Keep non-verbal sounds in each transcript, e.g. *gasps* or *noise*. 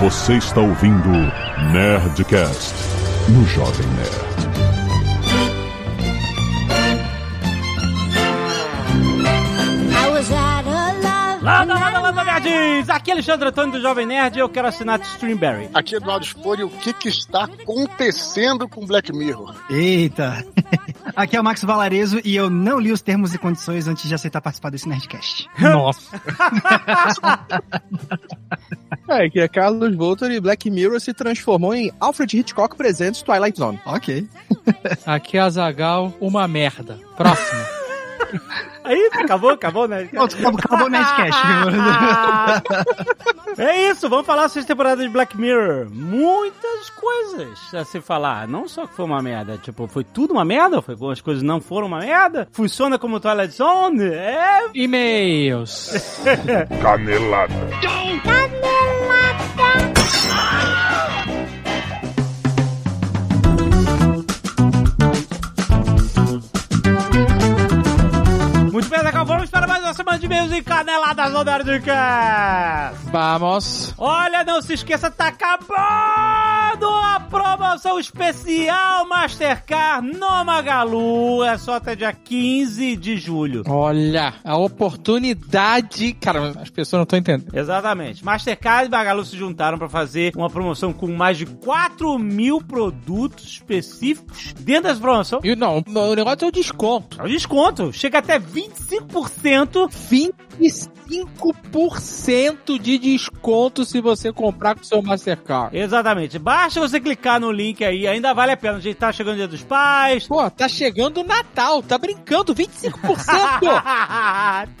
Você está ouvindo Nerdcast no Jovem Nerd. I was at a love Landa, landa, landa, nerds! Aqui é Alexandre Antônio do Jovem Nerd e eu quero assinar Streamberry. Aqui é Eduardo Spor e o que, que está acontecendo com Black Mirror? Eita! Aqui é o Max Valarezo e eu não li os termos e condições antes de aceitar participar desse Nerdcast. *laughs* Nossa. *laughs* é, que é Carlos Voltor e Black Mirror se transformou em Alfred Hitchcock Presents Twilight Zone. Ok. Aqui é a Zagal, uma merda. Próximo. *laughs* É isso, acabou, acabou, né? Acabou, acabou o Nerdcast. *laughs* É isso, vamos falar sobre temporada de Black Mirror. Muitas coisas a se falar. Não só que foi uma merda, tipo, foi tudo uma merda? Foi as coisas não foram uma merda? Funciona como Twilight Zone? É. E-mails. *laughs* Canelada. Muito bem, Zagal, vamos para uma semana de e-mails e caneladas no Nerdcast. Vamos. Olha, não se esqueça, tá acabando a promoção especial Mastercard no Magalu. É só até dia 15 de julho. Olha, a oportunidade. Cara, as pessoas não estão entendendo. Exatamente. Mastercard e Magalu se juntaram para fazer uma promoção com mais de 4 mil produtos específicos dentro dessa promoção. E não, o negócio é o desconto. É o desconto. Chega até 25% fim 25% de desconto se você comprar com o seu Mastercard. Exatamente. Basta você clicar no link aí. Ainda vale a pena. A gente tá chegando o dia dos pais. Pô, tá chegando o Natal, tá brincando, 25%!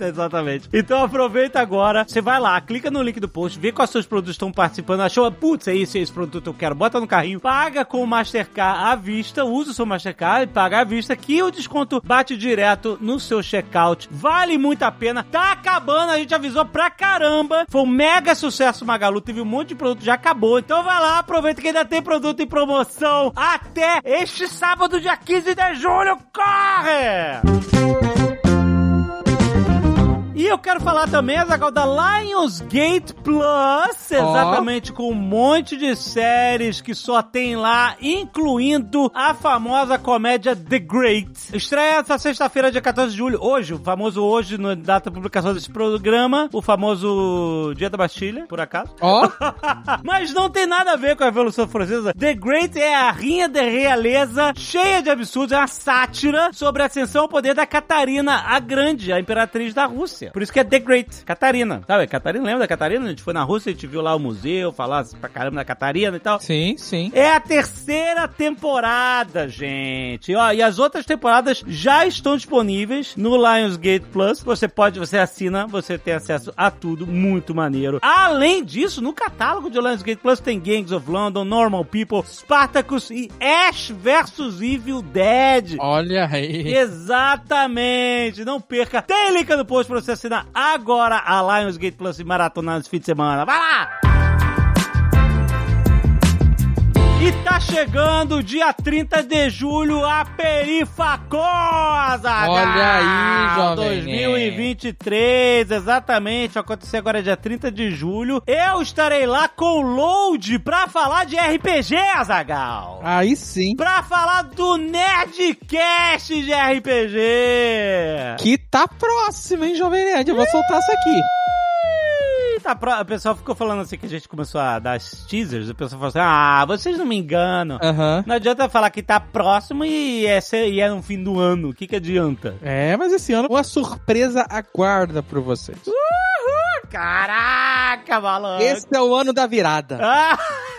*laughs* Exatamente. Então aproveita agora, você vai lá, clica no link do post, vê quais seus produtos estão participando, achou, putz, é esse, esse produto eu quero, bota no carrinho, paga com o Mastercard à vista, usa o seu Mastercard e paga à vista, que o desconto bate direto no seu checkout. Vale muito a pena, tá acabando, a gente avisou pra caramba, foi um mega sucesso Magalu, teve um monte de produto, já acabou, então vai lá, aproveita que ainda tem produto em promoção até este sábado, dia 15 de julho, corre! E eu quero falar também, Azaghal, da Lionsgate Plus, exatamente com um monte de séries que só tem lá, incluindo a famosa comédia The Great. Estreia essa sexta-feira, dia 14 de julho. Hoje, o famoso hoje, na data de publicação desse programa, o famoso Dia da Bastilha, por acaso. Ó, *laughs* Mas não tem nada a ver com a Revolução Francesa. The Great é a rinha da realeza, cheia de absurdos, é uma sátira sobre a ascensão ao poder da Catarina a Grande, a imperatriz da Rússia. Por isso que é The Great, Catarina. Sabe, Catarina, lembra da Catarina? A gente foi na Rússia, a gente viu lá o museu, falar pra caramba da Catarina e tal. sim, sim. É a terceira temporada, gente. Ó, e as outras temporadas já estão disponíveis no Lionsgate Plus. Você pode, você assina, você tem acesso a tudo, muito maneiro. Além disso, no catálogo de Lionsgate Plus tem Gangs of London, Normal People, Spartacus e Ash vs Evil Dead. Olha aí. Exatamente, não perca. Tem link no post pra você assinar agora a Lionsgate Plus e maratonar nesse fim de semana. Vai lá! E tá chegando dia 30 de julho a Perifacosa! Olha aí, jovem 2023, exatamente. Vai acontecer agora dia 30 de julho. Eu estarei lá com o Load pra falar de RPG, Azagal. Aí sim. Pra falar do Nerdcast de RPG. Que tá próximo, hein, Jovem Nerd? Eu vou soltar isso aqui. Tá, pro- o pessoal ficou falando assim que a gente começou a dar as teasers. O pessoal falou assim: ah, vocês não me enganam. Aham. Não adianta falar que tá próximo e é, ser- e é no fim do ano. O que que adianta? É, mas esse ano uma surpresa aguarda por vocês. Caraca, malandro! Esse é o ano da virada.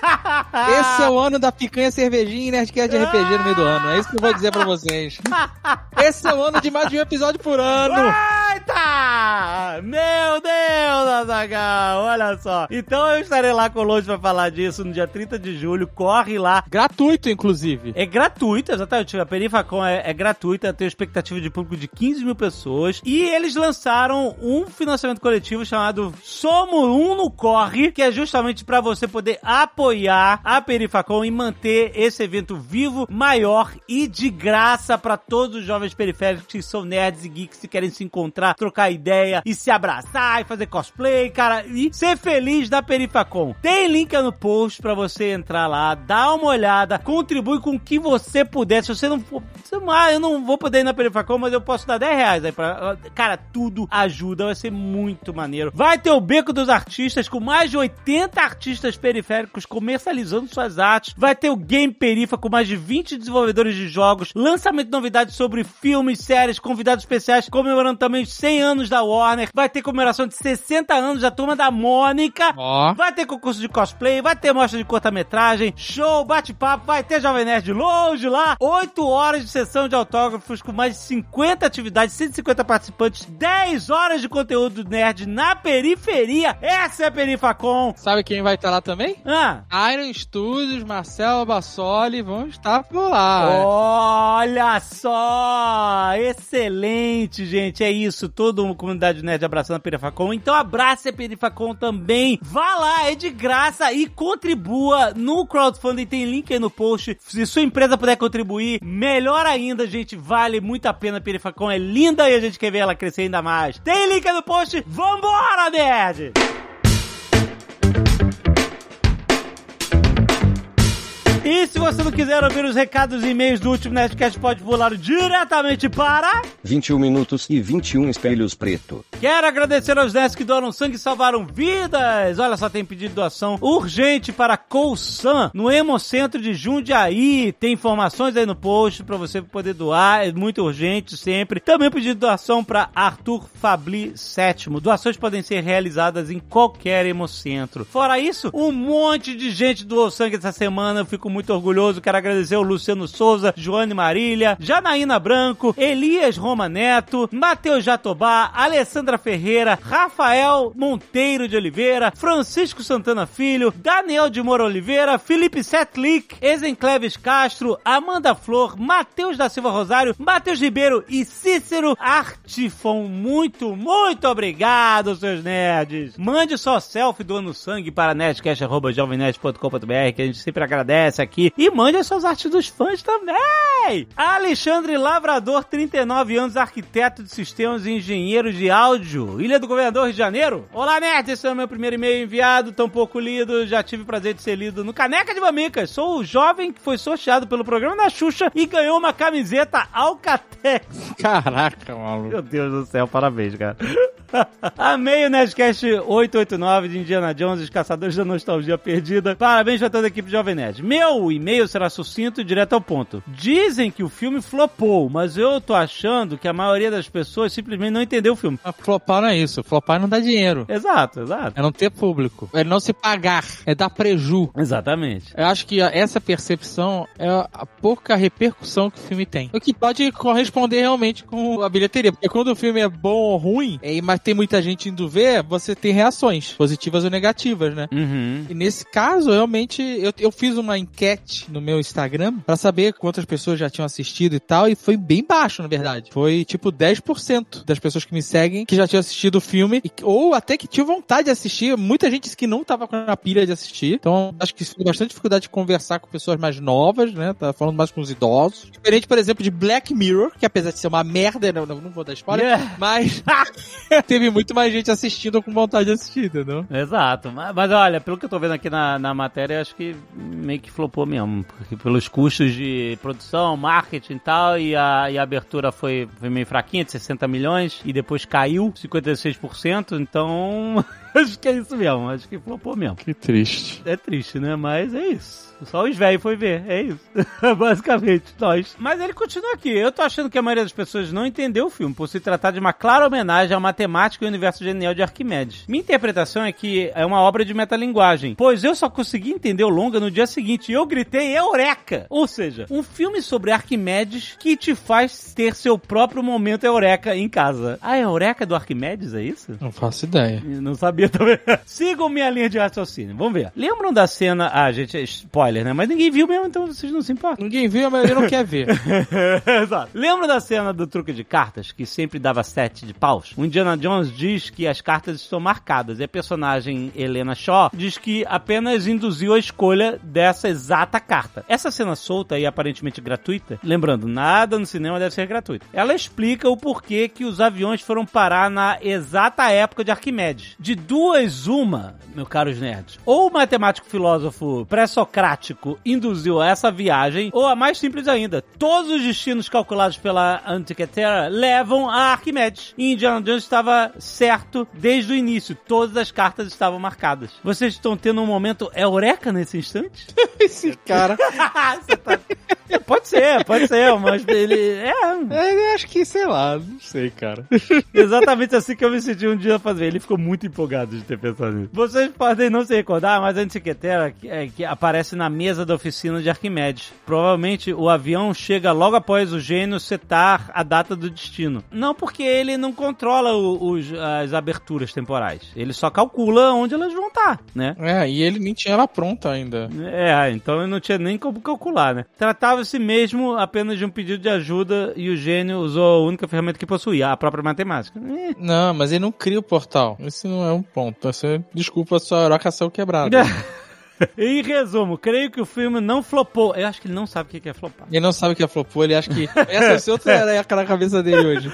*laughs* Esse é o ano da picanha, cervejinha e Nerdcast de RPG no meio do ano. É isso que eu vou dizer pra vocês. *laughs* Esse é o ano de mais de um episódio por ano. Eita! Meu Deus, Azaghal, olha só. Então eu estarei lá com o Load pra falar disso no dia 30 de julho. Corre lá. Gratuito, inclusive. É gratuito, exatamente. A Perifacon é, é gratuita, tem expectativa de público de 15 mil pessoas. E eles lançaram um financiamento coletivo chamado Somos Um no Corre, que é justamente para você poder apoiar a Perifacon e manter esse evento vivo, maior e de graça para todos os jovens periféricos que são nerds e geeks e querem se encontrar trocar ideia e se abraçar e fazer cosplay, cara, e ser feliz da Perifacom. Tem link no post pra você entrar lá, dar uma olhada, contribui com o que você puder. Se você não for, ah, eu não vou poder ir na Perifacom, mas eu posso dar 10 reais aí pra. Cara, tudo ajuda, vai ser muito maneiro. Vai ter o Beco dos Artistas com mais de 80 artistas periféricos comercializando suas artes. Vai ter o Game Perifa com mais de 20 desenvolvedores de jogos, lançamento de novidades sobre filmes, séries, convidados especiais, comemorando também os 100 anos da Warner. Vai ter comemoração de 60 anos da turma da Mônica. Ó. Vai ter concurso de cosplay, vai ter mostra de corta-metragem, show, bate-papo, vai ter Jovem Nerd longe lá. 8 horas de sessão de autógrafos com mais de 50 atividades, 150 participantes, 10 horas de conteúdo nerd na periferia. Essa é a Perifacom. Sabe quem vai estar lá também? Ah, Iron Studios, Marcelo Bassoli vão estar por lá. Olha só! Excelente, gente. É isso. Toda uma comunidade nerd abraçando a Perifacom. Então abrace a Perifacom também. Vá lá, é de graça e contribua no crowdfunding. Tem link aí no post. Se sua empresa puder contribuir, melhor ainda, gente. Vale muito a pena. A Perifacom é linda e a gente quer ver ela crescer ainda mais. Tem link aí no post. Vambora, nerd! E se você não quiser ouvir os recados e e-mails do último Nerdcast, pode pular diretamente para... 21 minutos e 21 espelhos preto. Quero agradecer aos nerds que doaram sangue e salvaram vidas. Olha só, tem pedido doação urgente para Coulsan, no Hemocentro de Jundiaí. Tem informações aí no post para você poder doar. É muito urgente sempre. Também pedido doação para Arthur Fabli VII. Doações podem ser realizadas em qualquer Hemocentro. Fora isso, um monte de gente doou sangue essa semana. Eu fico muito orgulhoso. Quero agradecer o Luciano Souza, Joane Marília, Janaína Branco, Elias Roma Neto, Matheus Jatobá, Alessandra Ferreira, Rafael Monteiro de Oliveira, Francisco Santana Filho, Daniel de Moura Oliveira, Felipe Setlick, Ezencleves Castro, Amanda Flor, Matheus da Silva Rosário, Matheus Ribeiro e Cícero Artifon. Muito, muito obrigado, seus nerds. Mande só selfie doando sangue para nerdcast.jovemnerd.com.br que a gente sempre agradece aqui. E mande as suas artes dos fãs também. Alexandre Lavrador, 39 anos, arquiteto de sistemas e engenheiro de áudio. Ilha do Governador, Rio de Janeiro. Olá, nerds. Esse é o meu primeiro e-mail enviado, tão pouco lido. Já tive o prazer de ser lido no Caneca de Mamicas. Sou o jovem que foi sorteado pelo programa da Xuxa e ganhou uma camiseta Alcatex. Caraca, maluco. Meu Deus do céu, parabéns, cara. *laughs* Amei o Nerdcast 889 de Indiana Jones, os caçadores da nostalgia perdida. Parabéns pra toda a equipe de Jovem Nerd. Meu e-mail será sucinto e direto ao ponto. Dizem que o filme flopou, mas eu tô achando que a maioria das pessoas simplesmente não entendeu o filme. Mas Flopar não é isso. Flopar não dá dinheiro. Exato, exato. É não ter público. É não se pagar. É dar preju. Exatamente. Eu acho que essa percepção é a pouca repercussão que o filme tem. O que pode corresponder realmente com a bilheteria. Porque quando o filme é bom ou ruim, e- mas tem muita gente indo ver, você tem reações, positivas ou negativas, né? Uhum. E nesse caso, realmente, eu, eu fiz uma enquete no meu Instagram pra saber quantas pessoas já tinham assistido e tal, e foi bem baixo, na verdade. Foi tipo 10% das pessoas que me seguem que já tinham assistido o filme, e ou até que tinham vontade de assistir. Muita gente disse que não tava com a pilha de assistir. Então, acho que isso foi bastante dificuldade de conversar com pessoas mais novas, né? Tá falando mais com os idosos. Diferente, por exemplo, de Black Mirror, que apesar de ser uma merda, não, não, vou dar spoiler, Yeah. mas *laughs* teve muito mais gente assistindo com vontade de assistir, entendeu? Exato, mas, mas olha, pelo que eu tô vendo aqui na, na matéria, acho que meio que flopou mesmo, porque pelos custos de produção, marketing e tal, e a, e a abertura foi, foi meio fraquinha, de 60 milhões, e depois caiu 56%, então *laughs* acho que é isso mesmo, acho que flopou mesmo. Que triste. É triste, né? Mas é isso. Só os velhos foi ver, é isso. *laughs* Basicamente, nós. Mas ele continua aqui. Eu tô achando que a maioria das pessoas não entendeu o filme, por se tratar de uma clara homenagem à matemática e ao universo genial de Arquimedes. Minha interpretação é que é uma obra de metalinguagem, pois eu só consegui entender o longa no dia seguinte e eu gritei Eureka! Ou seja, um filme sobre Arquimedes que te faz ter seu próprio momento Eureka em casa. A Eureka do Arquimedes, é isso? Não faço ideia. Não sabia também. *laughs* Sigam minha linha de raciocínio. Vamos ver. Lembram da cena... Ah, gente, é spoiler, né? Mas ninguém viu mesmo, então vocês não se importam. Ninguém viu, a maioria não quer ver. *laughs* Exato. Lembra da cena do truque de cartas, que sempre dava sete de paus? O Indiana Jones diz que as cartas estão marcadas, e a personagem Helena Shaw diz que apenas induziu a escolha dessa exata carta. Essa cena solta e aparentemente gratuita, lembrando, nada no cinema deve ser gratuito. Ela explica o porquê que os aviões foram parar na exata época de Arquimedes. De duas, uma, meus caros nerds. Ou o matemático filósofo pré-socrático induziu essa viagem, ou a mais simples ainda, todos os destinos calculados pela Antiquitera levam a Arquimedes. E Indiana Jones estava certo desde o início, todas as cartas estavam marcadas. Vocês estão tendo um momento eureka nesse instante? *laughs* Esse cara. *laughs* Você tá- Pode ser, pode ser, mas ele. É, É, eu acho que, sei lá, não sei, cara. *laughs* exatamente assim que eu me senti um dia fazer. Ele ficou muito empolgado de ter pensado nisso. Vocês podem não se recordar, mas a Antiquetera que, é, que aparece na mesa da oficina de Arquimedes. Provavelmente o avião chega logo após o gênio setar a data do destino. Não porque ele não controla o- os- as aberturas temporais. Ele só calcula onde elas vão estar, né? É, e ele nem tinha ela pronta ainda. É, então eu não tinha nem como calcular, né? Tratava-se mesmo apenas de um pedido de ajuda e o gênio usou a única ferramenta que possuía, a própria matemática. Eh, Não, mas ele não cria o portal. Esse não é um ponto. Você, desculpa, sua saiu quebrada. *laughs* em resumo, creio que o filme não flopou. Eu acho que ele não sabe o que é flopar. Ele não sabe o que é flopou, ele acha que essa é o seu tareca na cabeça dele hoje.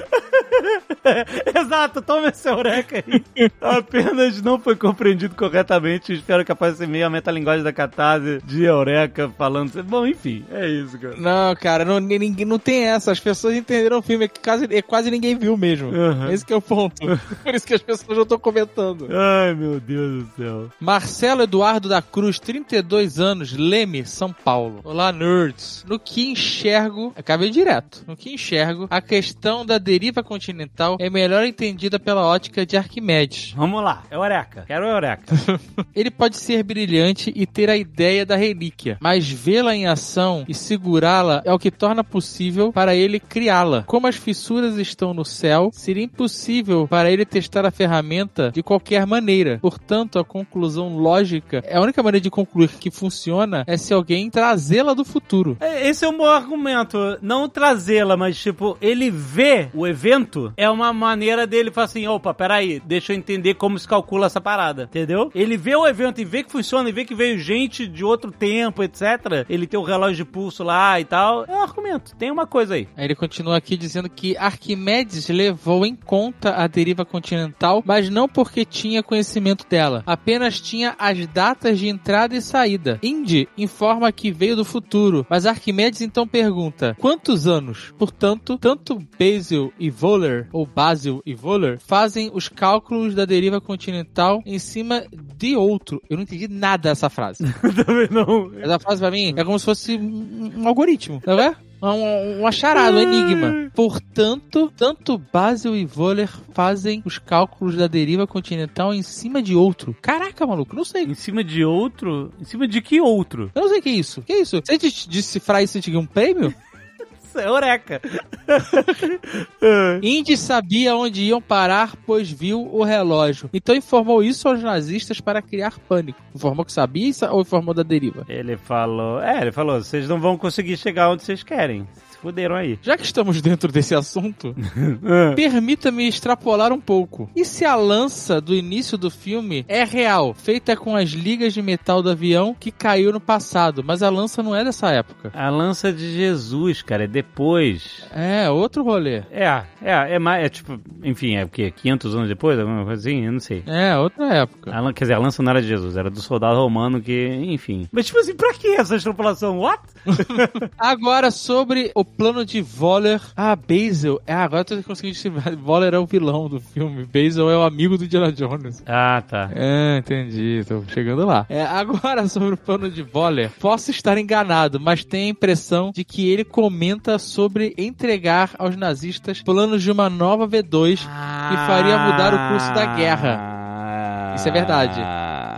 *laughs* Exato, toma esse eureka aí. Apenas não foi compreendido corretamente. Espero que apareça meio a metalinguagem da catarse de eureka falando. Bom, enfim, é isso, cara. Não, cara, não, ninguém, não tem essa. As pessoas entenderam o filme, é que quase, é, quase ninguém viu mesmo. Uhum. Esse que é o ponto. *laughs* Por isso que as pessoas não estão comentando. Ai, meu Deus do céu. Marcelo Eduardo da Cruz, 32 anos, Leme, São Paulo. Olá, nerds. No que enxergo, acabei direto. No que enxergo, a questão da deriva continental é melhor entendida pela ótica de Arquimedes. Vamos lá, eureka. Quero eureka. *laughs* Ele pode ser brilhante e ter a ideia da relíquia, mas vê-la em ação e segurá-la é o que torna possível para ele criá-la. Como as fissuras estão no céu, seria impossível para ele testar a ferramenta de qualquer maneira. Portanto, a conclusão lógica, a única maneira de concluir que funciona é se alguém trazê-la do futuro. É, Esse é um bom argumento. Não trazê-la, mas tipo, ele vê o evento, é uma maneira dele falar assim: opa, peraí, deixa eu entender como se calcula essa parada, entendeu? Ele vê o evento e vê que funciona, e vê que veio gente de outro tempo, etc. Ele tem o relógio de pulso lá e tal. É um argumento, tem uma coisa aí. Aí ele continua aqui dizendo que Arquimedes levou em conta a deriva continental, mas não porque tinha conhecimento dela, apenas tinha as datas de entrada e saída. Indy informa que veio do futuro, mas Arquimedes então pergunta: quantos anos? Portanto, tanto Basil e Voller, ou Basil e Voller, fazem os cálculos da deriva continental em cima de outro. Eu não entendi nada dessa frase. *laughs* Também não. Essa frase pra mim é como se fosse um, algoritmo, não é? Um, um acharado, um enigma. Portanto, tanto Basil e Voller fazem os cálculos da deriva continental em cima de outro. Caraca, maluco, não sei. Em cima de outro? Em cima de que outro? Eu não sei o que é isso. Que é isso? Se a gente decifrar isso, a gente ganha um prêmio? Isso é eureka. *laughs* Indy sabia onde iam parar, pois viu o relógio. Então informou isso aos nazistas para criar pânico. Informou que sabia ou informou da deriva? Ele falou. É, ele falou: vocês não vão conseguir chegar onde vocês querem. Se fuderam aí. Já que estamos dentro desse assunto, *laughs* permita-me extrapolar um pouco. E se a lança do início do filme é real, feita com as ligas de metal do avião que caiu no passado, mas a lança não é dessa época? A lança de Jesus, cara, é depois. É, outro rolê. É, é, é mais, é tipo, enfim, é o quê? 500 anos depois, alguma coisa assim? Eu não sei. É, outra época. A quer dizer, a lança não era de Jesus, era do soldado romano que, enfim. Mas tipo assim, pra que essa extrapolação? What? *laughs* Agora sobre o plano de Voller. Ah, Basil. Ah, agora eu tô conseguindo descrever. *laughs* Voller é o vilão do filme. Basil é o amigo do Indiana Jones. Ah, tá. É, entendi. Tô chegando lá. É, agora *laughs* sobre o plano de Voller. Posso estar enganado, mas tenho a impressão de que ele comenta sobre entregar aos nazistas planos de uma nova V2 que faria mudar o curso da guerra. Isso é verdade.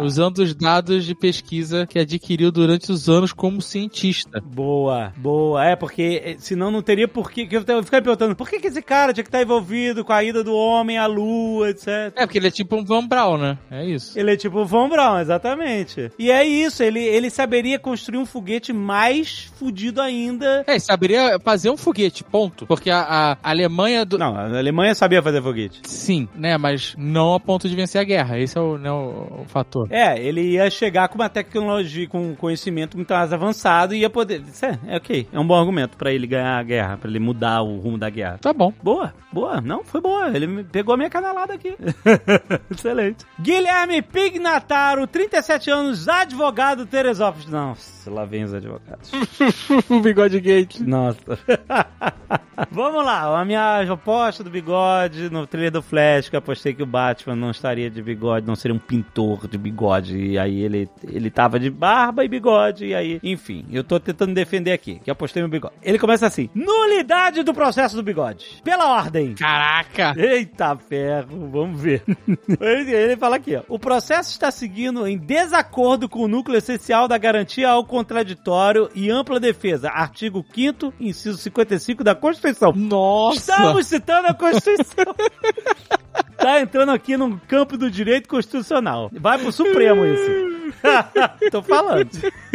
Usando os dados de pesquisa que adquiriu durante os anos como cientista. Boa, boa. É, porque eh, senão não teria por que. Eu me perguntando, por que, que esse cara tinha que estar envolvido com a ida do homem à lua, etc. É, porque ele é tipo um Van Braun, né? É isso. Ele é tipo o Von Braun, exatamente. E é isso, ele, ele saberia construir um foguete mais fudido ainda. É, saberia fazer um foguete, ponto. Porque a, a Alemanha do. Não, a Alemanha sabia fazer foguete. Sim, né? Mas não a ponto de vencer a guerra. Esse é o, né, o, o fator. É, ele ia chegar com uma tecnologia, com um conhecimento muito mais avançado e ia poder. É, é ok. É um bom argumento pra ele ganhar a guerra, pra ele mudar o rumo da guerra. Tá bom. Boa, boa. Não, foi boa. Ele pegou a minha canalada aqui. *laughs* Excelente. Guilherme Pignataro, 37 anos, advogado Teresópolis. Nossa, lá vem os advogados. *laughs* o bigode gate. Nossa. *laughs* Vamos lá, a minha aposta do bigode no trailer do Flash, que eu apostei que o Batman não estaria de bigode, não seria um pintor de bigode. E aí ele, ele tava de barba e bigode, e aí, enfim, eu tô tentando defender aqui, que eu apostei no bigode. Ele começa assim: nulidade do processo do bigode. Pela ordem. Caraca! Eita ferro, vamos ver. *laughs* ele, ele fala aqui, ó. O processo está seguindo em desacordo com o núcleo essencial da garantia ao contraditório e ampla defesa. Artigo 5º, inciso 55 da Constituição. Nossa! Estamos citando a Constituição. *laughs* tá entrando aqui no campo do direito constitucional. Vai pro Supremo isso. *laughs* Tô falando.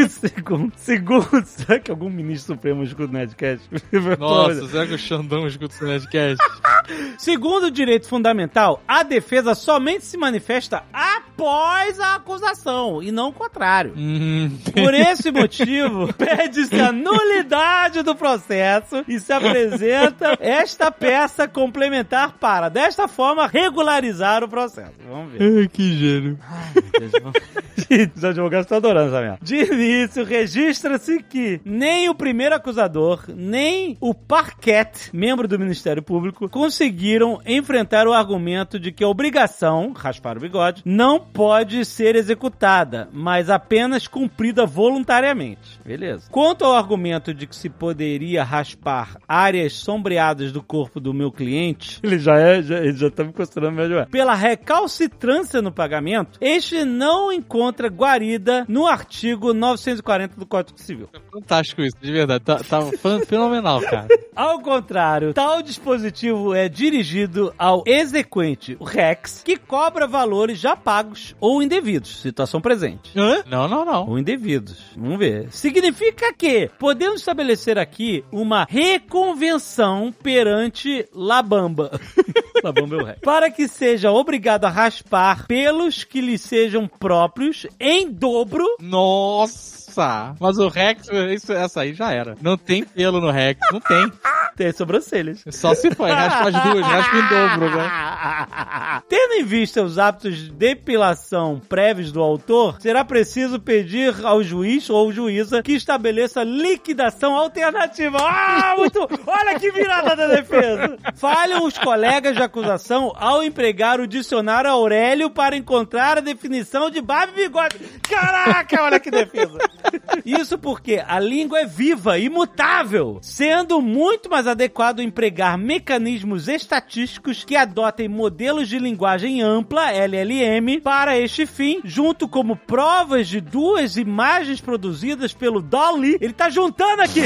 segundo, segundo, será que algum ministro supremo escuta o Nerdcast? *laughs* Nossa, será que o Xandão escuta esse Nerdcast? *laughs* Segundo o direito fundamental, a defesa somente se manifesta após a acusação e não o contrário. Hum, Por esse motivo, pede-se a nulidade do processo e se apresenta esta peça complementar para, desta forma, regularizar o processo. Vamos ver. Ai, que gênio certeza. *laughs* Os advogados estão adorando essa merda. De início, registra-se que nem o primeiro acusador, nem o parquet, membro do Ministério Público, conseguiram enfrentar o argumento de que a obrigação, raspar o bigode, não pode ser executada, mas apenas cumprida voluntariamente. Beleza. Quanto ao argumento de que se poderia raspar áreas sombreadas do corpo do meu cliente, ele já é, já, ele já tá me considerando advogado. Pela recalcitrância no pagamento, este não encontra guarida no artigo 940 do Código Civil. Fantástico isso, de verdade. Tá, tá *laughs* fenomenal, cara. Ao contrário, tal dispositivo é dirigido ao exequente, o REX, que cobra valores já pagos ou indevidos, situação presente. Hã? Não, não, não. Ou indevidos. Vamos ver. Significa que podemos estabelecer aqui uma reconvenção perante Labamba. *laughs* Labamba é o rei. Para que seja obrigado a raspar pelos que lhe sejam próprios em dobro. Nossa! Mas o Rex, isso, essa aí já era. Não tem pelo no Rex, não tem. Tem sobrancelhas. Só se foi, raspa as duas, raspa em dobro, né? *laughs* Tendo em vista os hábitos de depilação prévios do autor, será preciso pedir ao juiz ou juíza que estabeleça liquidação alternativa. Ah, muito! Olha que virada da defesa! Falham os colegas acusação ao empregar o dicionário Aurélio para encontrar a definição de barba e bigode. Caraca, olha que defesa! Isso porque a língua é viva, imutável, sendo muito mais adequado empregar mecanismos estatísticos que adotem modelos de linguagem ampla, LLM, para este fim, junto como provas de duas imagens produzidas pelo Dolly. Ele tá juntando aqui!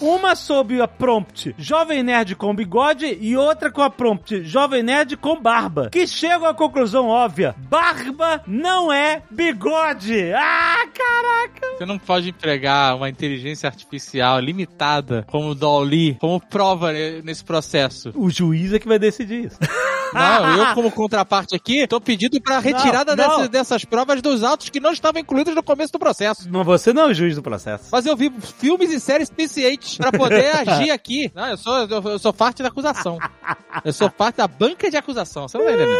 Uma sob a prompt Jovem Nerd com bigode e outra com a prompt Jovem Nerd com barba. Que chegam à conclusão óbvia: barba não é bigode. Ah, caraca! Você não pode empregar uma inteligência artificial limitada como o Dolly, como prova ne- nesse processo. O juiz é que vai decidir isso. *laughs* Não, eu como contraparte aqui, tô pedindo pra retirada Não, não. dessas, dessas provas dos autos que não estavam incluídos no começo do processo. Mas você não é o juiz do processo. Mas eu vi filmes e séries suficientes pra poder *laughs* agir aqui. Não, eu sou, eu, eu sou parte da acusação. Eu sou parte da banca de acusação. Você não tá entendendo?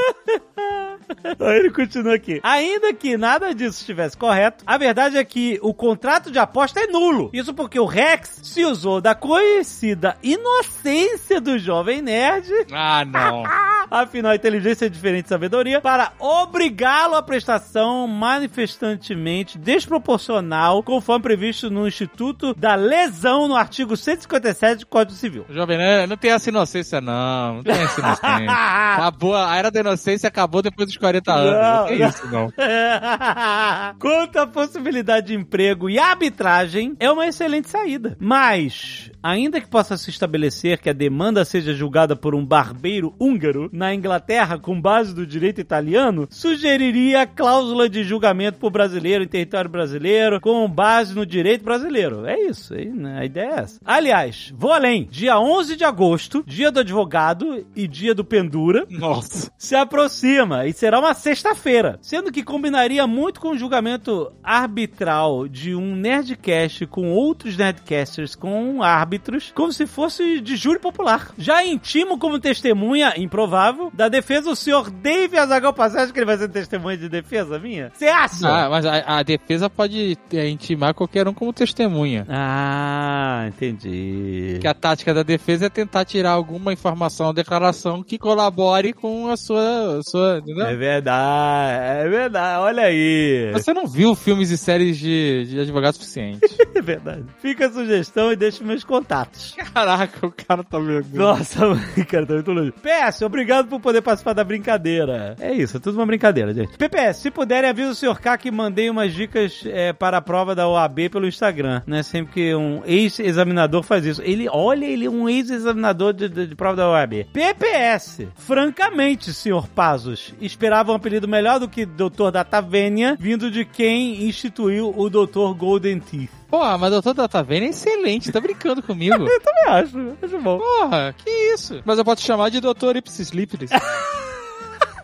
*laughs* Aí ele continua aqui. Ainda que nada disso estivesse correto, a verdade é que o o contrato de aposta é nulo. Isso porque o Rex se usou da conhecida inocência do jovem nerd Ah, não. *laughs* Afinal, inteligência é diferente de sabedoria para obrigá-lo à prestação manifestantemente desproporcional, conforme previsto no Instituto da Lesão no artigo 157 do Código Civil. Jovem Nerd, não tem essa inocência, não. Não tem essa inocência. *laughs* Acabou, a era da inocência acabou depois dos 40 anos. Não, não. isso, não. *laughs* Quanto à possibilidade de emprego e arbitragem, é uma excelente saída. Mas, ainda que possa se estabelecer que a demanda seja julgada por um barbeiro húngaro na Inglaterra com base do direito italiano, sugeriria a cláusula de julgamento por brasileiro em território brasileiro com base no direito brasileiro. É isso, aí, né? a ideia é essa. Aliás, vou além. Dia 11 de agosto, dia do advogado e dia do pendura, Nossa. *laughs* se aproxima e será uma sexta-feira, sendo que combinaria muito com o julgamento arbitral de um Nerdcast com outros Nerdcasters com árbitros, como se fosse de júri popular. Já intimo como testemunha, improvável, da defesa o senhor Dave Azaghal Passagem, que ele vai ser testemunha de defesa minha? Você acha? Ah, mas a, a defesa pode é, intimar qualquer um como testemunha. Ah, entendi. Que a tática da defesa é tentar tirar alguma informação, declaração que colabore com a sua. a sua entendeu? É verdade, é verdade, olha aí. Você não viu filmes e séries de, de advogado suficiente. *laughs* É verdade. Fica a sugestão e deixa meus contatos. Caraca, o cara tá vendo. Nossa, *laughs* cara, tá muito longe. PS, obrigado por poder participar da brincadeira. É isso, é tudo uma brincadeira, gente. PPS, se puderem, avisa o Sr. K que mandei umas dicas é, para a prova da OAB pelo Instagram, né? Sempre que um ex-examinador faz isso. Ele, olha, ele é um ex-examinador de, de- de prova da OAB. PPS, francamente, Sr. Pazos, esperava um apelido melhor do que Doutor da Tavênia, vindo de quem instituiu o Doutor Golden Teeth. Pô, mas doutor Datavena é excelente, tá brincando comigo. *laughs* Eu também acho, acho bom. Porra, que isso? Mas eu posso te chamar de doutor Ipsis Lipris. *laughs*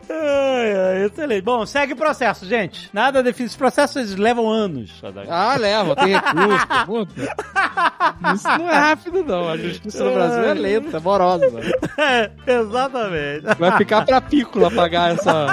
Ai, ai, excelente. Bom, segue o processo, gente. Nada define. Esses processos levam anos. Ah, leva, tem recurso, muito. Isso não é rápido, não. A justiça no Brasil é lenta, morosa. É, *laughs* exatamente. Vai ficar pra pícola pagar essa.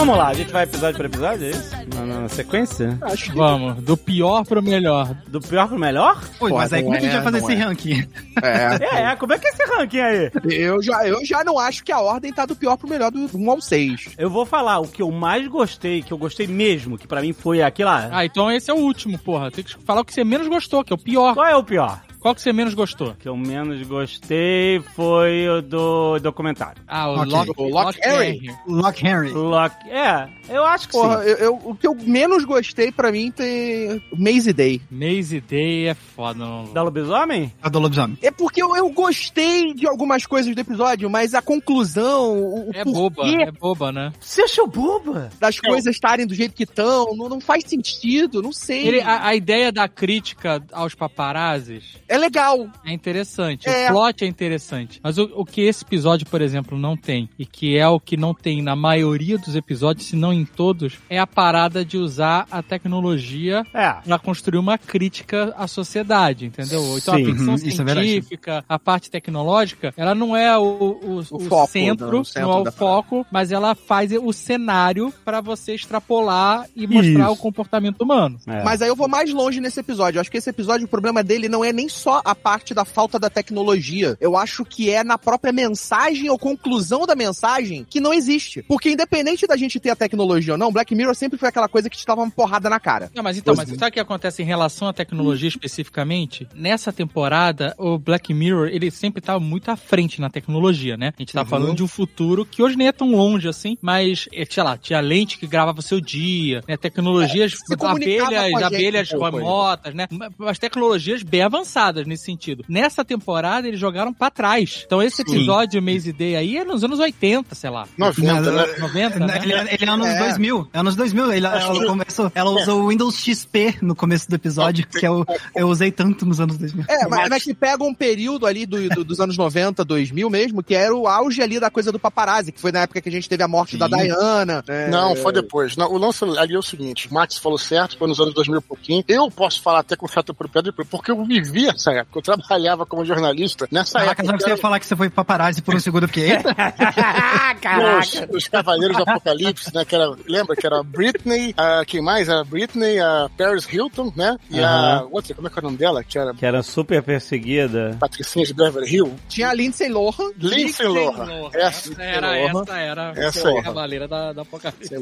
Vamos lá, a gente vai episódio por episódio, é isso? Na, na sequência? Acho que Vamos, do pior pro melhor. Do pior pro melhor? Pô, mas aí como é que a gente é, vai fazer esse é. ranking? *laughs* é. É, como é que é esse ranking aí? Eu já, eu já não acho que a ordem tá do pior pro melhor do 1 ao 6. Eu vou falar o que eu mais gostei, que eu gostei mesmo, que pra mim foi aquilo lá. Ah, então esse é o último, porra. Tem que falar o que você menos gostou, que é o pior. Qual é o pior? Qual que você menos gostou? O que eu menos gostei foi o do documentário. Ah, o Ok. Lock, O Lock Harry. Lock Henry. Lock. É, eu acho que Porra, sim. eu, eu- o que eu menos gostei pra mim tem Maze Day. Maze Day é foda, não. Da lobisomem? A do lobisomem. É porque eu, eu gostei de algumas coisas do episódio, mas a conclusão, o, o É porquê boba, é boba, né? Você achou boba? das coisas estarem do jeito que estão, não, não faz sentido, não sei. Ele, a, a ideia da crítica aos paparazzis É legal. é interessante. É. O plot é interessante. Mas o, o que esse episódio, por exemplo, não tem, e que é o que não tem na maioria dos episódios, se não em todos, é a parada de usar a tecnologia É. pra construir uma crítica à sociedade, entendeu? Então Sim, a ficção uhum, é científica, a parte tecnológica, ela não é o, o, o foco, centro, não, o centro não é o foco, mas ela faz o cenário pra você extrapolar e mostrar Isso. o comportamento humano. é. Mas aí eu vou mais longe nesse episódio. Eu acho que esse episódio, o problema dele não é nem só a parte da falta da tecnologia. Eu acho que é na própria mensagem ou conclusão da mensagem que não existe. Porque independente da gente ter a tecnologia ou não, Black Mirror sempre foi aquela coisa que te dava uma porrada na cara. Não, mas então, Pois mas é. sabe o que acontece em relação à tecnologia especificamente? Nessa temporada, o Black Mirror, ele sempre tá muito à frente na tecnologia, né? A gente tá Uhum. falando de um futuro que hoje nem é tão longe assim, mas, é, sei lá, tinha lente que gravava o seu dia, né? Tecnologias, comunicava abelhas, abelhas pouco remotas, né? As tecnologias bem avançadas. Avançadas nesse sentido. Nessa temporada, eles jogaram pra trás. Então esse episódio, Maze Day aí, é nos anos 80, sei lá. 90, né? 90, né? Ele, ele é anos É. 2000. É anos 2000. Ele, Acho ela, que- começou, ela usou o Windows XP no começo do episódio, que eu, eu usei tanto nos anos 2000. É, mas, mas que pega um período ali do- do- dos anos 90, 2000 mesmo, que era o auge ali da coisa do paparazzi, que foi na época que a gente teve a morte da Sim. Diana. né? Não, foi depois. Não, o lance ali é o seguinte: o Max falou certo, foi nos anos 2000 e pouquinho. Eu posso falar até com certa propriedade, porque eu vivi essa época. Eu trabalhava como jornalista nessa Caraca, época. que você ia falar que você foi paparazzi por um segundo, eu fiquei, eita, *laughs* Os, os Cavaleiros do Apocalipse, né? Que era, lembra que era a Britney, a, quem mais? A Britney, a Paris Hilton, né? E a Aham. outra, como é que é o nome dela? Que era Que era super perseguida. Patricinha de Beverly Hill. Tinha a Lindsay Lohan. Lindsay Lohan. Essa, era, essa era. Essa aí. a Cavaleira da, da Apocalipse.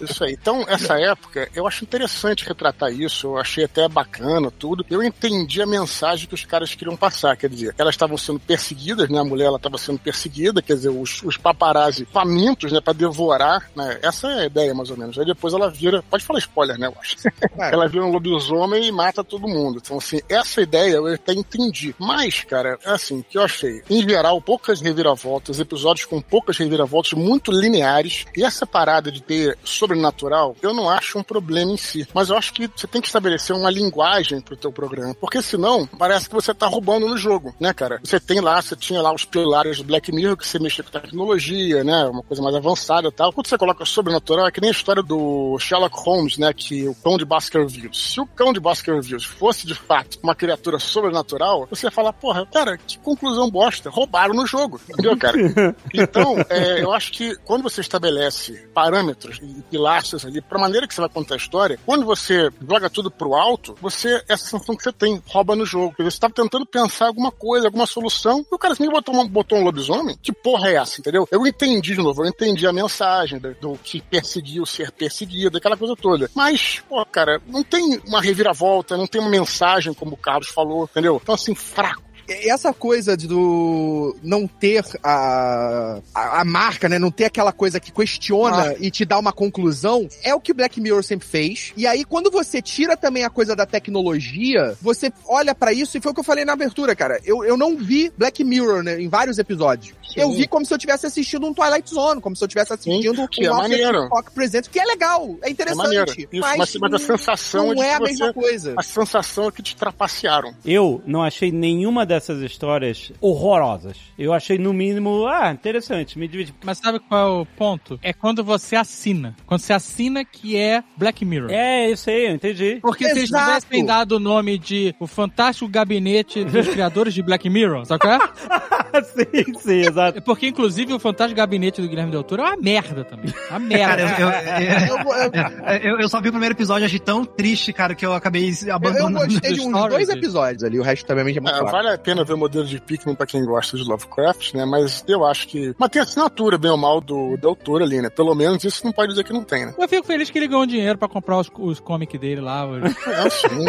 Isso aí. Então, essa época, eu acho interessante retratar isso. Eu achei até bacana tudo. Eu entendi a mensagem que os caras queriam passar. Quer dizer, elas estavam sendo perseguidas, né? A mulher ela estava sendo perseguida, quer dizer, os, os paparazzi famintos, né? Pra devorar, né? Essa é a ideia, mais ou menos. Aí depois ela vira. Pode falar spoiler, né? Eu acho. *laughs* ela vira um lobisomem e mata todo mundo. Então, assim, essa ideia eu até entendi. Mas, cara, é assim, que eu achei, em geral, poucas reviravoltas, episódios com poucas reviravoltas muito lineares. E essa parada de ter sobrenatural, eu não acho um problema em si. Mas eu acho que você tem que estabelecer uma linguagem pro teu programa. Porque senão, parece que você tá roubando no jogo, né, cara? Você tem lá, você tinha lá os pilares do Black Mirror, que você mexia com tecnologia, né? Uma coisa mais avançada e tal. Quando você coloca sobrenatural, é que nem a história do Sherlock Holmes, né? Que o cão de Baskerville. Se o cão de Baskerville fosse de fato uma criatura sobrenatural, você ia falar, porra, cara, que conclusão bosta. Roubaram no jogo. Entendeu, cara? *laughs* Então, é, eu acho que quando você estabelece parâmetros e pilastras ali pra maneira que você vai contar a história, quando você joga tudo pro alto, você, essa sensação que você tem, rouba no jogo. Quer dizer, Você tava tentando pensar alguma coisa, alguma solução, e o cara assim botou, uma- botou um lobisomem? Que porra é essa, entendeu? Eu entendi de novo, eu entendi a mensagem do, do que perseguiu ser perseguido, aquela coisa toda. Mas, pô, cara, não tem uma reviravolta, não tem uma mensagem, como o Carlos falou, entendeu? Então, assim, fraco. Essa coisa do não ter a, a, a marca, né? Não ter aquela coisa que questiona e te dá uma conclusão, é o que Black Mirror sempre fez. E aí, quando você tira também a coisa da tecnologia, você olha pra isso, e foi o que eu falei na abertura, cara. Eu, eu não vi Black Mirror né, em vários episódios. Eu vi como se eu tivesse assistindo um Twilight Zone, como se eu tivesse assistindo que é um maneiro. Rock Presente, que é legal, é É interessante. Isso, mas, mas a sensação não é é a mesma você, coisa. A sensação é que te trapacearam. Eu não achei nenhuma dessas histórias horrorosas. Eu achei, no mínimo, ah, interessante, me diverti. Mas sabe qual é o ponto? É quando você assina. Quando você assina que é Black Mirror. É, isso aí, eu entendi. Porque se eles Exato. tivessem dado o nome de O Fantástico Gabinete dos Criadores de Black Mirror, sabe qual é? *laughs* sim, sim, exato. É Porque, inclusive, o Fantástico Gabinete do Guilherme Del Toro é uma merda também. Uma Cara, merda. eu, eu, *laughs* Eu, eu- eu, eu só vi o primeiro episódio, achei tão triste, cara, que eu acabei eu, eu abandonando. gostei de *laughs* uns Stories. dois episódios ali, o resto também é muito fraco. vale a pena ver o modelo de Pikmin pra quem gosta de Lovecraft, né? Mas eu acho que. Mas tem assinatura, bem ou mal, do, do autor ali, né? Pelo menos isso não pode dizer que não tem, né? Eu fico feliz que ele ganhou dinheiro pra comprar os, os comics dele lá. *laughs* É, sim.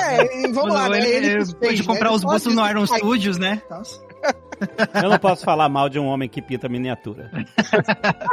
É, e vamos lá, né? ele, Ele ele que pôde fez, comprar né? os Ele bustos pode- no Iron Studios, né? Eu não posso falar mal de um homem que pinta miniatura.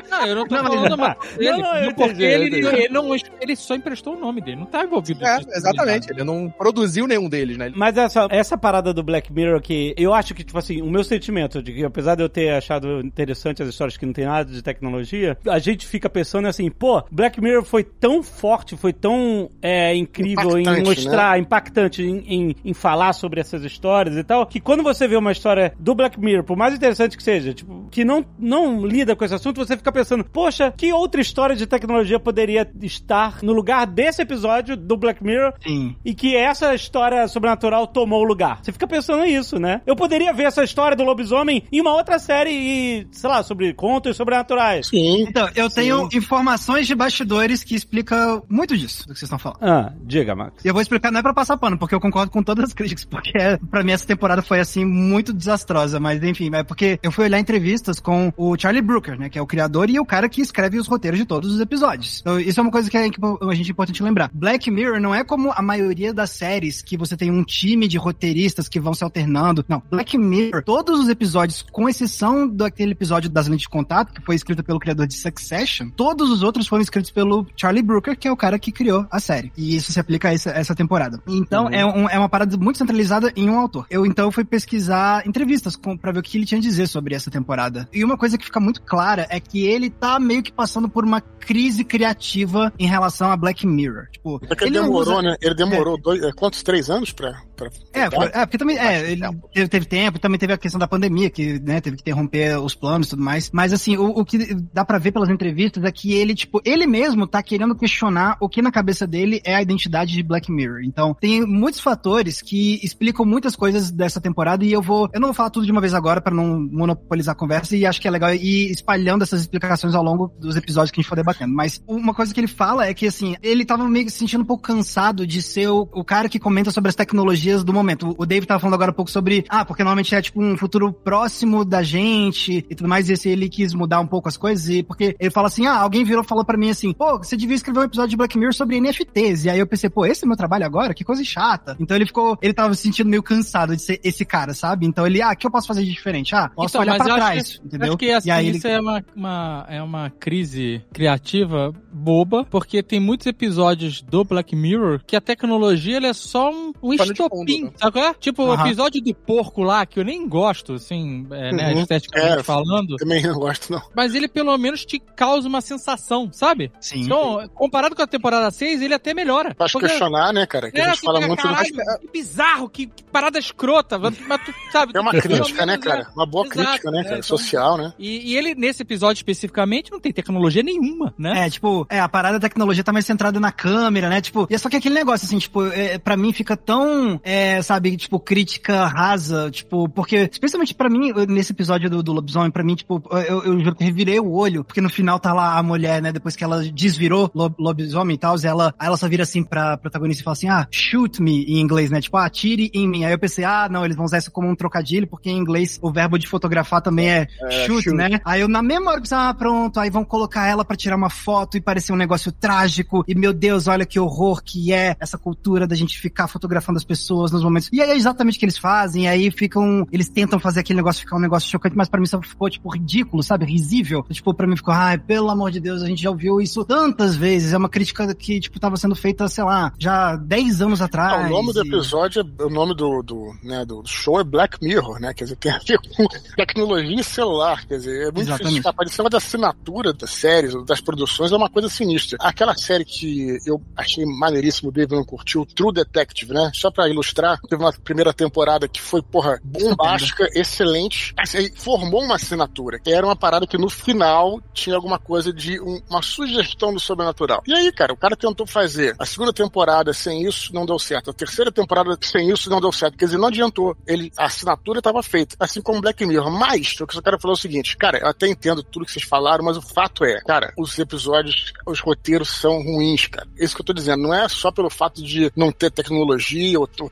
Não, eu não tô Não, falando mal dele. Não, não, eu porque ele, ele, não, ele só emprestou o nome dele. Não tá envolvido É, exatamente. Ele não produziu nenhum deles, né? Mas essa, essa parada do Black Mirror que eu acho que, tipo assim, o meu sentimento de que, apesar de eu ter achado interessante as histórias que não tem nada de tecnologia, a gente fica pensando assim, pô, Black Mirror foi tão forte, foi tão é, incrível em Impactante, mostrar, impactante em, em, em falar sobre essas histórias e tal, que quando você vê uma história do Black Mirror, por mais interessante que seja, tipo, que não, não lida com esse assunto, você fica pensando, poxa, que outra história de tecnologia poderia estar no lugar desse episódio do Black Mirror Sim. e que essa história sobrenatural tomou o lugar. Você fica pensando nisso, né? Eu poderia ver essa história do lobisomem em uma outra série e, sei lá, sobre contos sobrenaturais. Sim. Então, eu tenho informações de bastidores que explicam muito disso do que vocês estão falando. Ah, diga, Max. E eu vou explicar, não é pra passar pano, porque eu concordo com todas as críticas, porque pra mim essa temporada foi, assim, muito desastrosa, mas enfim, é porque eu fui olhar entrevistas com o Charlie Brooker, né, que é o criador e o cara que escreve os roteiros de todos os episódios. Então, isso é uma coisa que é, que a gente é importante lembrar. Black Mirror não é como a maioria das séries que você tem um time de roteiristas que vão se alternando. Não, Black Mirror, todos os episódios, com exceção daquele episódio das lentes de contato, que foi escrito pelo criador de Succession, todos os outros foram escritos pelo Charlie Brooker, que é o cara que criou a série. E isso se aplica a essa, essa temporada. Então, é, um, é uma parada muito centralizada em um autor. Eu, então, fui pesquisar entrevistas com, pra ver o que ele tinha a dizer sobre essa temporada. E uma coisa que fica muito clara é que ele tá meio que passando por uma crise criativa em relação a Black Mirror. Tipo, É que ele, não demorou, usa- né? Ele demorou dois, é, quantos? Três anos pra. Pra É, é, porque também, é, ele tempo. teve, teve tempo, também teve a questão da pandemia, que, né, teve que interromper os planos e tudo mais. Mas, assim, o, o que dá pra ver pelas entrevistas é que ele, tipo, ele mesmo tá querendo questionar o que na cabeça dele é a identidade de Black Mirror. Então, tem muitos fatores que explicam muitas coisas dessa temporada e eu vou, eu não vou falar tudo de uma vez agora pra não monopolizar a conversa e acho que é legal ir espalhando essas explicações ao longo dos episódios que a gente for debatendo. Mas uma coisa que ele fala é que, assim, ele tava meio que se sentindo um pouco cansado de ser o, o cara que comenta sobre as tecnologias do momento. O Dave tava falando agora um pouco sobre, ah, porque normalmente é tipo um futuro próximo da gente e tudo mais, e esse ele quis mudar um pouco as coisas, e porque ele fala assim, ah, alguém virou e falou pra mim assim, pô, você devia escrever um episódio de Black Mirror sobre NFTs, e aí eu pensei, pô, esse é meu trabalho agora? Que coisa chata. Então ele ficou, ele tava se sentindo meio cansado de ser esse cara, sabe? Então ele, ah, o que eu posso fazer de diferente? Ah, posso Então, olhar mas pra eu acho trás, que- entendeu? Acho que assim, e aí ele isso é, uma, uma- é uma crise criativa boba, porque tem muitos episódios do Black Mirror que a tecnologia ela é só um, um estopim, né? sabe qual é? Tipo, o Aham. episódio do porco lá, que eu nem gosto, assim, é, né, Uhum. esteticamente É, falando, Também não gosto, não. mas ele pelo menos te causa uma sensação, sabe? Sim. Então, comparado com a temporada 6, ele até melhora. Faz Porque- questionar, né, cara? Que a É, gente tu fala fica, muito do caralho, que bizarro, que, que parada escrota, mas tu sabe... É uma tu- crítica, né, cara? Uma boa Exato, crítica, né, é, cara? então- Social, né? E, e ele, nesse episódio especificamente, não tem tecnologia nenhuma, né? É, tipo, é, a parada da tecnologia tá mais centrada na câmera, né? Tipo, e é só que aquele negócio, assim, tipo, é, pra mim fica tão, é, sabe, tipo, crítica rasa, tipo, porque, especialmente pra mim, nesse episódio do, do lobisomem, pra mim, tipo, eu, eu juro que eu revirei o olho, porque no final tá lá a mulher, né, depois que ela desvirou lo- lobisomem e tal, ela, ela só vira assim pra protagonista e fala assim, ah, shoot me, em inglês, né? Tipo, ah, tire em mim. Aí eu pensei, ah, não, eles vão usar isso como um trocadilho, porque em inglês o verbo de fotografar também é, É, shoot, shoot. né? Aí eu, na mesma hora pensei, ah, pronto, aí vão colocar ela pra tirar uma foto e parecer um negócio trágico, e meu Deus, olha que horror que é essa cultura da gente ficar fotografando as pessoas nos momentos. E aí é exatamente o que eles fazem, e aí ficam, eles tentam fazer aquele negócio ficar um negócio chocante, mas pra mim só ficou, tipo, ridículo, sabe? Risível. Tipo, pra mim ficou, ai, pelo amor de Deus, a gente já ouviu isso tantas vezes, é uma crítica que, tipo, tava sendo feita, sei lá, já 10 anos atrás. Ah, o nome do e- episódio, é, o nome do, do, né, do show é Black Mirror, né? Quer dizer, tem a ver com *laughs* tecnologia celular. Quer dizer, é muito Exatamente. difícil. Esse negócio da assinatura das séries, das produções, é uma coisa sinistra. Aquela série que eu achei maneiríssimo, o David não curtiu, True Detective, né? Só pra ilustrar, teve uma primeira temporada que foi, porra, bombástica, excelente. Assim, aí formou uma assinatura, que era uma parada que no final tinha alguma coisa de um- uma sugestão do sobrenatural. E aí, cara, o cara tentou fazer a segunda temporada sem isso, não deu certo. A terceira temporada sem isso, não deu certo. Quer dizer, não adiantou. Ele, a assinatura estava feita, assim como Black Mirror. Mas, o que eu quero falar é o seguinte, cara, eu até entendo tudo que vocês falaram, mas o fato é, cara, os episódios, os roteiros são ruins, cara. Isso que eu tô dizendo, não é só pelo fato de não ter tecnologia, ou, ou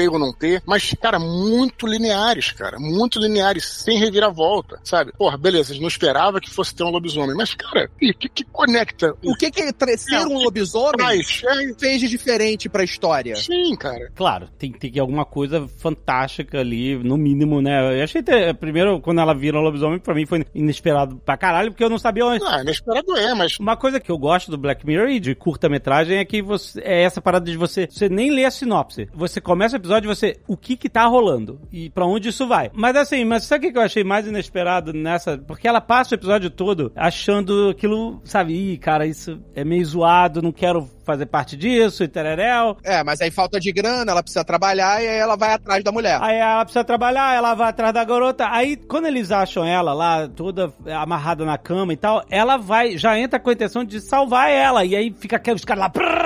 ter ou não ter, mas, cara, muito lineares, cara. Muito lineares, sem reviravolta, sabe? Porra, beleza, a gente não esperava que fosse ter um lobisomem, mas, cara, o que, que conecta O que que ser É, um que lobisomem traz? É, fez de diferente pra história? sim, cara. Claro, tem, tem que ter alguma coisa fantástica ali, no mínimo, né? Eu achei, ter, primeiro, quando ela vira lobisomem, pra mim foi inesperado pra caralho, porque eu não sabia onde. Ah, inesperado é, mas Uma coisa que eu gosto do Black Mirror e de curta-metragem é que você, é essa parada de você, você nem ler a sinopse. Você começa o episódio e você, o que que tá rolando? E pra onde isso vai? Mas assim, mas sabe o que eu achei mais inesperado nessa? Porque ela passa o episódio todo achando aquilo, sabe, ih, cara, isso é meio zoado, não quero fazer parte disso e tereréu. É, mas aí falta de grana, ela precisa trabalhar e aí ela vai atrás da mulher. Aí ela precisa trabalhar, ela vai atrás da garota. Aí, quando eles acham ela lá, toda amarrada na cama e tal, ela vai, já entra com a intenção de salvar ela. E aí fica aqueles caras lá. brrr,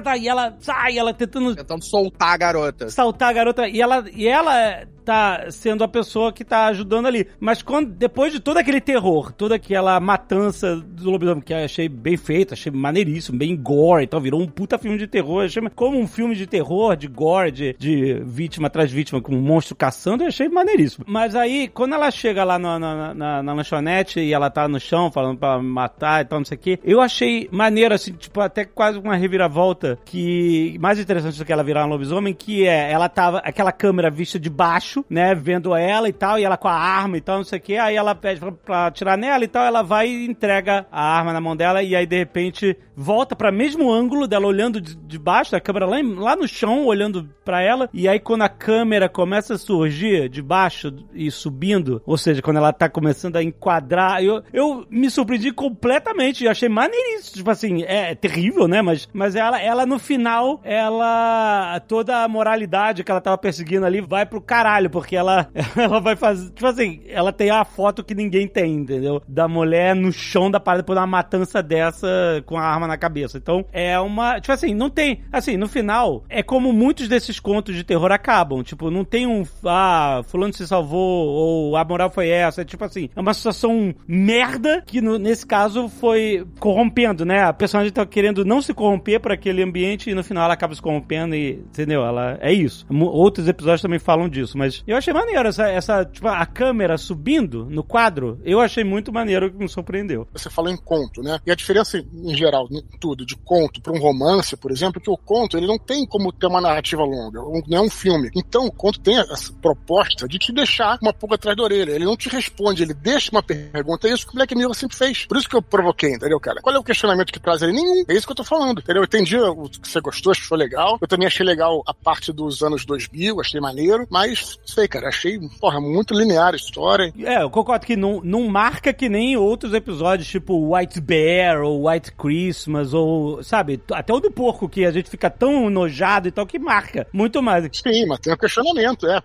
tá, E ela sai, ela tentando Tentando soltar a garota. saltar a garota. E ela, e ela tá sendo a pessoa que tá ajudando ali. Mas quando, depois de todo aquele terror, toda aquela matança do lobisomem, que eu achei bem feito, achei maneiríssimo, bem gore, então virou um puta filme de terror. Achei como um filme de terror, de gore, de, de vítima atrás de vítima, com um monstro caçando, eu achei maneiríssimo. Mas aí, quando ela chega lá na, na, na, na lanchonete e ela tá no chão falando pra matar e tal, não sei o quê, eu achei maneiro, assim, tipo, até quase uma reviravolta que mais interessante do que ela virar um lobisomem, que é, ela tava, aquela câmera vista de baixo, né, vendo ela e tal, e ela com a arma e tal, não sei o quê, aí ela pede pra, pra atirar nela e tal, ela vai e entrega a arma na mão dela, e aí de repente volta pra mesmo ângulo dela olhando de, de baixo, da câmera lá, lá no chão, olhando pra ela, e aí quando a câmera começa a surgir de baixo e subindo, ou seja, quando ela tá começando a enquadrar, eu, eu me surpreendi completamente, eu achei maneiríssimo, tipo assim, é, terrível, né, mas, mas ela, ela no final, ela, toda a moralidade que ela tava perseguindo ali vai pro caralho, porque ela, *laughs* ela vai fazer, tipo assim, ela tem a foto que ninguém tem, entendeu? Da mulher no chão da parada por uma matança dessa com a arma na cabeça. Então, é uma, tipo assim, não tem, assim, no final, é como muitos desses contos de terror acabam, tipo, não tem um, ah, fulano se salvou, ou a moral foi essa, é tipo assim, é uma situação merda que no- nesse caso foi corrompendo, né? A personagem tá querendo não se corromper por aquele ambiente e no final ela acaba se corrompendo e, entendeu? Ela, é isso. Outros episódios também falam disso, mas eu achei maneiro essa, essa, tipo, a câmera subindo no quadro, eu achei muito maneiro que me surpreendeu. Você falou em conto, né? E a diferença, em geral, em tudo, de conto para um romance, por exemplo, é que o conto ele não tem como ter uma narrativa longa, não é um filme. Então o conto tem essa proposta de te deixar uma pulga atrás da orelha. Ele não te responde, ele deixa uma pergunta. É isso que o Black Mirror sempre fez. Por isso que eu provoquei, entendeu, cara? Qual é o questionamento que traz ele? Nenhum. É isso que eu tô falando, entendeu? Eu entendi o que você gostou, achou legal. Eu também achei legal a parte dos anos 2000, achei maneiro. Mas, sei, cara, achei, porra, muito linear a história. É, eu concordo que não, não marca que nem outros episódios, tipo White Bear ou White Christmas, ou, sabe, até o do porco, que a gente fica tão nojado e tal, que marca muito mais. Sim, mas tem um questionamento, é,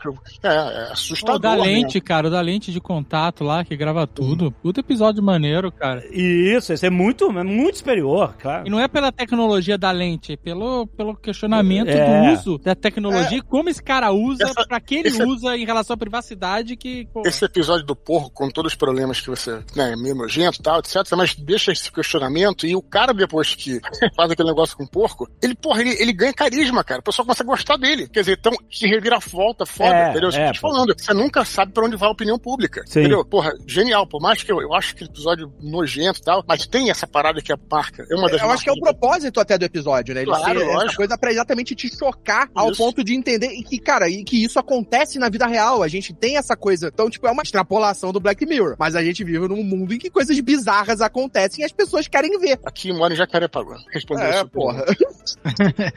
é, é O assustador. da né? lente, cara, o da lente de contato lá, que grava tudo. Puta episódio maneiro, cara. E isso, esse é muito, é muito superior, claro. E não é pela tecnologia da lente, é pelo, pelo questionamento É. do uso da tecnologia e como esse cara usa, Essa- pra que ele esse- usa em relação à privacidade que, pô, Esse episódio do porco, com todos os problemas que você, né, é meio nojento e tal, etc, mas deixa esse questionamento e o cara, depois que *laughs* faz aquele negócio com o porco, ele, porra, ele, ele ganha carisma, cara. O pessoal começa a gostar dele. Quer dizer, então, se revira volta, foda, É, entendeu? É, eu tô te pô. falando. Você nunca sabe pra onde vai a opinião pública. Sim. Entendeu? Porra, genial. Por mais que eu, eu acho que episódio nojento e tal, mas tem essa parada que é a marca. É uma das Eu acho que é o propósito até do episódio, né? Ele Claro, ser essa coisa pra exatamente te chocar ao Isso. ponto de entender e que, cara, e que isso acontece na vida real. A gente tem essa coisa. Então, tipo, é uma extrapolação do Black Mirror. Mas a gente vive num mundo em que coisas bizarras acontecem e as pessoas querem ver. Aqui mora em Jacarepaguá. Respondeu É, porra. *laughs*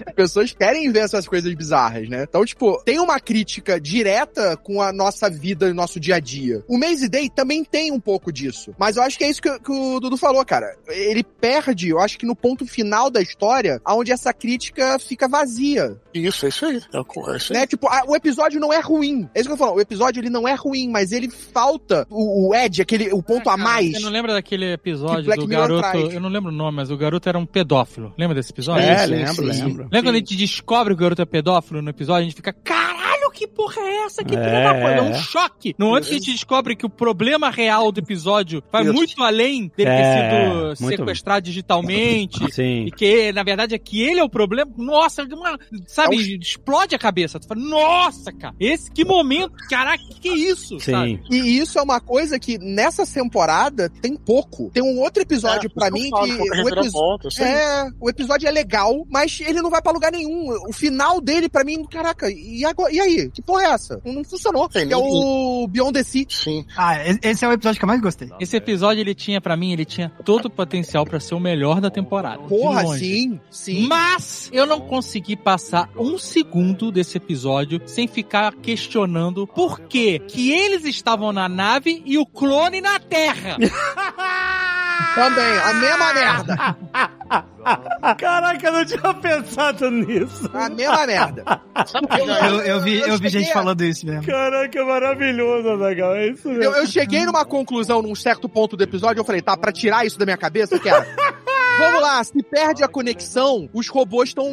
As pessoas querem ver essas coisas bizarras, né? Então, tipo, tem uma crítica direta com a nossa vida e nosso dia a dia. O Maze Day também tem um pouco disso. Mas eu acho que é isso que, que o Dudu falou, cara. Ele perde, eu acho que no ponto final da história, onde essa crítica fica vazia. Isso, é isso aí. É, o- é isso aí. Né? Tipo, a- o episódio não é ruim. É isso que eu falo. O episódio ele não é ruim, mas ele falta o, o Ed, aquele, o ponto a cara, mais. Você não lembra daquele Que episódio do garoto? Eu não lembro o nome, mas o garoto era um pedófilo. Lembra desse episódio? É, Sim, lembro, lembro. Lembra quando a gente descobre que o garoto é pedófilo no episódio? A gente fica, caralho, que porra é essa? Que É, da puta? É um é. choque. No momento que a gente descobre que o problema real do episódio vai Isso. muito além dele É, ter sido muito. sequestrado digitalmente. *laughs* Sim. E que, na verdade, é que ele é o problema. Nossa, uma- sabe, explode a cabeça. Tu fala, nossa, cara, esse que momento, caraca, que, que é isso? sabe? Sim. E isso é uma coisa que nessa temporada tem pouco. Tem um outro episódio É, pra isso mim falo, que o episódio. É, o episódio é legal, mas ele não vai pra lugar nenhum. O final dele, pra mim, caraca, e, agora, e aí? Que porra é essa? Não, não funcionou. Sim, Que é o Beyond the Sea. Sim. Ah, e- esse é o episódio que eu mais gostei. Esse episódio, ele tinha, pra mim, ele tinha todo o potencial pra ser o melhor da temporada. Porra, sim, sim. Mas eu não consegui passar um segundo desse episódio sem ficar questionando por que que eles estavam na nave e o clone na Terra. *laughs* Também, a mesma merda. *laughs* Caraca, eu não tinha pensado nisso. A mesma merda. Sabe que já- Eu, eu vi, eu vi cheguei gente a- falando isso mesmo. Caraca, maravilhoso, Azaghal. É isso mesmo. Eu, eu cheguei numa conclusão num certo ponto do episódio, eu falei, tá, pra tirar isso da minha cabeça, eu quero. *laughs* Vamos lá, se perde a conexão, os robôs estão.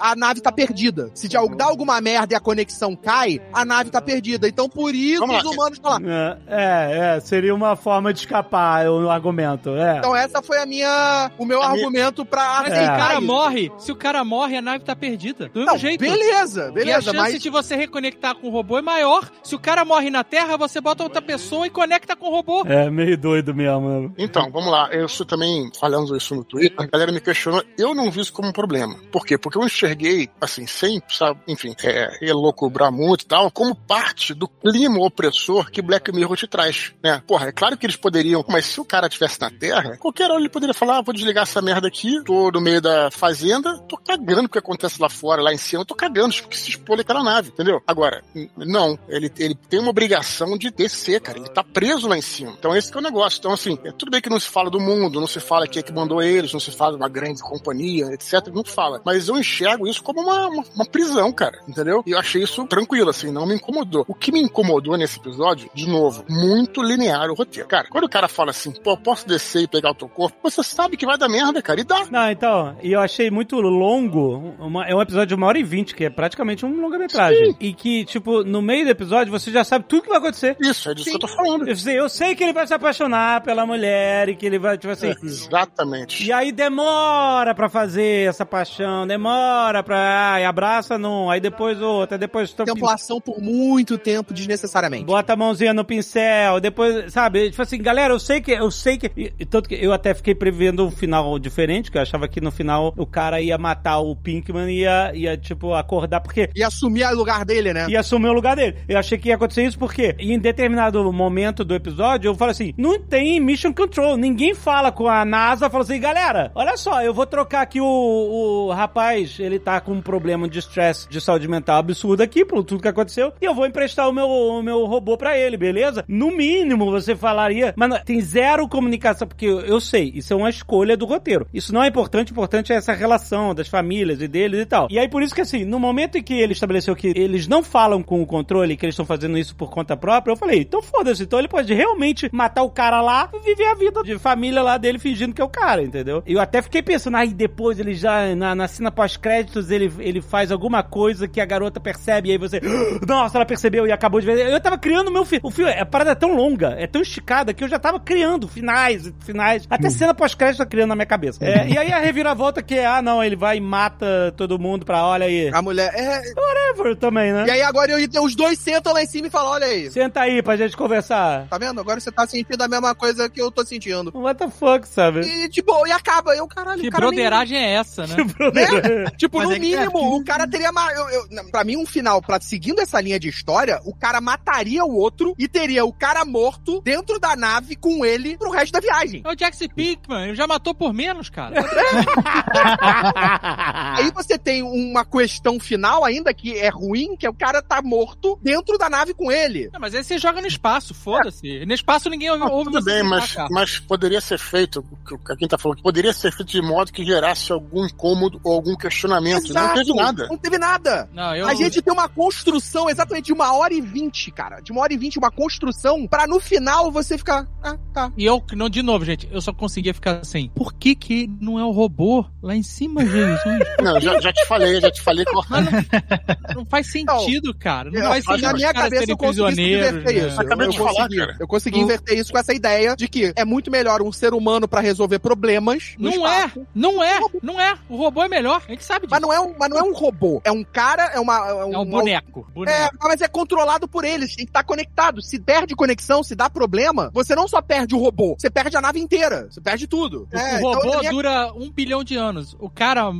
A nave tá perdida. Se de, dá alguma merda e a conexão cai, a nave tá perdida. Então por isso Vamos os lá. humanos estão lá. É, é, seria uma forma de escapar o argumento. É. Então essa foi a minha, o meu A minha- argumento pra Mas É. se o cara isso. morre, se o cara morre, a nave tá perdida. Do mesmo Não, jeito. beleza, e a beleza, chance mas de você reconectar com o robô é maior. Se o cara morre na Terra, você bota outra pessoa e conecta com o robô. É meio doido mesmo. Então, vamos lá. Eu isso também, falando isso no Twitter, a galera me questionou. Eu não vi isso como um problema. Por quê? Porque eu enxerguei, assim, sem, sabe, enfim, é, elocubrar muito e tal, como parte do clima opressor que Black Mirror te traz, né? Porra, é claro que eles poderiam, mas se o cara estivesse na Terra, qualquer hora ele poderia falar, ah, vou desligar essa merda aqui, tô no meio da fazenda, tô cagando o que acontece lá fora, lá em cima, tô cagando, porque se expor aquela nave, entendeu? Agora, não, ele, ele tem uma obrigação de descer, cara, ele tá preso lá em cima. Então esse é o negócio. Então, assim, é tudo bem que não se fala do mundo, não se fala quem é que mandou eles, não se fala uma grande companhia, etc. Não fala. Mas eu enxergo isso como uma, uma, uma prisão, cara, entendeu? E eu achei isso tranquilo, assim, não me incomodou. O que me incomodou nesse episódio, de novo, muito linear o roteiro. Cara, quando o cara fala assim, pô, posso descer e pegar o teu corpo, você sabe que vai dar merda, cara, e dá. Não, então, e eu achei muito longo. uma- é um episódio de uma hora e vinte, que é praticamente um longa-metragem. E que, tipo, no meio do episódio você já sabe tudo que vai acontecer. Isso, é disso que eu tô falando. Eu sei, eu sei que ele vai se apaixonar pela mulher e que ele vai, tipo É. assim. Exatamente. E aí demora pra fazer essa paixão, demora pra. Ai, abraça num, aí depois outra, aí depois. contemplação por muito tempo desnecessariamente. Bota a mãozinha no pincel, depois, sabe? Tipo assim, galera, eu sei que, eu sei que. e- tanto que eu até fiquei prevendo um final diferente, que eu achava que no final o cara ia matar o Pinkman e ia, ia tipo, acordar, porque E assumir o lugar dele, né? e assumir o lugar dele. Eu achei que ia acontecer isso porque, em determinado momento do episódio, eu falo assim: não tem mission control. Ninguém fala com a NASA, fala assim, galera, olha só, eu vou trocar aqui o, o rapaz, ele tá com um problema de stress de saúde mental absurdo aqui, por tudo que aconteceu, e eu vou emprestar o meu, o meu robô pra ele, beleza? No mínimo, você falaria, mas não- tem zero comunicação, porque eu, eu sei, isso é uma escolha do roteiro. Isso não é importante, o importante é essa relação das famílias e deles e tal. E aí, por isso que assim, no momento em que ele estabeleceu que eles não falam com o controle, que eles estão fazendo isso por conta própria, eu falei, então foda-se, então ele pode realmente matar o cara lá e viver a vida de família lá dele fingindo que é o cara, entendeu? Eu até fiquei pensando, aí depois ele já, na, na cena pós-créditos, ele, ele faz alguma coisa que a garota percebe, e aí você, *gasps* nossa, ela percebeu e acabou de ver. Eu tava criando o meu filme. O filme, a parada é tão longa, é tão esticada, que eu já tava criando finais, finais. Até cena pós-crédito tá criando na minha cabeça. É, e aí a reviravolta que é, ah, não, ele vai e mata todo mundo pra, olha aí. A mulher. É... Whatever também, né? E aí agora eu, os dois sentam lá em cima e falam: olha aí. Senta aí pra gente conversar. Tá vendo? Agora você tá sentindo a mesma coisa que eu tô sentindo. What the fuck, sabe? E boa, e acaba. Eu, caralho, Que cara nem- broderagem é essa, né? *laughs* Né? Tipo, Mas no é que- mínimo, o cara teria. ma- Eu, eu, pra mim, um final, pra, seguindo essa linha de história, o cara mataria o outro e teria o cara morto dentro da nave com ele pro resto da viagem. É o Jackson Pinkman, ele já matou por menos, cara. *laughs* Aí você tem uma questão final ainda que é ruim, que é o cara tá morto dentro da nave com ele. Não, mas aí você joga no espaço, foda-se. No espaço ninguém ouve, ouve Tudo bem, mas, poderia ser feito, o que o Caquinho tá falando, poderia ser feito de modo que gerasse algum incômodo ou algum questionamento. Não teve nada. Não teve nada. Não, eu... A gente tem uma construção exatamente de uma hora e vinte, cara. De uma hora e vinte, uma construção pra no final você ficar. Ah, tá. E eu, não, de novo, gente, eu só conseguia ficar assim. Por que que não é o robô lá em cima, *laughs* gente? Não, já, já te falei, já te falei que Mas não, não faz sentido, cara. Não Eu- faz na sentido os minha cabeça eu consegui inverter né? isso. Acabei eu, de falar, consegui, cara. eu consegui inverter isso com essa ideia de que é muito melhor um ser humano pra resolver problemas. No Não é, não é, não é. O robô é melhor, a gente sabe disso. Mas não, é um, mas não é um robô. É um cara, é uma. É um, É um boneco. É, boneco. mas é controlado por eles, tem que estar conectado. Se perde conexão, se dá problema, você não só perde o robô, você perde a nave inteira. Você perde tudo. O É, robô então, na minha- dura um bilhão de anos. O cara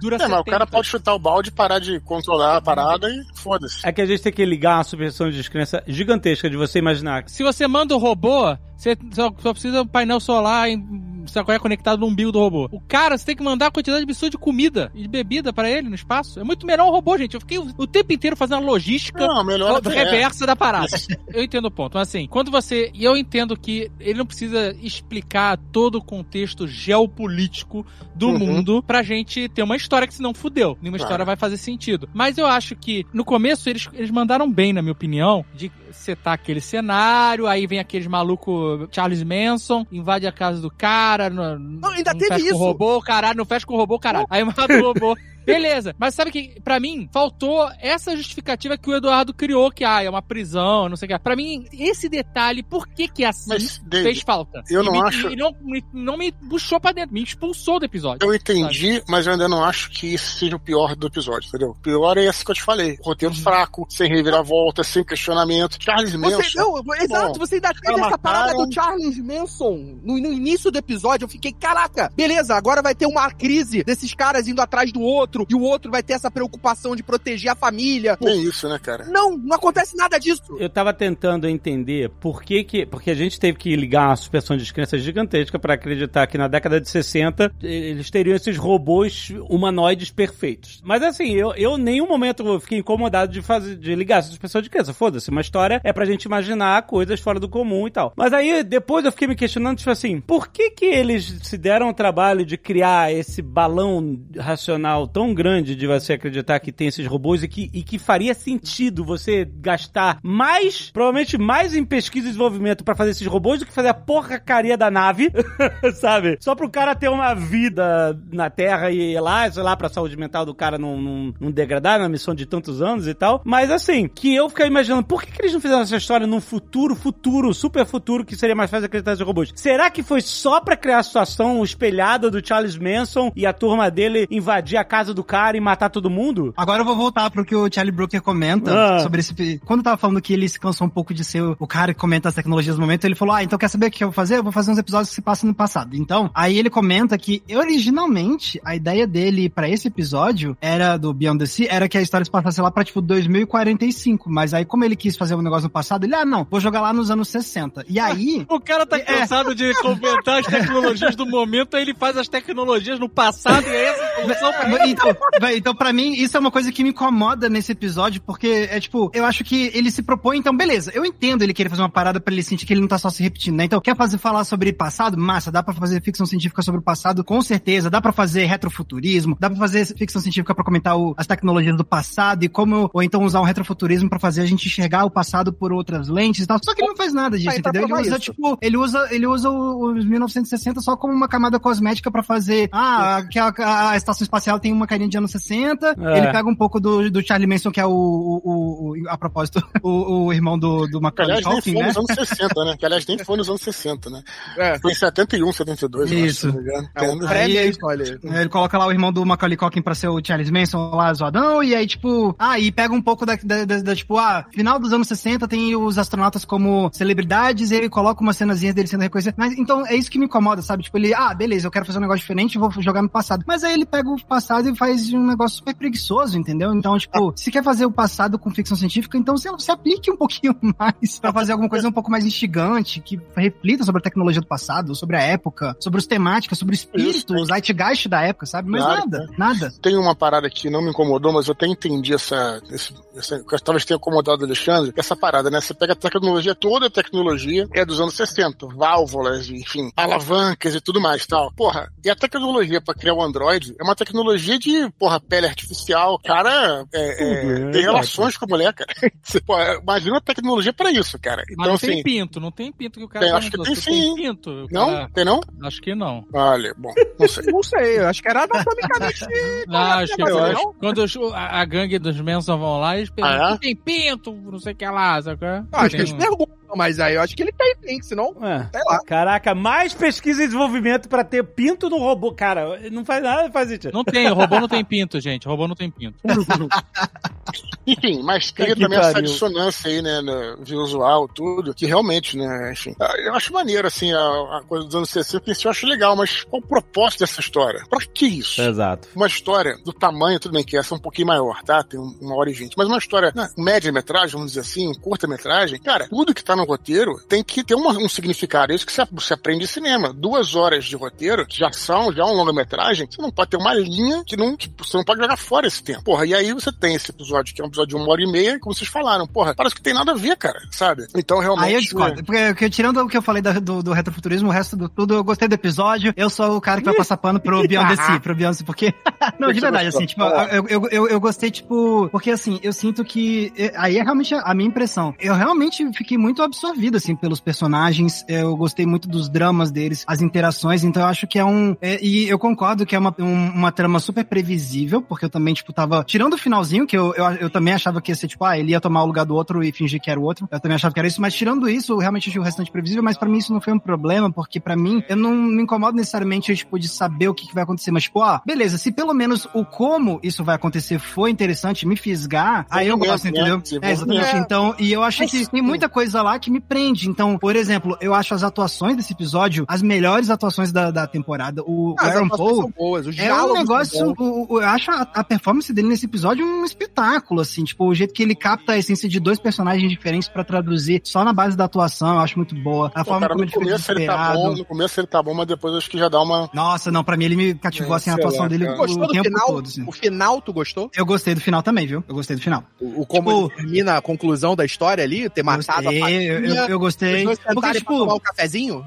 dura É, mas o 70. cara pode chutar o balde, parar de controlar a parada e foda-se. É que a gente tem que ligar uma supressão de descrença gigantesca de você imaginar. Se você manda o robô, você só, só precisa um painel solar em, qual é, conectado no umbigo do robô. O cara, você tem que mandar a quantidade absurda de comida e de bebida pra ele no espaço. É muito melhor um robô, gente. Eu fiquei o, o tempo inteiro fazendo a logística Não, melhor até é. reversa da parada. *laughs* Eu entendo o ponto. Mas assim, quando você. E eu entendo que ele não precisa explicar todo o contexto geopolítico do Uhum. mundo pra gente ter uma história que senão fudeu. Nenhuma Claro. história vai fazer sentido. Mas eu acho que no começo eles, eles mandaram bem, na minha opinião, de setar aquele cenário, aí vem aqueles maluco Charles Manson, invade a casa do cara, não, Não, ainda não teve fecha com isso. o robô, caralho, não fecha com o robô, caralho. Aí mata o robô. *laughs* Beleza, mas sabe que, pra mim, faltou essa justificativa que o Eduardo criou, que ah, é uma prisão, não sei o que. Pra mim, esse detalhe, por que que é assim, Mas, David, fez falta. eu E não me- acho- E não, me, não me puxou pra dentro, me expulsou do episódio. Eu entendi, mas eu ainda não acho que isso seja o pior do episódio, entendeu? O pior é esse que eu te falei. Roteiro Uhum. fraco, sem reviravolta, sem questionamento. Charles Manson. Você, não, exato, você ainda teve essa parada mataram. do Charles Manson no, no início do episódio. Eu fiquei, caraca, beleza, agora vai ter uma crise desses caras indo atrás do outro, e o outro vai ter essa preocupação de proteger a família. Pô, Nem isso, né, cara? Não, não acontece nada disso. Eu tava tentando entender por que que... Porque a gente teve que ligar uma suspensão de descrença gigantesca pra acreditar que na década de 60 eles teriam esses robôs humanoides perfeitos. Mas assim, eu, nenhum momento eu fiquei incomodado de fazer de ligar essa suspensão de descrença. Foda-se, uma história é pra gente imaginar coisas fora do comum e tal. Mas aí depois eu fiquei me questionando, tipo assim, por que que eles se deram o trabalho de criar esse balão racional tão grande de você acreditar que tem esses robôs e que, e que faria sentido você gastar mais, provavelmente mais em pesquisa e desenvolvimento pra fazer esses robôs do que fazer a porcaria da nave, *laughs* sabe? Só pro cara ter uma vida na Terra e ir lá, sei lá, pra saúde mental do cara não, não, não degradar na missão de tantos anos e tal. Mas assim, que eu fiquei imaginando, por que, que eles não fizeram essa história num futuro, futuro, super futuro, que seria mais fácil acreditar nesses robôs? Será que foi só pra criar a situação espelhada do Charles Manson e a turma dele invadir a casa do cara e matar todo mundo? Agora eu vou voltar pro que o Charlie Brooker comenta Ah. sobre esse. Quando tava falando que ele se cansou um pouco de ser o, cara que comenta as tecnologias do momento, ele falou: Ah, então quer saber o que eu vou fazer? Eu vou fazer uns episódios que se passam no passado. Então, aí ele comenta que originalmente a ideia dele pra esse episódio era do Beyond the Sea, era que a história se passasse lá pra tipo 2045. Mas aí, como ele quis fazer um negócio no passado, ele, ah, não, vou jogar lá nos anos 60. E aí. *laughs* O cara tá É. cansado de comentar as tecnologias do momento, aí ele faz as tecnologias no passado e é essa a *laughs* solução pra ele. Então, vai, então, pra mim, isso é uma coisa que me incomoda nesse episódio, porque é tipo, eu acho que ele se propõe, então, beleza, eu entendo ele querer fazer uma parada pra ele sentir que ele não tá só se repetindo, né? Então, quer fazer falar sobre passado? Massa, dá pra fazer ficção científica sobre o passado, com certeza, dá pra fazer retrofuturismo, dá pra fazer ficção científica pra comentar o- as tecnologias do passado e como, ou então usar o retrofuturismo pra fazer a gente enxergar o passado por outras lentes e tal. Só que ele não faz nada disso, entendeu? Ele usa, isso. tipo, ele usa, ele usa os 1960 só como uma camada cosmética pra fazer, ah, que a, a estação espacial tem uma carinha de anos 60, É. ele pega um pouco do, do Charlie Manson, que é o, o, o- a propósito, *laughs* o, o irmão do, do Que, Macaulay aliás, nem Culkin, foi né? nos anos 60, né? Que, aliás, nem foi nos anos 60, né? É. Foi em 71, 72, eu acho, Isso. engano. É um Aí- mesmo, olha. Ele coloca lá o irmão do Macaulay Culkin pra ser o Charles Manson lá, zoadão, e aí, tipo, ah, e pega um pouco da, da, da- da, tipo, ah, final dos anos 60 tem os astronautas como celebridades, e ele coloca umas cenazinhas dele sendo reconhecido. Mas, então, é isso que me incomoda, sabe? Tipo, ele, ah, beleza, eu quero fazer um negócio diferente, vou jogar no passado. Mas aí ele pega o passado e faz um negócio super preguiçoso, entendeu? Então, tipo, se quer fazer o passado com ficção científica, então você, você aplique um pouquinho *laughs* mais pra fazer alguma coisa um pouco mais instigante, que reflita sobre a tecnologia do passado, sobre a época, sobre os temáticas, sobre o espírito, Isso. o zeitgeist da época, sabe? Mas Claro, nada, nada. Tem uma parada que não me incomodou, mas eu até entendi essa. esse- essa que talvez tenha incomodado o Alexandre, essa parada, né? Você pega a tecnologia, toda a tecnologia é dos anos 60, válvulas, enfim, alavancas e tudo mais tal. Porra, e a tecnologia pra criar o Android é uma tecnologia de, porra, pele artificial. Cara, é, é, é, tem relações com a mulher, cara. Você, *laughs* pô, imagina a tecnologia pra isso, cara. Mas Então, não assim. tem pinto, não tem pinto que o cara Tem, acho que tem sim. pinto? O Não? cara- Tem não? Acho que não. Olha, bom, não sei. Não sei, eu acho que era anatomicamente. *laughs* Ah, acho que mas eu não. acho. Quando os- a, a gangue dos Manson vão lá, eles perguntam: Ah, é? "Tu tem pinto, não sei o que lá, sabe? é?" Acho que Tem eles perguntam, mas aí eu acho que ele tem, tem, senão. É. Sei lá. Caraca, mais pesquisa e desenvolvimento pra ter pinto no robô. Cara, não faz nada, faz sentido. Não tem, o robô não tem pinto, gente. O robô não tem pinto. *laughs* Enfim, mas cria também essa dissonância aí, né, no visual, tudo, que realmente, né, enfim. ah, Eu acho maneiro, assim, a, a coisa dos anos 60, isso eu acho legal, mas qual o propósito dessa história? Pra que isso? Exato. Uma história do tamanho, tudo bem que essa é um pouquinho maior, tá? Tem um- uma hora e vinte. Mas uma história, né, média-metragem, vamos dizer assim, um curta-metragem, cara, tudo que tá no roteiro tem que ter uma- um significado. É isso que você, aprende em cinema. Duas horas de roteiro, que já são, já um longa-metragem, você não pode ter uma linha que não, tipo, você não pode jogar fora esse tempo. Porra, e aí você tem esse episódio, que é um episódio de uma hora e meia, como vocês falaram, porra, parece que tem nada a ver, cara, sabe? Então, realmente. Aí eu discordo. Porque, porque tirando o que eu falei da- do, do retrofuturismo, o resto do tudo, eu gostei do episódio. Eu sou o cara que vai passar pano pro Beyond the Sea, pro Beyond porque. *laughs* não, de verdade, assim, tipo, eu, eu, eu, eu gostei, tipo. Porque assim, eu sinto que. eh, Aí é realmente a, a minha impressão. Eu realmente fiquei muito absorvido, assim, pelos personagens. Eu gostei muito dos dramas deles, as interações, então eu acho que é um. é, e eu concordo que é uma, um- uma trama super previsível, porque eu também, tipo, tava. Tirando o finalzinho, que eu, eu, eu também achava que ia ser, tipo, ah, ele ia tomar o lugar do outro e fingir que era o outro. Eu também achava que era isso, mas tirando isso, eu realmente achei o restante previsível, mas pra mim isso não foi um problema, porque pra mim, eu não me incomodo necessariamente, tipo, de saber o que, que vai acontecer, mas, tipo, ah, beleza, se pelo menos o como isso vai acontecer foi interessante, me fisgar, aí eu gosto, Desenvolvimento, né? entendeu? É, exatamente. Então, e eu acho que tem muita coisa lá que me prende. Então, por exemplo, eu acho as atuações desse episódio as melhores atuações da, da temporada. O, Ah, Aaron Paul. são boas, É um negócio, o- o- eu acho a, a performance dele nesse episódio um espetáculo, assim, tipo, o jeito que ele capta a essência de dois personagens diferentes pra traduzir só na base da atuação, eu acho muito boa. A Pô, forma cara, como no ele começo ele tá bom, no começo ele tá bom, mas depois acho que já dá uma. Nossa, não, pra mim ele me cativou, É, assim, a atuação lá, dele o do tempo final? todo, assim. O final, tu gostou? Eu gostei do final também, viu? Eu gostei do final. O, o como Tipo- ele termina a conclusão da história ali, ter matado a Gostei, eu, eu, gostei. Porque, pra tomar tipo, um cafezinho?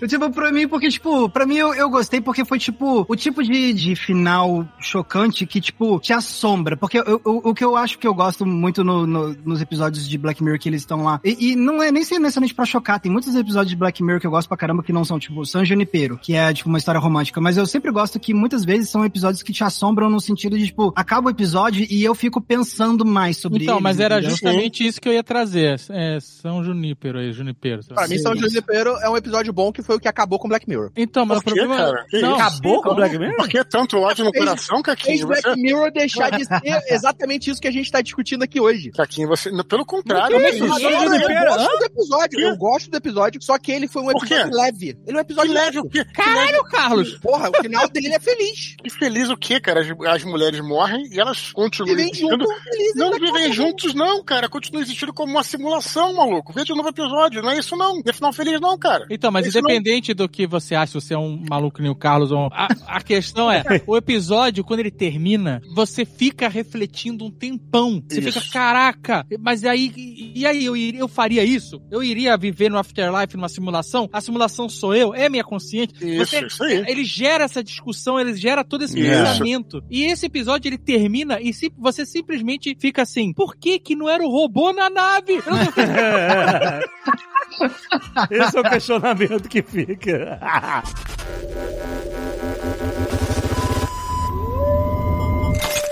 eu, *laughs* tipo, pra mim, porque, tipo, pra mim eu, eu gostei porque foi, tipo, o tipo de, de final chocante que, tipo, te assombra. Porque eu- eu- o que eu acho que eu gosto muito no- no- nos episódios de Black Mirror que eles estão lá, e, e não é nem necessariamente pra chocar, tem muitos episódios de Black Mirror que eu gosto pra caramba que não são, tipo, San Junipero, que é, tipo, uma história romântica, mas eu sempre gosto que muitas vezes são episódios que te assombram no sentido de, tipo, acaba o episódio e eu fico pensando mais sobre Então, eles, mas era entendeu? justamente isso que eu ia trazer. É, São Junípero aí, Junipero. lá. Pra mim, São Junipero é um episódio bom que foi o que acabou com Black Mirror. Então, mas Por o problema... cara? Que não? Acabou com o Black Mirror? Por que tanto ódio no Fez- coração, Fez Caquinho? Black Você, Mirror deixar de ser *laughs* exatamente isso que a gente tá discutindo aqui hoje. Caquinho, você. Pelo contrário, Não, é isso, Eu gosto do episódio, Quê? eu gosto do episódio, só que ele foi um episódio leve. Ele é um Que episódio leve o quê? Caralho, Carlos! Porra, o final dele é feliz. Que *laughs* feliz o quê, cara? As, as mulheres morrem e elas continuam Vivem existindo. juntos, felizes. Não vivem juntos, não, cara. Continua existindo como uma simulação, maluco. Veja o novo episódio. Não é isso, não. Não é final feliz, não, cara. Então, mas Isso independente do que você acha, se você é um maluco nem o Carlos ou um... a, a questão é, *laughs* o episódio, quando ele termina, você fica refletindo um tempão. Você Isso. fica, caraca, mas aí, e aí, eu, eu faria isso? Eu iria viver no Afterlife, numa simulação? A simulação sou eu? É minha consciente? Isso, Você- isso aí. Ele gera essa discussão, ele gera todo esse Isso. pensamento. E esse episódio, ele termina e se, você simplesmente fica assim, por que que não era o robô na nave? Eu não- *laughs* Esse é o questionamento que fica. *laughs*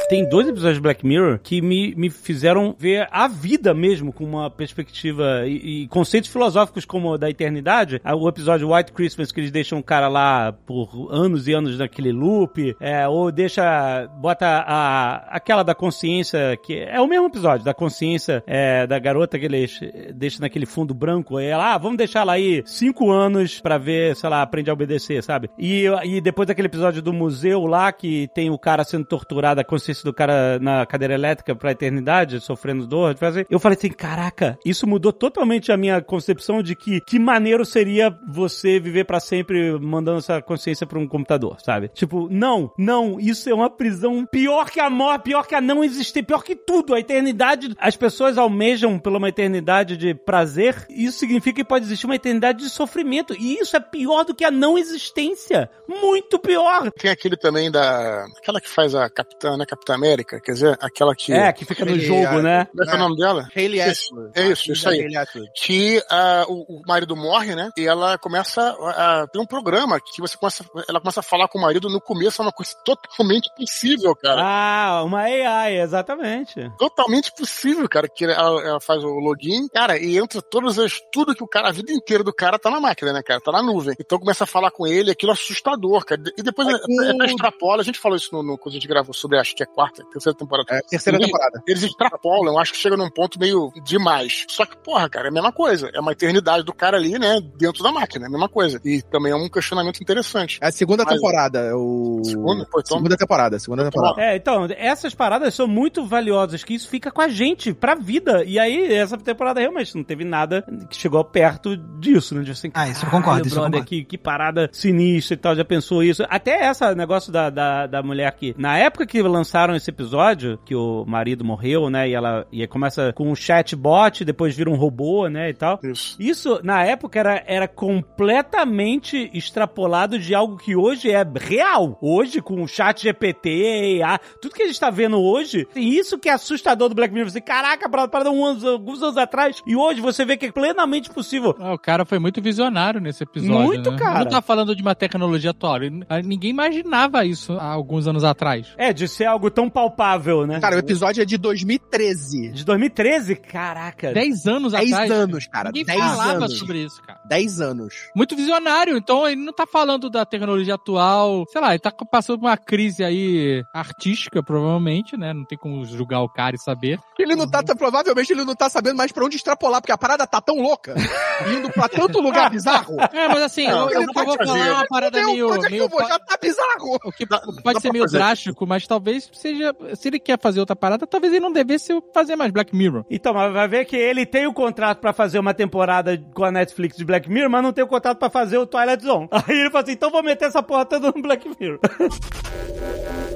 Tem dois episódios de Black Mirror que me, me fizeram ver a vida mesmo com uma perspectiva e, e conceitos filosóficos como o da eternidade. Ah, O episódio White Christmas, que eles deixam o cara lá por anos e anos naquele loop, é, ou deixa, bota a, aquela da consciência, que é o mesmo episódio, da consciência é, da garota que eles deixam naquele fundo branco, aí ela, ah, vamos deixar ela aí cinco anos pra ver se ela aprende a obedecer, sabe? E, e depois daquele episódio do museu lá, que tem o cara sendo torturado, a consciência do cara na cadeira elétrica pra eternidade, sofrendo dor, eu falei assim, caraca, isso mudou totalmente a minha concepção de que que maneiro seria você viver pra sempre mandando essa consciência pra um computador, sabe? Tipo, não, não, isso é uma prisão pior que a morte, pior que a não existir, pior que tudo, a eternidade, as pessoas almejam pela uma eternidade de prazer, isso significa que pode existir uma eternidade de sofrimento, e isso é pior do que a não existência, muito pior. Tem aquele também da. Aquela que faz a Capitã, né? Capitã América, quer dizer, aquela que. É, que fica no Ele- jogo, né? Como é que é o nome dela? Hayley Isso, Atwood. é isso, isso aí. Hayley Atwood. que ah, o, o marido morre, né? E ela começa a, a ter um programa que você começa, ela começa a falar com o marido no começo é uma coisa totalmente possível, cara. Ah, uma AI, exatamente. Totalmente possível, cara, que ela, ela faz o login, cara, e entra todas as tudo que o cara, a vida inteira do cara tá na máquina, né, cara? Tá na nuvem. Então começa a falar com ele, aquilo é assustador, cara. E depois é, o- é, extrapola, a gente falou isso no, no quando a gente gravou sobre, acho que é quarta, terceira temporada. É, terceira Eles- temporada. Eles extrapolam, acho que chega num ponto meio demais. Só que, porra, cara, é a mesma coisa. É uma eternidade do cara ali, né, dentro da máquina, é a mesma coisa. E também é um questionamento interessante. É a segunda Mas- temporada. é O... Segunda? Pô, então- Segunda temporada, segunda temporada. É, então, essas paradas são muito valiosas, que isso fica com a gente, pra vida. E aí, essa temporada realmente não teve nada que chegou perto disso, né? De assim, Ah, isso eu "Caralho, concordo, isso eu brother, concordo." Que, que parada sinistra e tal, já pensou isso. Até essa negócio da, da, da mulher que, na época que lançaram gravaram esse episódio, que o marido morreu, né? E ela e começa com um chatbot, depois vira um robô, né? E tal. Isso. Isso, na época, era, era completamente extrapolado de algo que hoje é real. Hoje, com o chat GPT, IA, tudo que a gente tá vendo hoje, e isso que é assustador do Black Mirror. Você, caraca, para, para um anos, alguns anos atrás, e hoje você vê que é plenamente possível. Ah, O cara foi muito visionário nesse episódio. Muito, né? cara. Não tá falando de uma tecnologia atual. Ninguém imaginava isso há alguns anos atrás. É, de ser algo tão palpável, né? Cara, o episódio é de 2013. De 2013? Caraca. Dez anos 10 atrás. anos, cara. Ninguém 10 falava anos. sobre isso, cara. 10 anos. Muito visionário, então ele não tá falando da tecnologia atual. Sei lá, ele tá passando por uma crise aí artística, provavelmente, né? Não tem como julgar o cara e saber. Ele não tá, provavelmente ele não tá sabendo mais pra onde extrapolar, porque a parada tá tão louca, *laughs* indo pra tanto lugar *laughs* bizarro. É, mas assim, Não, eu, eu, não vou falar uma parada Meu, meio. onde é que meio eu vou? Já tá bizarro. O que pode dá ser meio fazer. drástico, mas talvez seja. Se ele quer fazer outra parada, talvez ele não devesse fazer mais Black Mirror. Então, mas vai ver que ele tem o contrato pra fazer uma temporada com a Netflix de Black Mirror, mas não tem o contrato pra fazer o Twilight Zone. *laughs* Aí ele fala assim, então vou meter essa porra toda no Black Mirror. *laughs*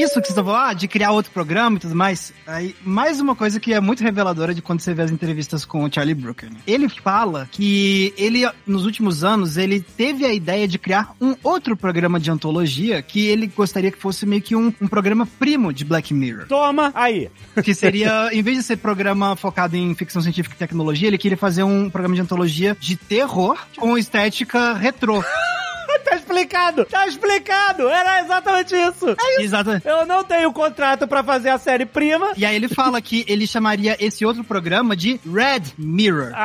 Isso que você falou, ah, de criar outro programa e tudo mais. Aí, mais uma coisa que é muito reveladora de quando você vê as entrevistas com o Charlie Brooker. né? Ele fala que ele, nos últimos anos, ele teve a ideia de criar um outro programa de antologia que ele gostaria que fosse meio que um, um programa primo de Black Mirror. Toma, aí. *laughs* Que seria, em vez de ser programa focado em ficção científica e tecnologia, ele queria fazer um programa de antologia de terror com estética retrô. *laughs* Tá explicado, tá explicado. Era exatamente isso. Exatamente. Eu não tenho contrato pra fazer a série prima. E aí ele fala que ele chamaria esse outro programa de Red Mirror. *laughs*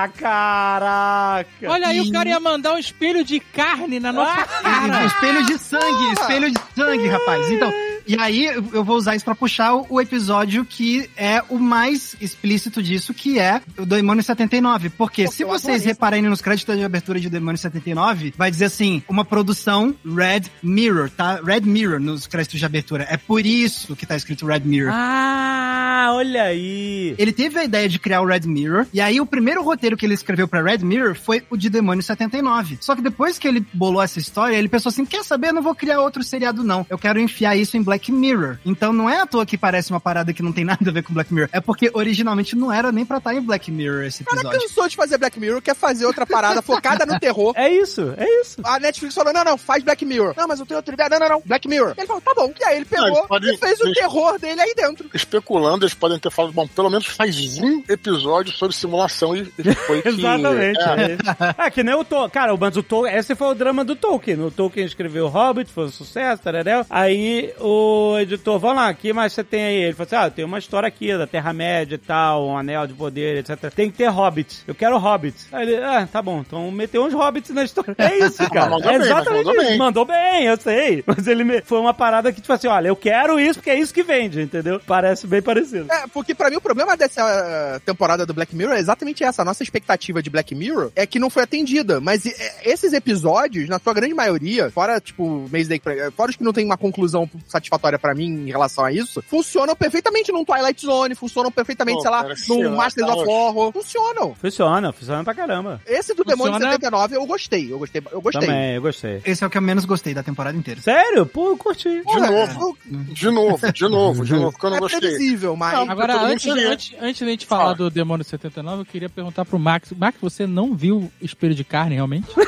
Ah, caraca. Olha aí, E- o cara ia mandar um espelho de carne na nossa Ah, cara. *laughs* Espelho de sangue, espelho de sangue, rapaz. Então, e aí eu vou usar isso pra puxar o- episódio que é o mais explícito disso, que é o Demônio 79. Porque Pô, se vocês repararem nos créditos de abertura de Demônio 79, vai dizer assim, uma produção Red Mirror, tá? Red Mirror nos créditos de abertura. É por isso que tá escrito Red Mirror. Ah, olha aí. Ele teve a ideia de criar o Red Mirror, e aí o primeiro roteiro que ele escreveu pra Red Mirror foi o de Demônio 79. Só que depois que ele bolou essa história, ele pensou assim: quer saber? Eu não vou criar outro seriado, não. Eu quero enfiar isso em Black Mirror. Então não é à toa que parece uma parada que não tem nada a ver com Black Mirror. É porque originalmente não era nem pra estar em Black Mirror esse O cara episódio. cansou de fazer Black Mirror, quer fazer outra parada focada no terror. É isso, é isso. A Netflix falou, não, não, faz Black Mirror. Não, mas eu tenho outra ideia. Não, não, não, Black Mirror. Ele falou, tá bom. E aí ele pegou eles podem- e fez o terror dele aí dentro. Especulando, eles podem ter falado, bom, pelo menos faz um episódio sobre simulação e foi *laughs* que... Exatamente. É, É. é que nem o Tolkien. Cara, mas o Tolkien, esse foi o drama do Tolkien. O Tolkien escreveu o Hobbit, foi um sucesso, tararel. Aí o editor, vamos lá, que mais você tem aí? Ele falou assim: ah, tem uma história aqui da Terra-média e tal, um anel de poder, etc. Tem que ter Hobbit. Eu quero Hobbit. Aí ele, ah, tá bom, então meteu uns Hobbits na história. É isso, *laughs* cara. mandou é bem, exatamente mandou isso. bem. Mandou bem, eu sei. Mas ele me... foi uma parada que, tipo assim, olha, eu quero isso porque é isso que vende, entendeu? Parece bem parecido. É, porque pra mim o problema dessa temporada do Black Mirror é exatamente essa. A nossa expectativa de Black Mirror é que não foi atendida. Mas eh, esses episódios, na sua grande maioria, fora, tipo, Maze Day, fora os que não tem uma conclusão satisfatória pra mim em relação a isso, funcionam perfeitamente num Twilight Zone, funcionam perfeitamente, Pô, sei lá, cara, num lá, Masters tá of. Horror. Funcionam. Funciona, funciona pra caramba. Esse do Demônio Funciona. 79 eu gostei. Eu gostei. Eu gostei. Também, eu gostei. Esse é o que eu menos gostei da temporada inteira. Sério? Pô, eu curti. De novo, de novo, de novo, de novo, porque eu não É gostei. previsível, mas. Não, Agora, antes, antes, antes de a gente falar Fala. do Demônio 79, eu queria perguntar pro Max. Max, você não viu Espelho de Carne, realmente? *laughs*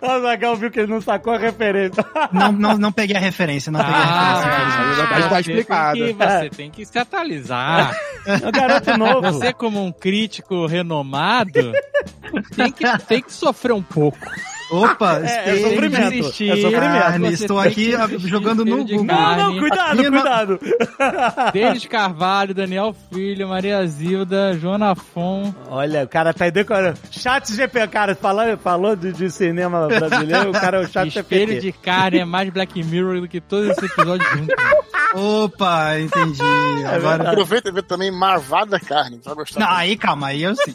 o Zagal viu que ele não sacou a referência. Não, não, não peguei a referência, não peguei a referência. mas tá você explicado. Tem que, você tem que se atualizar. É um garoto novo. Você, *laughs* como um crítico renomado, tem que, tem que sofrer um pouco. Opa, É, é espelho de sofrimento. É sofrimento. carne. Você Estou aqui jogando no Espelho Google. Não, não, cuidado, Aqui não- cuidado. *laughs* Denis Carvalho, Daniel Filho, Maria Zilda, Joana Fon. Olha, o cara tá aí decorando. Chat GP, cara, falou, falou de, de cinema brasileiro, o cara é o chat Espelho GPT. de Carne é mais Black Mirror do que todos esses episódios juntos. *laughs* Opa, entendi. Agora. Aproveita e vê também Marvada Carne. Vai gostar. Não, aí calma, aí eu sei.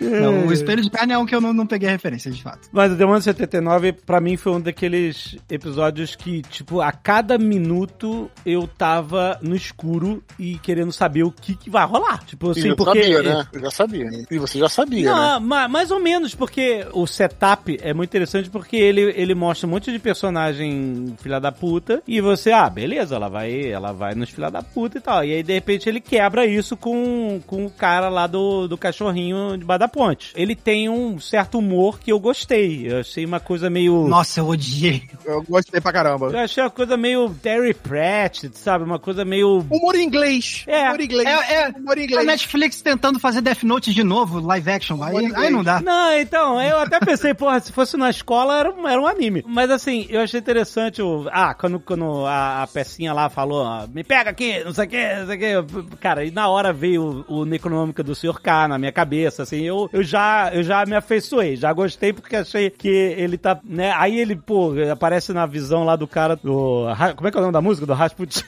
*laughs* não, o espelho de carne é um que eu não, não peguei a referência, de fato. Mas o Demônio 79, pra mim, foi um daqueles episódios que, tipo, a cada minuto eu tava no escuro e querendo saber o que, que vai rolar. Tipo, assim, eu porque. sabia, né? Eu já sabia. E você já sabia, né? Não, ma- mais ou menos, porque o setup é muito interessante porque ele, ele mostra um monte de personagem filha da puta e você, ah, beleza, ela vai, ela vai nos filha da puta e tal. E aí, de repente, ele quebra isso com, com o cara lá do, do cachorrinho de da ponte. Ele tem um certo humor que eu gostei. Eu achei uma coisa meio. Nossa, eu odiei. Eu gostei pra caramba. Eu achei uma coisa meio Terry Pratchett, sabe? Uma coisa meio. Humor em inglês. É. Humor em inglês. É, é, Humor A inglês. Netflix tentando fazer Death Note de novo, live action. Aí, aí não dá. Não, então, eu até pensei, porra, se fosse na escola era um, era um anime. Mas assim, eu achei interessante o. Ah, quando, quando a, a pecinha lá falou, ah, me pega aqui, não sei o que, não sei o que. Cara, e na hora veio o, o Necronômica do Sr. K na minha cabeça, assim, eu, eu, já, eu já me afeiçoei, já gostei porque achei que ele tá, né? Aí ele, pô, aparece na visão lá do cara do. Como é que é o nome da música? Do Rasputin.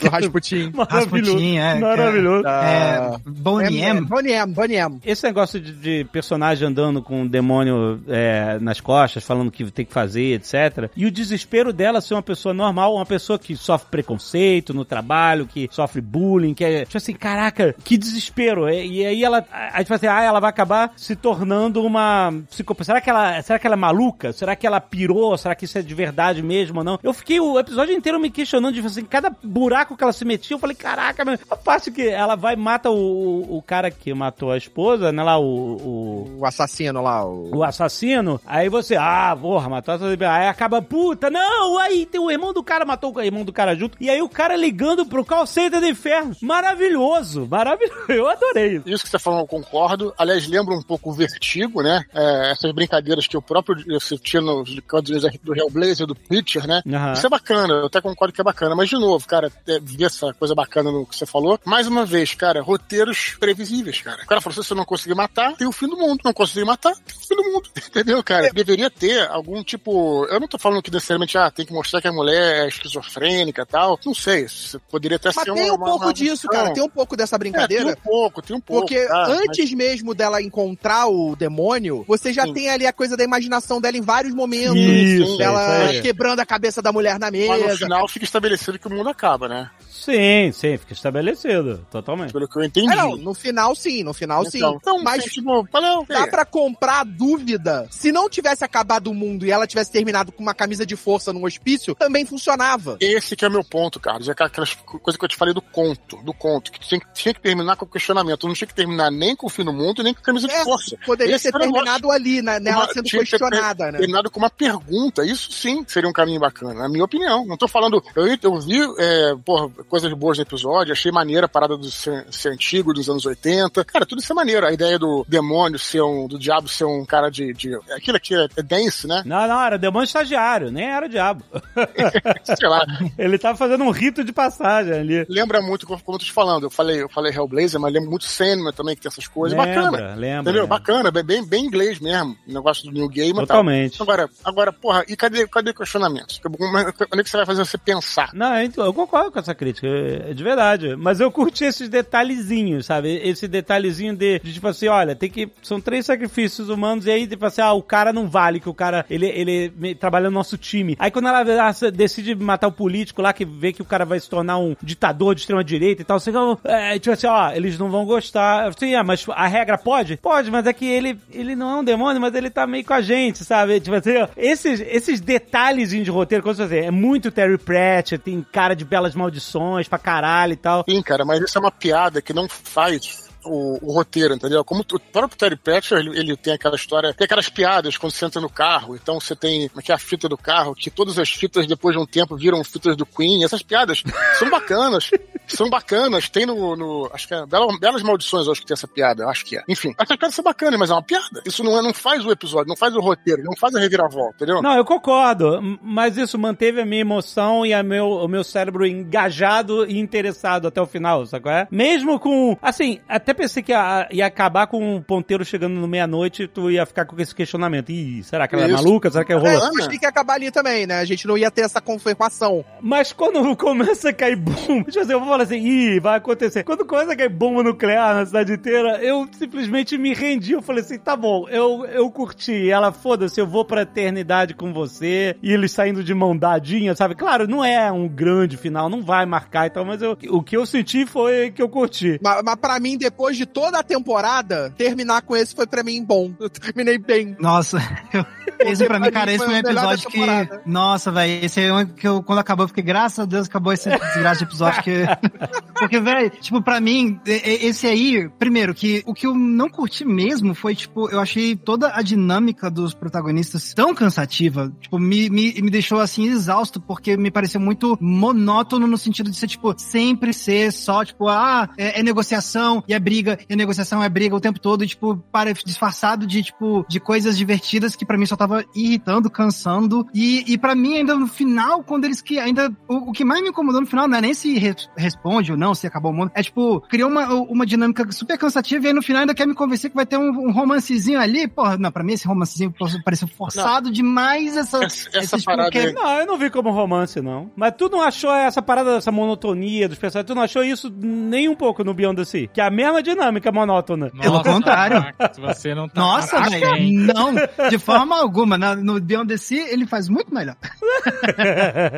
Do Rasputin. *laughs* Maravilhoso. Rasputin, é, Maravilhoso. É, Bonnie É, M. Bonnie M, Bonnie M. Esse negócio de, de personagem andando com um demônio é, nas costas, falando o que tem que fazer, etc. E o desespero dela ser uma pessoa normal, uma pessoa que sofre preconceito no trabalho, que sofre bullying, que é, tipo assim, caraca, que desespero. E, e aí ela, a gente fala assim, ah, ela vai acabar se tornando uma psicopata. Será que ela, será que ela é maluca? Será que ela pirou? Será que isso é de verdade mesmo ou não? Eu fiquei o episódio inteiro me questionando, tipo assim, cada buraco que ela se metia, eu falei, caraca, mas a parte que ela vai e mata o, o, cara que matou a esposa, né, lá, o, o O assassino lá, o... o assassino, aí você, ah, porra, matou essa aí acaba, puta, não, aí tem o irmão do cara, matou o irmão do cara junto, e aí o cara ligando pro call center do inferno, maravilhoso, maravilhoso, *laughs* eu adorei isso. Isso que você falou, eu concordo. Aliás, lembra um pouco o Vertigo, né? É, essas brincadeiras que o próprio assistia nos quadrinhos do Hellblazer, do Preacher, né? Aham. Isso é bacana, eu até concordo que é bacana. Mas, de novo, cara, é, ver essa coisa bacana no que você falou. Mais uma vez, cara, roteiros previsíveis, cara. O cara falou, se você não conseguir matar, tem o fim do mundo. Não conseguir matar, tem o fim do mundo. *laughs* Entendeu, cara? Deveria ter algum tipo... Eu não tô falando que necessariamente, ah, tem que mostrar que a mulher é esquizofrênica e tal. Não sei, isso poderia até Mas ser tem uma- um pouco uma- disso, cara. Tem um pouco dessa É, tem brincadeira. um pouco, tem um pouco. Porque mas- antes mesmo dela encontrar o demônio, você já Sim. tem ali a coisa da imaginação dela em vários momentos. Isso, dela isso aí. quebrando a cabeça da mulher na Mas no mesa. final fica estabelecido que o mundo acaba, né? Sim, sim, fica estabelecido, totalmente. Pelo que eu entendi. É, não, no final sim, no final sim. Então, então, Mas tipo, valeu. dá pra comprar a dúvida. Se não tivesse acabado o mundo e ela tivesse terminado com uma camisa de força num hospício, também funcionava. Esse que é o meu ponto, Carlos. É aquelas coisas que eu te falei do conto, do conto, que tinha, que- tinha que terminar com o questionamento. Não tinha que terminar nem com o fim do mundo, nem com a camisa de É, força. Poderia Esse o terminado ali, né, nela Uma- sendo tinha que ter questionada, né? Terminado com uma pergunta. Isso sim seria um caminho bacana, na minha opinião. Não tô falando. Eu, eu vi, é, porra, coisas boas no episódio, achei maneira a parada do ser, ser antigo, dos anos 80. Cara, tudo isso é maneiro. A ideia do demônio ser um. do diabo ser um cara de. de aquilo aqui é, é dance, né? Não, não, era demônio estagiário, nem era o diabo. *laughs* Sei lá. Ele tava fazendo um rito de passagem ali. lembra muito, como eu tô te falando, eu falei, eu falei Hellblazer, mas lembra muito Sandman também, que tem essas coisas. Lembra, bacana. lembra, Entendeu? lembra. Bacana, bem, bem, inglês mesmo. O negócio do New Game tal. Totalmente. Agora, agora, porra, e cadê, cadê o questionamento? Como é é que você vai fazer você pensar? Não, então, eu concordo com essa crítica, é de verdade. Mas eu curti esses detalhezinhos, sabe? Esse detalhezinho de, de, tipo assim, olha, tem que. São três sacrifícios humanos, e aí, tipo assim, ah, o cara não vale, que o cara, ele, ele trabalha no nosso time. Aí quando ela ah, decide matar o político lá, que vê que o cara vai se tornar um ditador de extrema-direita e tal, você é, tipo assim, ó, eles não vão gostar. Sim, ah, mas a regra pode? Pode, mas é que ele, ele não é um demônio, mas ele tá meio com a gente, sabe? Tipo assim, ó, esses, esses detalhezinhos de roteiro, como dizer, é muito Terry Pratchett, tem cara de belas maldições pra caralho e tal. Sim, cara, mas isso é uma piada que não faz o, o roteiro, entendeu? Como o próprio Terry Pratchett, ele, ele tem aquela história, tem aquelas piadas quando você entra no carro, então você tem como é que é a fita do carro, que todas as fitas depois de um tempo viram fitas do Queen, essas piadas são bacanas, *laughs* são bacanas, tem no, no acho que é Belas, Belas Maldições, acho que tem essa piada, acho que é. Enfim, essas piadas são bacanas, mas é uma piada. Isso não, é, não faz o episódio, não faz o roteiro, não faz a reviravolta, entendeu? Não, eu concordo, mas isso manteve a minha emoção e a meu, o meu cérebro engajado e interessado até o final, sabe qual é? Mesmo com, assim, até até pensei que ia, ia acabar com o ponteiro chegando no meia-noite e tu ia ficar com esse questionamento. Ih, será que ela é Isso. maluca? Será que é É, rola? eu achei que ia acabar ali também, né? A gente não ia ter essa confirmação. Mas quando *laughs* começa a cair bomba, tipo assim, eu vou falar assim, ih, vai acontecer. Quando começa a cair bomba nuclear na cidade inteira, eu simplesmente me rendi. Eu falei assim, tá bom, eu, eu curti. E ela, foda-se, eu vou pra eternidade com você. E eles saindo de mão dadinha, sabe? Claro, não é um grande final, não vai marcar e tal, mas eu- o que eu senti foi que eu curti. Mas, mas pra mim, depois de toda a temporada, terminar com esse foi pra mim bom. Eu terminei bem. Nossa, eu- esse pra mim, cara, esse foi um episódio que. Nossa, velho, esse é um que eu, quando acabou, eu fiquei, graças a Deus, acabou esse desgraça de episódio. Que... *laughs* Porque, velho, tipo, pra mim, esse aí, primeiro, que o que eu não curti mesmo foi, tipo, eu achei toda a dinâmica dos protagonistas tão cansativa. Tipo, me, me, me deixou assim exausto, porque me pareceu muito monótono no sentido de ser, tipo, sempre ser só, tipo, ah, é, é negociação e é briga, e negociação é briga o tempo todo, e, tipo, para, disfarçado de, tipo, de coisas divertidas que pra mim só tava irritando, cansando. E, e para mim, ainda no final, quando eles que ainda. O, o que mais me incomodou no final não é nem se re- responde ou não, se acabou o mundo. É tipo, criou uma, uma dinâmica super cansativa e aí no final ainda quer me convencer que vai ter um, um romancezinho ali. Porra, não, pra mim esse romancezinho pareceu forçado demais essa. Essa, essa tipo, parada que- aí. Não, eu não vi como romance, não. Mas tu não achou essa parada, essa monotonia dos personagens, tu não achou isso nem um pouco no Beyond the Sea? Que é a mesma dinâmica monótona. Pelo contrário. Max, você não tá. Nossa, velho. Não, de forma alguma. No Beyond the Sea, ele faz muito melhor.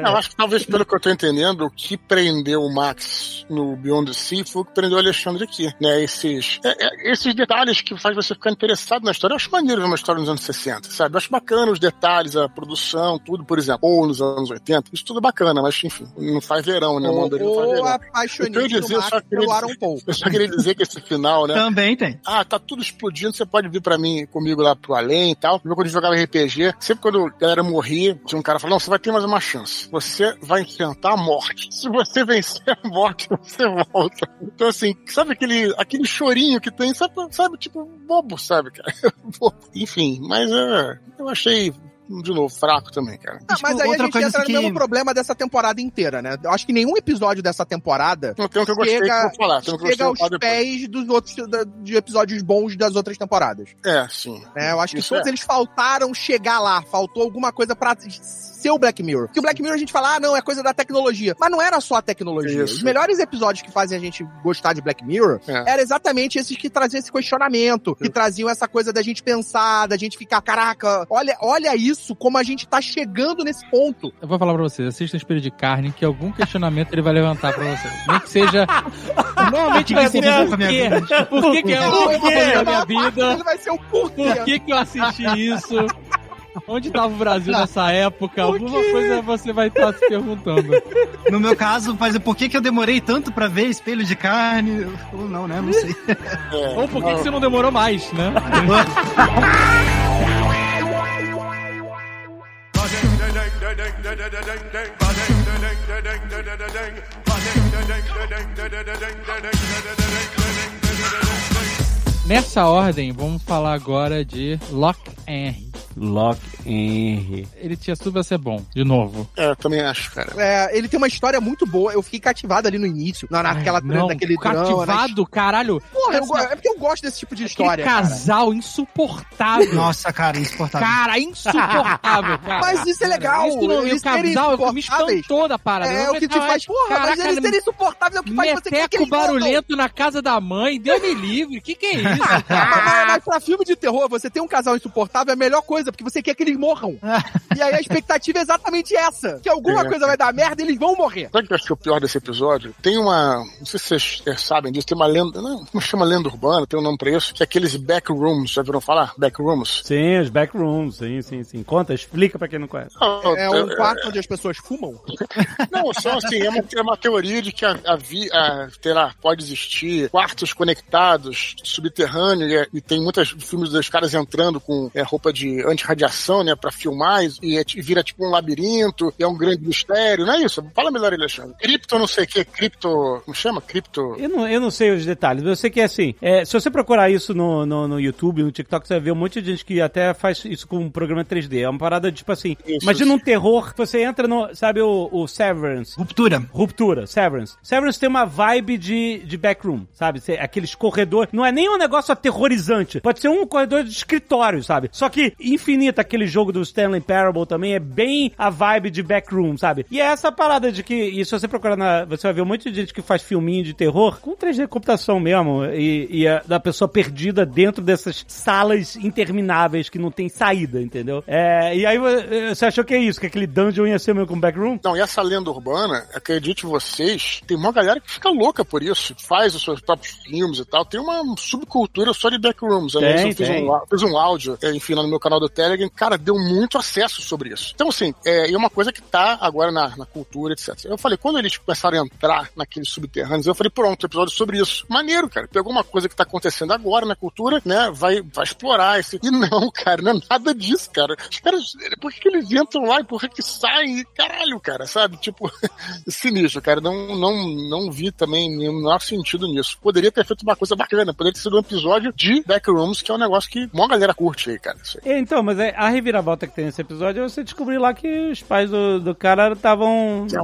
Eu acho que talvez pelo que eu tô entendendo, o que prendeu o Max no Beyond the Sea foi o que prendeu o Alexandre aqui, né? Esses, é- é- esses detalhes que faz você ficar interessado na história. Eu acho maneiro ver uma história nos anos 60, sabe? Eu acho bacana os detalhes, a produção, tudo, por exemplo. Ou nos anos 80. Isso tudo é bacana, mas enfim, não faz verão, né? Ou, ou verão. apaixonite Eu queria do dizer, Max só queria pelo dizer- Aaron Paul. Eu só queria dizer que esse final, né? Também tem. Ah, tá tudo explodindo, você pode vir pra mim, comigo lá pro além e tal. Eu, quando eu jogava RPG, sempre quando a galera morria, tinha um cara falando, não, você vai ter mais uma chance. Você vai enfrentar a morte. *laughs* Se você vencer a morte, você volta. Então, assim, sabe aquele, aquele chorinho que tem, sabe, sabe tipo, bobo, sabe, cara? *laughs* Enfim, mas é, eu achei, de novo, fraco também, cara. Ah, Tipo, mas aí a gente entra que- no mesmo problema dessa temporada inteira, né? Eu acho que nenhum episódio dessa temporada Não tem o que eu gostei que eu chega, vou falar. Tem o que eu gostei chega que aos pés dos outros da- de episódios bons das outras temporadas. É, sim. né? Eu acho que Isso todos é. eles faltaram chegar lá, faltou alguma coisa pra ser o Black Mirror. Porque o Black Mirror a gente fala, ah, não, é coisa da tecnologia. Mas não era só a tecnologia. Isso. Os melhores episódios que fazem a gente gostar de Black Mirror É. eram exatamente esses que traziam esse questionamento, que traziam essa coisa da gente pensar, da gente ficar, caraca, olha, olha isso, como a gente tá chegando nesse ponto. Eu vou falar pra vocês, assista um Espelho de Carne, que algum questionamento ele vai levantar pra vocês. Nem que seja... *laughs* Normalmente vai ser por com a minha quê? Por que que fazer a minha vida? dele vai ser o porquê. Por que que eu assisti isso? *laughs* Onde tava o Brasil nessa época? Alguma coisa você vai estar se perguntando. *laughs* No meu caso, mas por que, que eu demorei tanto pra ver espelho de carne? Ou não, né? Não sei. É, Ou por que que você não demorou mais, né? *laughs* Nessa ordem, vamos falar agora de Lock Henry. Lock Henry. Ele tinha tudo a ser bom, de novo. É, eu também acho, cara. É, ele tem uma história muito boa. Eu fiquei cativado ali no início, na, naquela Ai, não, naquele drama. né? cativado, caralho. Porra, Essa- é porque eu gosto desse tipo de Aquele história. cara. casal insuportável. Nossa, cara, insuportável. Cara, insuportável, cara. Mas isso é legal, Isso não, e o eles serem casal me espantou da parada. É Eu o que te faz. Porra, mas caraca, eles serem insuportáveis é o que faz você querer que eles barulhento na casa da mãe, Deus me livre. Que que é isso? Mas, mas pra filme de terror, você ter um casal insuportável é a melhor coisa, porque você quer que eles morram. *laughs* e aí a expectativa é exatamente essa: que alguma É. coisa vai dar merda e eles vão morrer. Sabe o que eu acho que é o pior desse episódio? Tem uma. Não sei se vocês eh, sabem disso, tem uma lenda. Não, não chama lenda urbana, tem um nome pra isso, que é aqueles backrooms. Já viram falar? Backrooms? Sim, os backrooms, sim, sim, sim. Conta, explica pra quem não conhece. É um quarto onde as pessoas fumam. *laughs* Não, só assim, é uma, é uma teoria de que a, a, vi- a, sei lá, pode existir quartos conectados, subterrâneo, e, é- e tem muitos filmes dos caras entrando com é, roupa de anti-radiação, né, pra filmar e, e, e vira tipo um labirinto, e é um grande mistério, não é isso? Fala melhor, Alexandre. Cripto, não sei o que, cripto, como chama? Cripto... Eu não, eu não sei os detalhes, mas eu sei que é assim, é, se você procurar isso no, no, no YouTube, no TikTok, você vai ver um monte de gente que até faz isso com um programa 3D. É uma parada tipo assim, Isso. imagina um terror, você entra no, sabe o, o Severance, Ruptura. Ruptura, Severance. Severance tem uma vibe de, de backroom, sabe? Aqueles corredores. Não é nem um negócio aterrorizante. Pode ser um corredor de escritório, sabe? Só que infinito, aquele jogo do Stanley Parable também é bem a vibe de backroom, sabe? E é essa parada de que, e se você procurar na. Você vai ver um monte de gente que faz filminho de terror com 3D computação mesmo. E, e a, da pessoa perdida dentro dessas salas intermináveis que não tem saída, entendeu? É, e aí vo- você achou que é isso, que aquele dungeon ia ser meio com backroom? Não, e essa lenda urbana, acredite vocês, tem uma galera que fica louca por isso, faz os seus próprios filmes e tal. Tem uma subcultura só de backrooms. Aliás, Tem, eu fiz um, fiz um áudio, é, enfim, lá no meu canal do Telegram. Cara, deu muito acesso sobre isso. Então, assim, é, e é uma coisa que tá agora na, na cultura, etc. Eu falei, quando eles começaram a entrar naqueles subterrâneos, eu falei, pronto, episódio sobre isso. Maneiro, cara. Pegou uma coisa que tá acontecendo agora na cultura, né? Vai, vai explorar esse. E não, *laughs* cara, não é nada disso, cara. Os caras, por que, que eles entram lá e por que, que saem? Caralho, cara, sabe? Tipo, *laughs* sinistro, cara. Não, não, não vi também nenhum menor sentido nisso. Poderia ter feito uma coisa bacana, poderia ter sido um episódio de Backrooms, que é um negócio que uma galera curte aí, cara. Aí. É, Então, mas é, a reviravolta que tem nesse episódio é você descobrir lá que os pais do, do cara estavam É,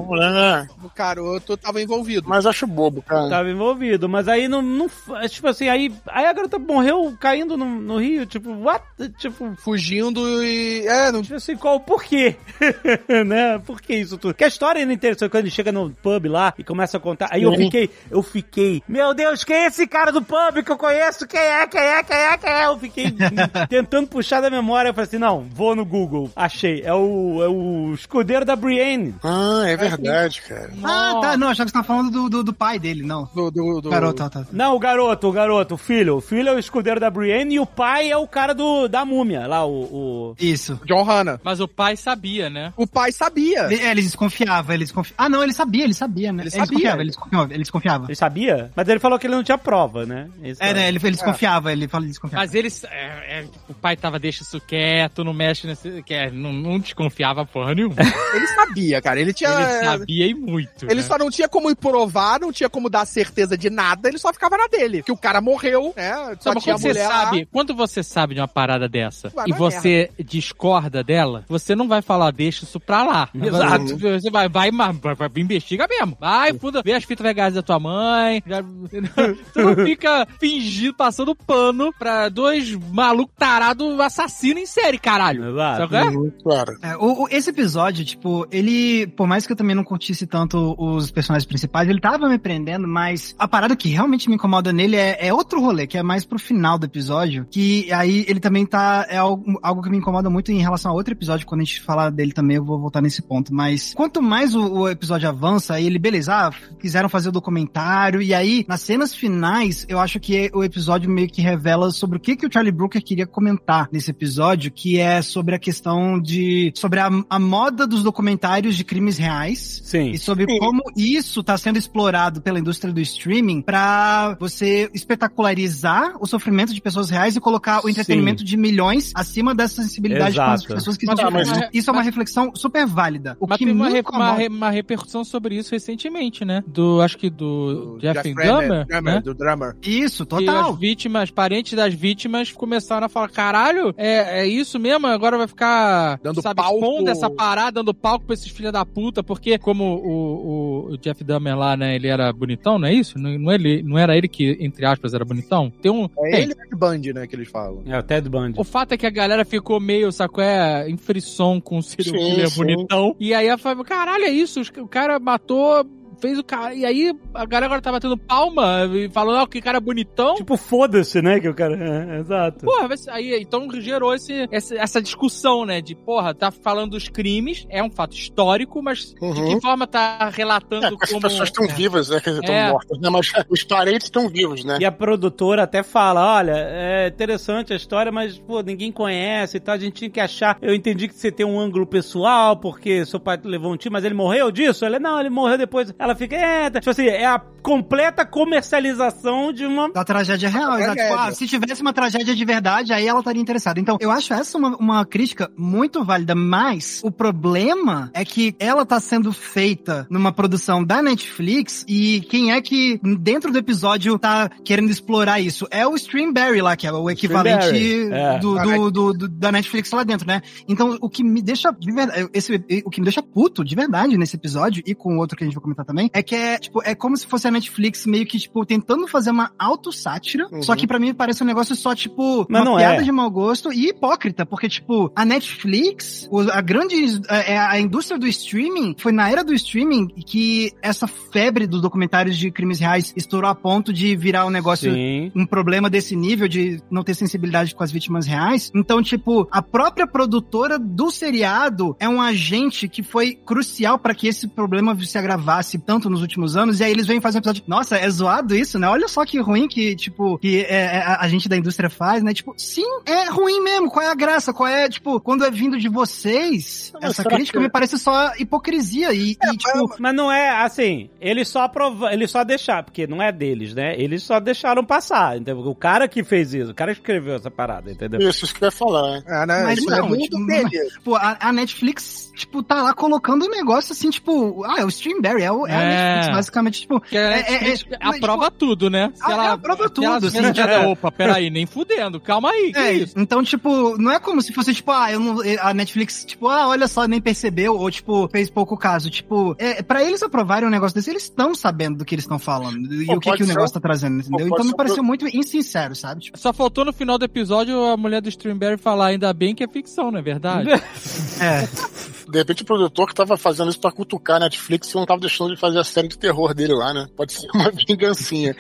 O garoto tava envolvido. mas acho bobo, cara. Tava envolvido, mas aí não, não. Tipo assim, aí, aí a garota morreu caindo no, no rio, tipo, what? Tipo, Fugindo e. É, não. tipo assim, qual o porquê? *laughs* né? Por que isso tudo? Que a história ainda interessante quando ele chega no pub lá e começa a contar. Aí eu fiquei, eu fiquei, meu Deus, quem é esse cara do pub que eu conheço? Quem é? Quem é? Quem é? Quem é? Eu fiquei *laughs* tentando puxar da memória. Eu falei assim, não, vou no Google. Achei. É o, é o escudeiro da Brienne. Ah, é verdade, cara. Ah, tá. Não, achava que você tava falando do, do, do pai dele, não. Do, do, do... Garoto, tá, tá. Não, o garoto, o garoto, o filho. O filho é o escudeiro da Brienne e o pai é o cara do, da múmia, lá, o... o... Isso. John Hanna. Mas o pai sabia, né? O pai sabia. Ele, é, ele desconfiava, ele desconfiava. Ah, não, ele sabia, ele sabia, né? Ele Ele, sabia. desconfiava, ele desconfiava, ele desconfiava. Ele sabia? Mas ele falou que ele não tinha prova, né? Isso É, né? Ele, ele desconfiava, ele fala desconfiava. Mas eles. é, é, o pai tava, deixa isso quieto, não mexe nesse. Que é, não, não desconfiava porra nenhuma. *laughs* Ele sabia, cara. Ele tinha. Ele sabia e muito. Ele né? só não tinha como provar, não tinha como dar certeza de nada, ele só ficava na dele. Que o cara morreu, né? Só Não, mas tinha quando você mulher lá. sabe, quando você sabe de uma parada dessa Vai e você discorda dela, você não vai falar, deixa isso pra lá. Exato. Você vai, vai, vai, vai, investiga mesmo. Vai, fuda, vê as fitas legais da tua mãe. Já, *laughs* você não fica fingindo, passando pano pra dois malucos tarados assassinos em série, caralho. Exato. Sabe é? Uhum, Claro. É, o, o- esse episódio, tipo, ele, por mais que eu também não curtisse tanto os personagens principais, ele tava me prendendo, mas a parada que realmente me incomoda nele é, é outro rolê, que é mais pro final do episódio, que aí ele também tá, é algo, algo que me incomoda muito em relação a outro episódio, quando a gente falar dele também eu vou voltar nesse ponto, mas quanto mais o, o episódio avança, aí ele, beleza, ah, quiseram fazer o documentário, e aí, nas cenas finais, eu acho que o episódio meio que revela sobre o que, que o Charlie Brooker queria comentar nesse episódio, que é sobre a questão de. sobre a, a moda dos documentários de crimes reais. Sim. E sobre Sim. como isso está sendo explorado pela indústria do streaming pra você espetacularizar o sofrimento de pessoas reais e colocar o entretenimento de milhões acima dessa sensibilidade com as Exato. pessoas que estão mas-. Isso é uma reflexão super válida. O Mas que teve uma, re- uma, re- uma repercussão sobre isso recentemente, né? Do, acho que do, Do Jeff, Drummer, Dahmer, Drummer, né? do Drummer. Isso, total. As vítimas, parentes das vítimas, começaram a falar: caralho, é, é isso mesmo? Agora vai ficar Dando sabe, palco. expondo essa parada, dando palco pra esses filhos da puta, porque como o, o, o Jeff Dahmer lá, né, ele era bonitão, não é isso? Não, não, ele, não era ele que, entre aspas, era bonitão? Tem um. É ele o Ted Bundy, né, que eles falam. É o Ted Bundy. O fato é que a galera ficou meio, sacou, é, em frisson com o serial killer sim. bonitão. E aí a Fábio, caralho, é isso? O cara matou, fez o cara. E aí a galera agora tá batendo palma e falando, ah, que cara bonitão. Tipo, foda-se, né? Que o cara. É, exato. Porra, aí, então gerou esse, essa, essa discussão, né? De, porra, tá falando dos crimes, é um fato histórico, mas de Uhum. que forma tá É, relatando as como... pessoas estão vivas, né? Quer dizer, estão É. mortas, né? Mas os parentes estão vivos, né? E a produtora até fala: olha, é interessante a história, mas, pô, ninguém conhece e tal. A gente tinha que achar. Eu entendi que você tem um ângulo pessoal, porque seu pai levou um tiro, mas ele morreu disso? Ela, não, ele morreu depois. Ela ela fica, é, tipo assim, é a completa comercialização de uma. Da tragédia real, exato. Tipo, ah, se tivesse uma tragédia de verdade, aí ela estaria interessada. Então, eu acho essa uma, uma crítica muito válida, mas o problema é que ela tá sendo feita numa produção da Netflix e quem é que dentro do episódio tá querendo explorar isso? É o Streamberry lá, que é o equivalente é. do, do, do- do- da Netflix lá dentro, né? Então, o que me deixa de verdade, esse, o que me deixa puto de verdade nesse episódio e com o outro que a gente vai comentar também, é que é, tipo, é como se fosse a Netflix meio que, tipo, tentando fazer uma autossátira, Uhum. só que pra mim parece um negócio só, tipo, Mas uma não piada é. de mau gosto e hipócrita, porque, tipo, a Netflix, a grande, é, a indústria do streaming, foi na era do streaming que essa febre dos documentários de crimes reais estourou a ponto de virar um negócio Sim. um problema desse nível de não ter sensibilidade com as vítimas reais. Então, tipo, a própria produtora do seriado é um agente que foi crucial pra que esse problema se agravasse tanto nos últimos anos. E aí eles vêm fazer um episódio. Nossa, é zoado isso, né? Olha só que ruim que, tipo, que é, é, a, a gente da indústria faz, né? Tipo, sim, é ruim mesmo. Qual é a graça? Qual é, tipo, quando é vindo de vocês, Mas essa crítica que- me parece só hipocrisia. E, e, tipo, Mas não é assim, eles só aprova, eles só deixaram, porque não é deles, né? Eles só deixaram passar, entendeu? O cara que fez isso, o cara que escreveu essa parada, entendeu? Isso, isso que eu ia falar, né? É, né? Mas Isso não, é muito tipo, dele. Tipo, a, a Netflix, tipo, tá lá colocando um negócio assim, tipo, ah, é o Streamberry, é, o, é a É. Netflix, basicamente, tipo. Que a é- é- é- aprova tudo, né? Se Ah, ela, é, aprova ela tudo, ela já- Opa, peraí, nem fudendo. Calma aí, que É, isso? então, tipo, não é como se fosse, tipo, ah, eu não, a Netflix, tipo, ah, olha só, nem percebeu, ou, tipo, fez pouco caso. Tipo, é, pra eles aprovarem um negócio desse, eles estão sabendo do que eles estão falando e Pô, o que, que o ser- negócio tá trazendo, entendeu? pode Então me pareceu muito insincero, sabe? Tipo, Só faltou no final do episódio a mulher do Streamberry falar ainda bem que é ficção, não é verdade? *laughs* é. *laughs* De repente o produtor que tava fazendo isso pra cutucar a Netflix e não tava deixando de fazer a série de terror dele lá, né? Pode ser uma *laughs* vingancinha.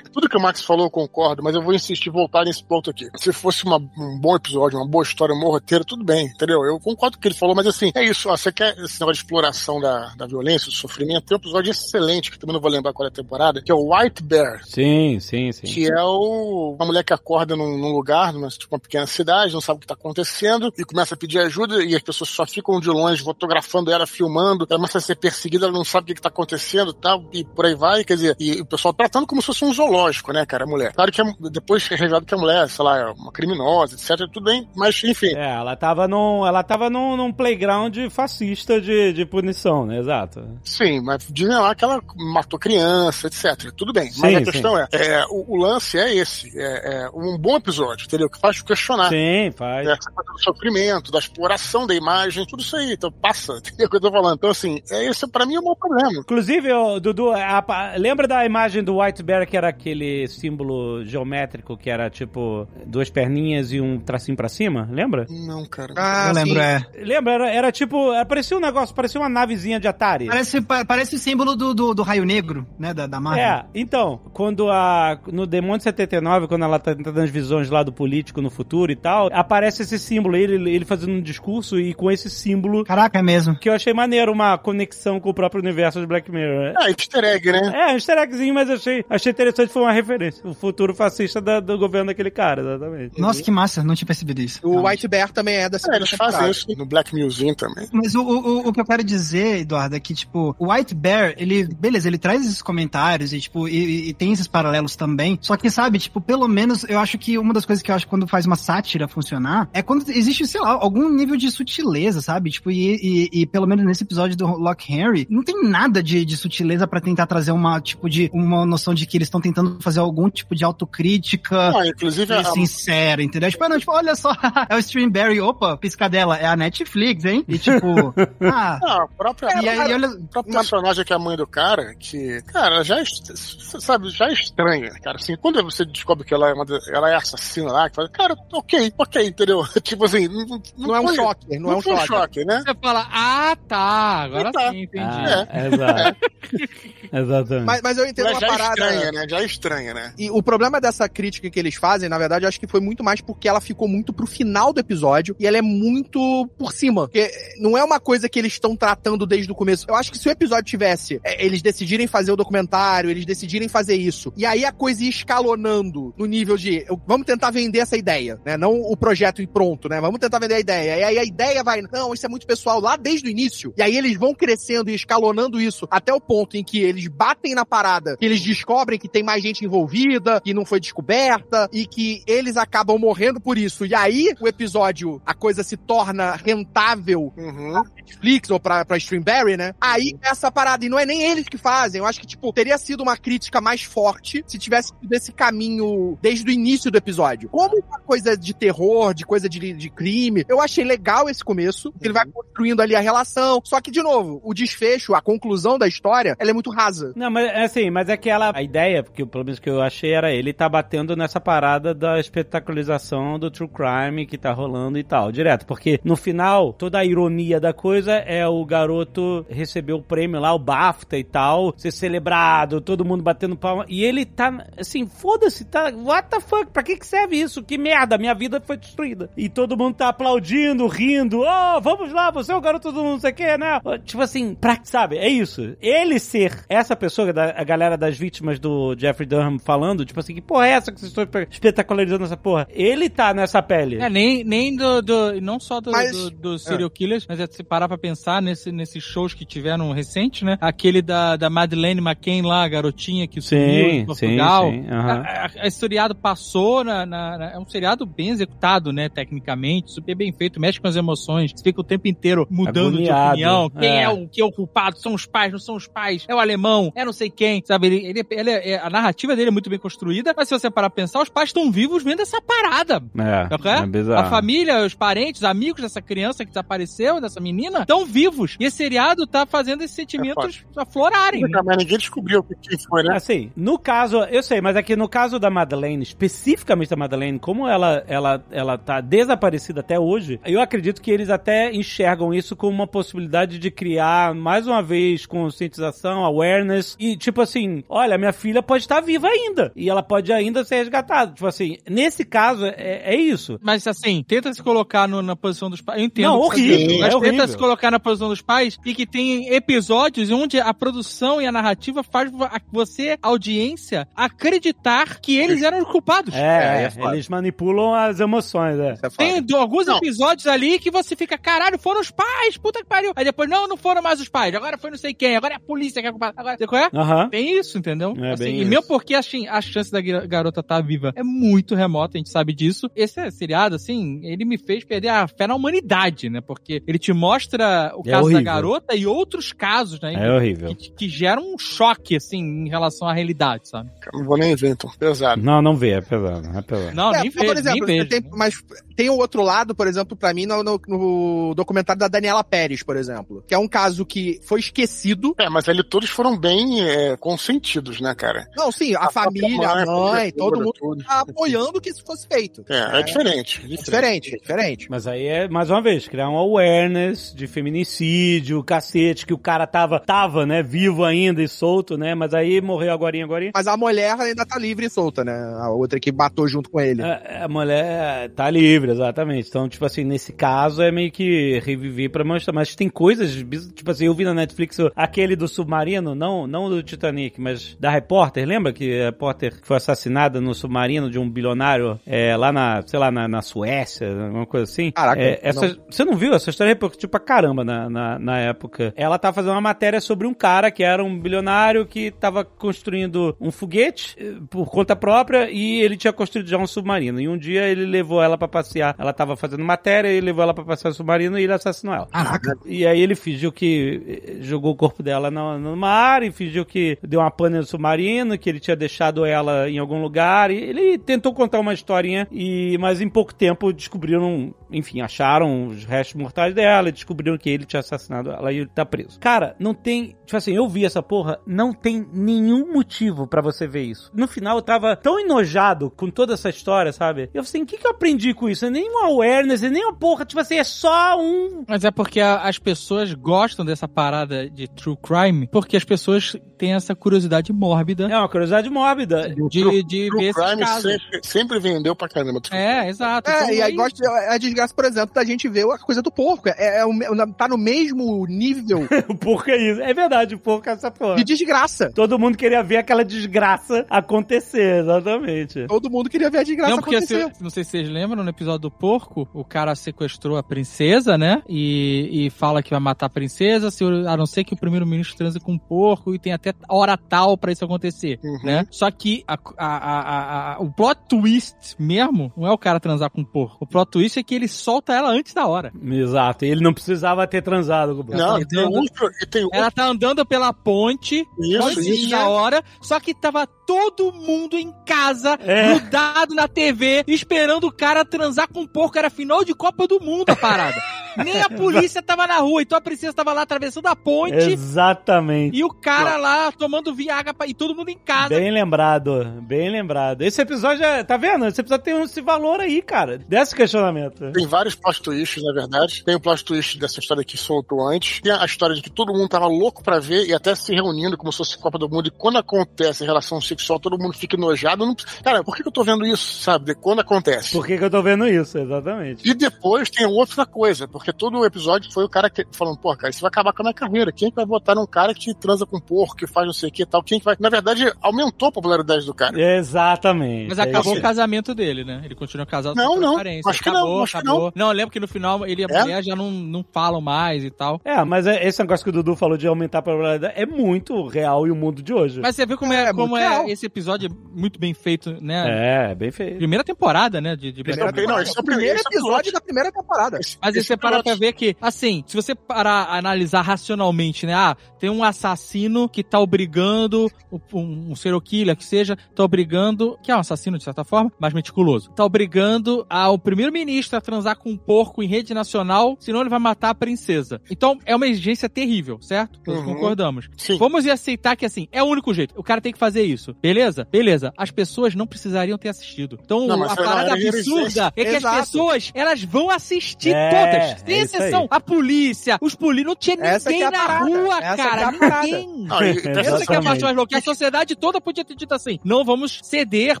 Tudo que o Max falou eu concordo, mas eu vou insistir em voltar nesse ponto aqui. Se fosse uma- um bom episódio, uma boa história, um bom roteiro, tudo bem, entendeu? Eu concordo com o que ele falou, mas assim, é isso, ó, você quer esse negócio de exploração da, da violência, do sofrimento, tem um episódio excelente, que também não vou lembrar qual é a temporada, que é o White Bear. Sim, sim, sim. Que é o, uma mulher que acorda num, num lugar, numa tipo, uma pequena cidade, não sabe o que está acontecendo, e começa a pedir ajuda, e as pessoas só ficam de longe fotografando ela, filmando, ela começa a ser perseguida, ela não sabe o que está acontecendo e tal, e por aí vai, quer dizer, e o pessoal tratando como se fosse um zoológico, né, cara, a mulher. Claro que a- depois é revelado que a mulher, sei lá, é uma criminosa, etc, tudo bem, mas enfim. É, ela tava num, ela tava num, num playground fascista de, de punição, né? Exato. Sim, mas dizem lá que ela matou criança, etc. Tudo bem. mas Sim, a questão é, é, o, o lance é esse. É, é um bom episódio, entendeu? Que faz questionar. Sim, faz. Coisa do sofrimento, da exploração da imagem, tudo isso aí. Então passa, *laughs* entendeu o que eu tô falando? Então, assim, é, esse pra mim é o maior problema. Inclusive, ô, Dudu, a- a- lembra da imagem do White Bear que era aquele símbolo geométrico que era tipo duas perninhas e um tracinho pra cima? Lembra? Não, cara. Ah, eu lembro, sim. é. Lembra? Era, era tipo. era- Parecia um negócio, parecia uma navezinha de Atari. Parece, pa- parece o símbolo do, do, do raio negro, né, da, da Marvel. É, então, quando a. No Demônio 79, quando ela tá tentando as visões lá do político no futuro e tal, aparece esse símbolo, ele, ele fazendo um discurso e com esse símbolo. Caraca, é mesmo. Que eu achei maneiro, uma conexão com o próprio universo de Black Mirror. É, easter egg, né? É, um easter eggzinho, mas achei, achei interessante, foi uma referência. O futuro fascista da- do governo daquele cara, exatamente. Nossa, que massa, não tinha percebido isso. O White Bear também é da É, segunda eles fazem isso no Black Museum também. Mas o, o, o que eu quero dizer, Eduardo, é que, tipo, o White Bear, ele, beleza, ele traz esses comentários e, tipo, e, e tem esses paralelos também. Só que, sabe, tipo, pelo menos eu acho que uma das coisas que eu acho que quando faz uma sátira funcionar é quando existe, sei lá, algum nível de sutileza, sabe? Tipo, e, e, e pelo menos nesse episódio do Lock Henry, não tem nada de, de sutileza pra tentar trazer uma, tipo, de uma noção de que eles estão tentando fazer algum tipo de autocrítica. Ah, inclusive, a, Sincera, entendeu? Tipo, ah, não, tipo, olha só, *laughs* é o Streamberry, opa, piscadela, é a Netflix, hein? E tipo, *laughs* ah, a própria, e aí, olha, o próprio personagem que é a mãe do cara, que, cara, já é, sabe, já é estranha, cara. Assim, quando você descobre que ela é, uma, ela é assassina lá, que fala, cara, ok, ok, entendeu? *laughs* tipo assim, não, Não é um choque, não é um foi choque. né? Você fala, ah, tá, agora Tá. sim, entendi. Ah, exato. *laughs* Exatamente. Mas, mas eu entendo Ela uma já é parada. estranha, né? Já é estranha, né? E o problema dessa crítica que eles fazem, na verdade, eu acho que foi muito mais porque ela ficou muito pro final do episódio e ela é muito por cima. Porque não é uma coisa que eles estão tratando desde o começo. Eu acho que se o episódio tivesse, é, eles decidirem fazer o documentário, eles decidirem fazer isso, e aí a coisa ir escalonando no nível de eu- vamos tentar vender essa ideia, né? Não o projeto ir pronto, né? Vamos tentar vender a ideia. E aí a ideia vai, não, isso é muito pessoal lá desde o início, e aí eles vão crescendo e escalonando isso até o ponto em que eles batem na parada, que eles descobrem que tem mais gente envolvida, que não foi descoberta, e que eles acabam morrendo por isso. E aí o episódio, a coisa se torna rentável Uhum. Netflix ou pra, pra Streamberry, né? Aí essa parada, e não é nem eles que fazem, eu acho que, tipo, teria sido uma crítica mais forte se tivesse sido esse caminho desde o início do episódio. Como uma coisa de terror, de coisa de, de crime, eu achei legal esse começo, que ele vai construindo ali a relação, só que, de novo, o desfecho, a conclusão da história, ela é muito rasa. Não, mas é assim, mas é que ela. A ideia, porque pelo menos que eu achei, era ele tá batendo nessa parada da espetacularização do true crime que tá rolando e tal, direto. Porque no final, toda a ironia da coisa é o garoto receber o prêmio lá, o BAFTA e tal, ser celebrado, todo mundo batendo palma. E ele tá assim, foda-se, tá. What the fuck? Pra que, que serve isso? Que merda, minha vida foi destruída. E todo mundo tá aplaudindo, rindo. Oh, vamos lá, você é o garoto do não sei o que, né? Tipo assim, pra, sabe? É isso. Ele ser essa pessoa, da, a galera das vítimas do Jeffrey Durham falando, tipo assim, que porra é essa que vocês estão espe- espetacularizando essa porra? Ele tá nessa pele. É, nem, nem do, do- Não só do, Mas- do, do serial killers, mas é se parar pra pensar nesse, nesses shows que tiveram recente, né? Aquele da, da Madeleine McCain lá, a garotinha que sumiu em Sim, Portugal. sim, sim. A- a- Esse seriado passou na, na- na- É um seriado bem executado, né? Tecnicamente, super bem feito, mexe com as emoções. Você fica o tempo inteiro mudando Agoniado, de opinião. Quem é. é. o que é o culpado? São os pais, não são os pais? É o alemão? É não sei quem? Sabe? Ele, ele, ele é- a narrativa dele é muito bem construída, mas se você parar pra pensar, os pais estão vivos vendo essa parada. É, é? é bizarro. A família, os parentes, os amigos dessa criança que desapareceu, dessa menina, estão vivos. E esse seriado tá fazendo esses sentimentos aflorarem. Mas ninguém descobriu quem foi, né? Assim, no caso, eu sei, mas aqui no caso da Madeleine, especificamente da Madeleine, como ela, ela, ela tá desaparecida até hoje, eu acredito que eles até enxergam isso como uma possibilidade de criar, mais uma vez, conscientização, awareness, e tipo assim, olha, minha filha pode estar viva ainda, e ela pode ainda ser resgatada. Tipo assim, nesse caso, é, é isso. Mas assim, tenta se colocar no- na posição dos pais. Eu entendo. Não, o que você horrível, diz, é Mas horrível. tenta se colocar na posição dos pais e que tem episódios onde a produção e a narrativa faz você, audiência, acreditar que eles eram os culpados. É, é foda. eles manipulam as emoções, é. É. Tem alguns Não. episódios ali que você fica, caralho, foram os pais, puta que pariu. Aí depois, não, não foram mais os pais, agora foi não sei quem, agora é a polícia que é culpada. Agora, sabe qual é? Aham. Tem isso, entendeu? É, Assim, bem e isso. mesmo porque assim, a chance da garota estar viva é muito remota, a gente sabe disso. Esse é seriado, assim, ele me fez perder a fé na humanidade, né? Porque ele te mostra o É caso da horrível. garota e outros casos, né? É horrível. Que, que geram um choque, assim, em relação à realidade, sabe? Não vou nem ver, então. Pesado. Não, não vê, é pesado, é pesado. Não, É, nem mas, por exemplo, nem vejo. tem, mas tem o outro lado, por exemplo, pra mim, no, no- no documentário da Daniela Pérez, por exemplo. Que é um caso que foi esquecido. É, mas ali todos foram bem é, consentidos, né, cara? Não, sim, a, A família, a mãe, todo mundo tudo. tá apoiando que isso fosse feito. É, é, diferente. É diferente, é diferente. Mas aí é, mais uma vez, criar um awareness de feminicídio, cacete, que o cara tava, tava, né, vivo ainda e solto, né, mas aí morreu agora, agora. Mas a mulher ainda tá livre e solta, né? A outra que matou junto com ele. A, a mulher tá livre, exatamente. Então, tipo assim, nesse caso é meio que reviver pra mostrar. Mas tem coisas, tipo assim, eu vi na Netflix aquele do submarino, não, não do Titanic, mas da repórter. Lembra que a repórter foi assassinada no submarino de um bilionário é, lá na, sei lá, na, na Suécia, alguma coisa assim? Caraca, É, essa, Você não viu? Essa história repercutiu pra caramba na, na, na época. Ela tá fazendo uma matéria sobre um cara que era um bilionário que tava construindo um foguete eh, por conta própria e ele tinha construído já um submarino. E um dia ele levou ela pra passear. Ela tava fazendo matéria, ele levou ela pra passear no submarino e ele assassinou ela. Caraca. E aí ele fingiu que eh, jogou o corpo dela no, no mar e fingiu que deu uma pane no submarino, que ele tinha deixado ela em algum lugar. E ele tentou contar uma historinha, e mas em pouco tempo descobriram, enfim, acharam os restos mortais dela e descobriram que ele tinha assassinado ela e ele tá preso. Cara, não tem, tipo assim, eu vi essa porra, não tem nenhum motivo pra você ver isso. No final eu tava tão enojado com toda essa história, sabe? Eu falei assim, o que que eu aprendi com isso? É nem uma awareness, é nem uma porra, tipo assim, é só um Mas é porque a- as pessoas gostam dessa parada de true crime, porque as pessoas têm essa curiosidade mórbida É uma curiosidade mórbida. de, de ver True esses Crime casos. sempre, sempre vendeu pra caramba. True É, exato. É, Então, e aí gosta, é desgraçado graça, por exemplo, da gente ver a coisa do porco. É, é o- tá no mesmo nível *laughs* O porco é isso. É verdade, o porco é essa porra. de desgraça. Todo mundo queria ver aquela desgraça acontecer, exatamente. Todo mundo queria ver a desgraça Não, porque acontecer. se- não sei se vocês lembram, no episódio do porco, o cara sequestrou a princesa, né? E, e fala que vai matar a princesa, se, a não ser que o primeiro-ministro transe com um porco e tem até hora tal pra isso acontecer, Uhum. né? Só que a- a- a- o plot twist mesmo não é o cara transar com um porco. O plot twist é que ele solta ela antes da hora. Exato. Ele não precisava ter transado com o porco. Não, tá tem outro, e tem outro. Ela tá andando pela ponte, Isso, sozinha isso. na hora, só que tava todo mundo em casa, É. grudado na TV, esperando o cara transar com um porco. Era final de Copa do Mundo a parada. *laughs* Nem a polícia tava na rua, então a princesa tava lá atravessando a ponte Exatamente. e o cara lá tomando viaga pra... e todo mundo em casa. Bem lembrado, bem lembrado. Esse episódio, é, tá vendo? Esse episódio tem esse valor aí, cara, desse questionamento. Tem vários plot twists, na verdade. Tem o plot twist dessa história que soltou antes. Tem a história de que todo mundo tava louco pra ver e até se reunindo como se fosse Copa do Mundo. E quando acontece a relação sexual, todo mundo fica enojado. Não... Cara, por que que eu tô vendo isso, sabe? De Quando acontece. Por que, que eu tô vendo isso? Exatamente. E depois tem outra coisa, porque todo o episódio foi o cara que, falando, pô, cara, isso vai acabar com a minha carreira. Quem que vai votar num cara que transa com porco, que faz não sei o que e tal? Quem que vai. Na verdade, aumentou a popularidade do cara. Exatamente. Mas É acabou isso o casamento dele, né? Ele continua casado Não, com não. transparência. Acho que não, acabou, acho que Não. eu lembro que no final ele e a É? mulher já não, não falam mais e tal. É, mas é- esse negócio que o Dudu falou de aumentar a probabilidade é muito real e o mundo de hoje. Mas você viu como é, É, como muito é esse episódio é muito bem feito, né? É, bem feito. Primeira temporada, né? De, de Primeira Não, esse é o primeiro esse é o episódio piloto. da primeira temporada. Esse- Mas aí esse você é para pra ver que, assim, se você parar a analisar racionalmente, né? Ah, tem um assassino que tá obrigando, um, um serial killer que seja, tá obrigando, que é um assassino de certa forma, mas meticuloso, tá obrigando ao primeiro-ministro a transar com um porco em rede nacional, senão ele vai matar a princesa. Então, é uma exigência terrível, certo? Todos Uhum. concordamos. Sim. Vamos aceitar que, assim, é o único jeito. O cara tem que fazer isso. Beleza? Beleza. As pessoas não precisariam ter assistido. Então, Não, a parada absurda é que as Exato. pessoas, elas vão assistir É, todas. Sem é exceção. A polícia, os polícias, não tinha que ninguém é na parada. rua, Essa cara. é a parada. ninguém. Não, Essa que é a parte mais louca. A sociedade toda podia ter dito assim: não vamos ceder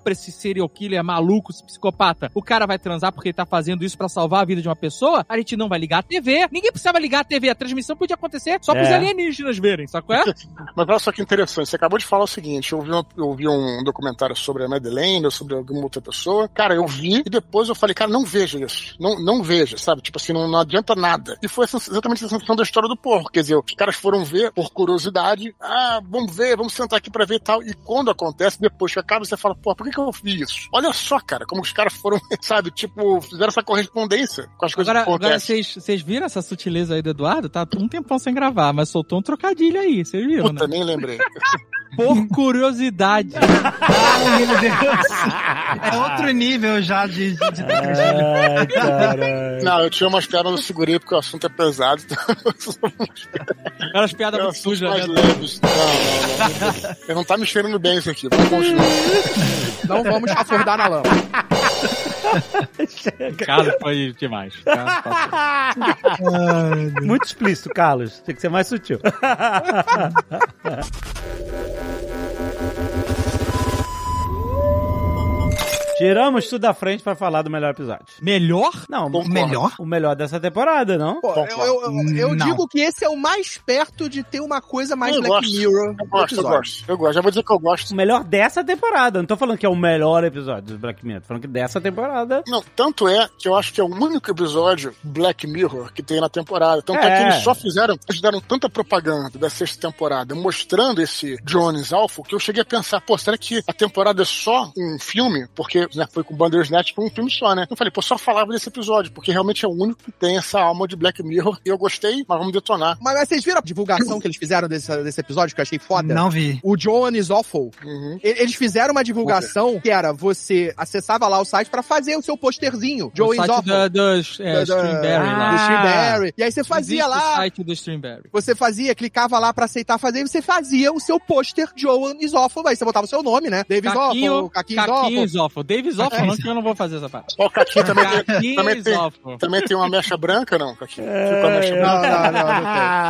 pra esse serial killer maluco, esse psicopata. O cara vai transar porque ele tá fazendo isso pra salvar a vida de uma pessoa. A gente não vai ligar a TV. Ninguém precisava ligar a TV. A transmissão podia acontecer só pros É. alienígenas verem, sacou? É? *laughs* Mas olha só que interessante, você acabou de falar o seguinte, eu vi, uma- eu vi um documentário sobre a Madeleine, ou sobre alguma outra pessoa, cara, eu vi e depois eu falei, cara, não veja isso, não, não veja, sabe, tipo assim, não, não adianta nada. E foi exatamente essa sensação da história do porco, quer dizer, os caras foram ver por curiosidade, ah, vamos ver, vamos sentar aqui pra ver e tal, e quando acontece, depois que acaba, você fala, pô, por que, que eu vi isso? Olha só, cara, como os caras foram, *laughs* sabe, tipo, fizeram essa correspondência com as coisas Agora, que agora acontecem. vocês, vocês viram essa sutileza aí do Eduardo? Tá um tempão sem gravar, mas soltou um trocadilho aí, vocês viram, Puta, né? nem lembrei. *laughs* Por curiosidade. Ai, meu Deus. É outro nível já de. de, Ai. Não, eu tinha umas piadas, eu segurei porque o assunto é pesado. *laughs* Aquelas piadas Não, muito sujas, mais né? leves. Não, não, não. Eu não tá me cheirando bem isso aqui. Vamos continuar. Não vamos afundar na lama. *laughs* Cara, foi demais. Passou. Muito explícito, Carlos. Tem que ser mais sutil. *laughs* Tiramos tudo da frente pra falar do melhor episódio. Melhor? Não, Concordo. melhor? o melhor dessa temporada, não? Pô, eu, eu- eu- eu Não. digo que esse é o mais perto de ter uma coisa mais Eu Black gosto. Mirror Eu gosto, eu gosto. Eu gosto. Já vou dizer que eu gosto. O melhor dessa temporada. Não tô falando que é o melhor episódio do Black Mirror. Tô falando que dessa temporada. Não, tanto é que eu acho que é o único episódio Black Mirror que tem na temporada. Tanto é, É. que eles só fizeram, eles deram tanta propaganda da sexta temporada mostrando esse Jones Alpha que eu cheguei a pensar, pô, será que a temporada é só um filme? Porque né, foi com o Bandersnatch, foi um filme só, né? Eu falei, pô, só falava desse episódio, porque realmente é o único que tem essa alma de Black Mirror. E eu gostei, mas vamos detonar. Mas, mas vocês viram a divulgação que eles fizeram desse, desse episódio que eu achei foda? Não vi. O John is awful. Uhum. Eles fizeram uma divulgação que era você acessava lá o site pra fazer o seu posterzinho. Joe o is awful. da, dos é, Da- da- Streamberry do lá. Streamberry. E aí você fazia lá. o site do Streamberry. Você fazia, clicava lá pra aceitar fazer e você fazia o seu pôster Joan is awful. Aí você botava o seu nome, né? David Caquinho, Awful, Caquinho is Caquinho awful. Dave Zoff falando que eu não vou fazer essa parte. Ó, o Caquinho *laughs* também, tem- também, tem, também tem uma mecha branca, não, a mecha Não, não, não, não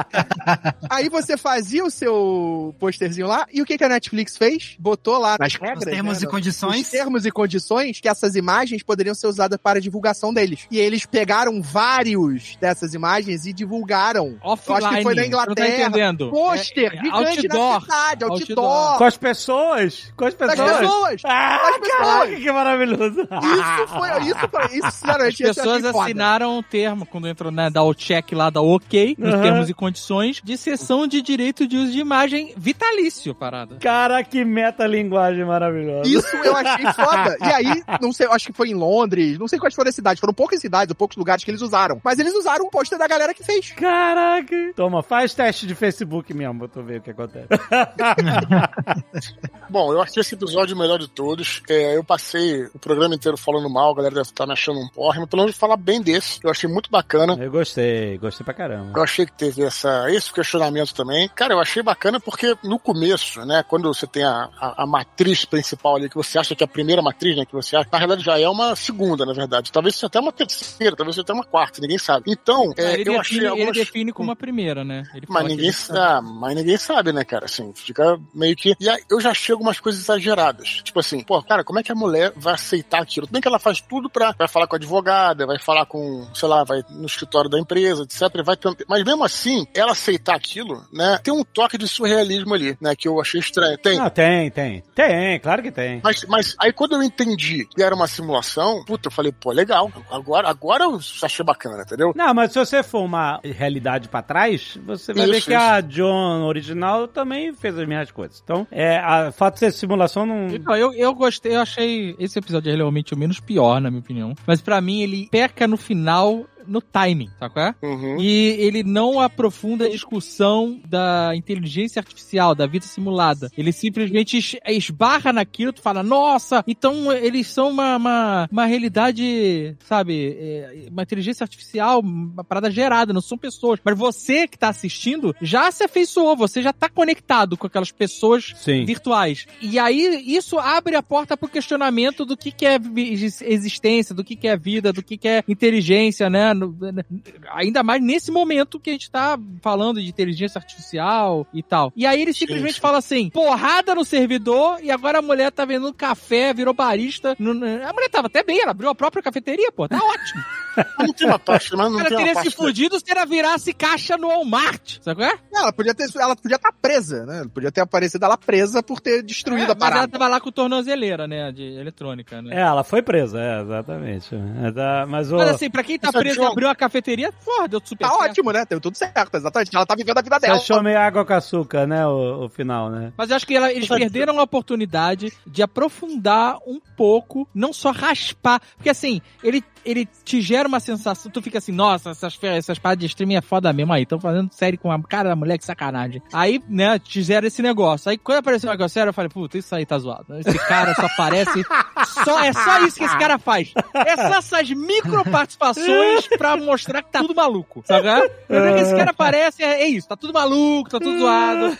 tem. *laughs* Aí você fazia o seu posterzinho lá, e o que, que a Netflix fez? Botou lá nas regras. Os termos né, e condições. Os termos e condições que essas imagens poderiam ser usadas para divulgação deles. E eles pegaram vários dessas imagens e divulgaram. Offline. Eu acho que foi na Você não tá Inglaterra. entendendo. Pôster É, é gigante outdoor. na cidade, outdoor. Outdoor. Com as pessoas. Com as pessoas. pessoas. Ah, Das pessoas. caraca, que maravilhoso. Isso foi, isso foi, isso, *laughs* As sinceramente, esse eu pessoas assinaram um termo, quando entrou na dar o check lá, da OK, nos termos e condições, de cessão de direito de uso de imagem vitalício, parada. Cara, que metalinguagem maravilhosa. Isso eu achei foda. E aí, não sei, eu acho que foi em Londres, não sei quais foram as cidades, foram poucas cidades, ou poucos lugares que eles usaram. Mas eles usaram um pôster da galera que fez. Caraca. Toma, faz teste de Facebook mesmo, pra tu ver o que acontece. *laughs* *laughs* Bom, eu achei esse episódio o melhor de todos. É, eu passei o programa inteiro falando mal, a galera deve estar me achando um porre, mas pelo menos falar bem desse. Eu achei muito bacana. Eu gostei, gostei pra caramba. Eu achei que teve essa, esse questionamento também. Cara, eu achei bacana porque no começo, né, quando você tem a, a, a matriz principal ali, que você acha que é a primeira matriz, né, que você acha, na realidade já é uma segunda, na verdade. Talvez seja até uma terceira, talvez seja até uma quarta, ninguém sabe. Então, é, ele, eu define, achei ele algumas... define como a primeira, né? Ele Mas ninguém, ele sabe. Ah, mas ninguém sabe, né, cara? Assim, fica meio que. E aí, eu já achei algumas coisas exageradas. Tipo assim, pô, cara, como é que a mulher vai aceitar aquilo? Tudo bem que ela faz tudo pra. Vai falar com a advogada, vai falar com, sei lá, vai no escritório da empresa, etc. Vai Mas mesmo assim, ela aceitar aquilo, né? Tem um toque de surrealismo ali, né? Que eu achei estranho. Tem. Não, tem, tem. Tem, claro que tem. Mas, mas aí quando eu entendi que era uma simulação, puta, eu falei, pô, legal. Agora, agora eu achei bacana, entendeu? Não, mas se você for uma realidade pra trás, você vai ver Isso, que a John original também fez as mesmas coisas. Então, é, a fato de ser simulação não. Não, eu, eu gostei, eu achei esse episódio é realmente o menos pior, na minha opinião. Mas pra mim ele peca no final no timing, sabe qual é? Uhum. E ele não aprofunda a discussão da inteligência artificial, da vida simulada. Ele simplesmente es- esbarra naquilo, tu fala, nossa, então eles são uma, uma, uma realidade, sabe, é, uma inteligência artificial, uma parada gerada, não são pessoas. Mas você que tá assistindo já se afeiçoou, você já tá conectado com aquelas pessoas Sim. virtuais. E aí, isso abre a porta pro questionamento do que, que é existência, do que, que é vida, do que, que é inteligência, né? Né? Ainda mais nesse momento que a gente tá falando de inteligência artificial e tal. E aí ele simplesmente sim. fala assim: porrada no servidor, e agora a mulher tá vendendo café, virou barista. A mulher tava até bem, ela abriu a própria cafeteria, pô, tá ótimo. *laughs* Não tem uma parte, mas O não cara tem uma teria se parte. fudido se ela virasse caixa no Walmart, sabe qual é? Ela podia ter, ela podia estar presa, né? Podia ter aparecido ela presa por ter destruído É, a mas ela parada. tava lá com tornozeleira, né, de eletrônica, né? É, ela foi presa, é, exatamente. É da- mas o. Mas assim, pra quem tá preso e abriu a cafeteria, porra, deu super Tá certo. ótimo, né? Deu tudo certo, exatamente. Ela tá vivendo a vida Você dela. achou meio água com açúcar, né? O, o final, né? Mas eu acho que ela- eles perderam a oportunidade de aprofundar um pouco, não só raspar. Porque assim, ele, ele te gera uma sensação, tu fica assim, nossa, essas, essas paradas de streaming é foda mesmo aí, estão fazendo série com a cara da mulher, que sacanagem. Aí, né, te gera esse negócio. Aí quando apareceu o negócio sério, eu falei, puta, isso aí tá zoado. Esse cara só aparece. Só, é só isso que esse cara faz. É só essas micro participações pra mostrar que tá tudo maluco. Sabe? Quando esse cara aparece, é, é isso, tá tudo maluco, tá tudo zoado.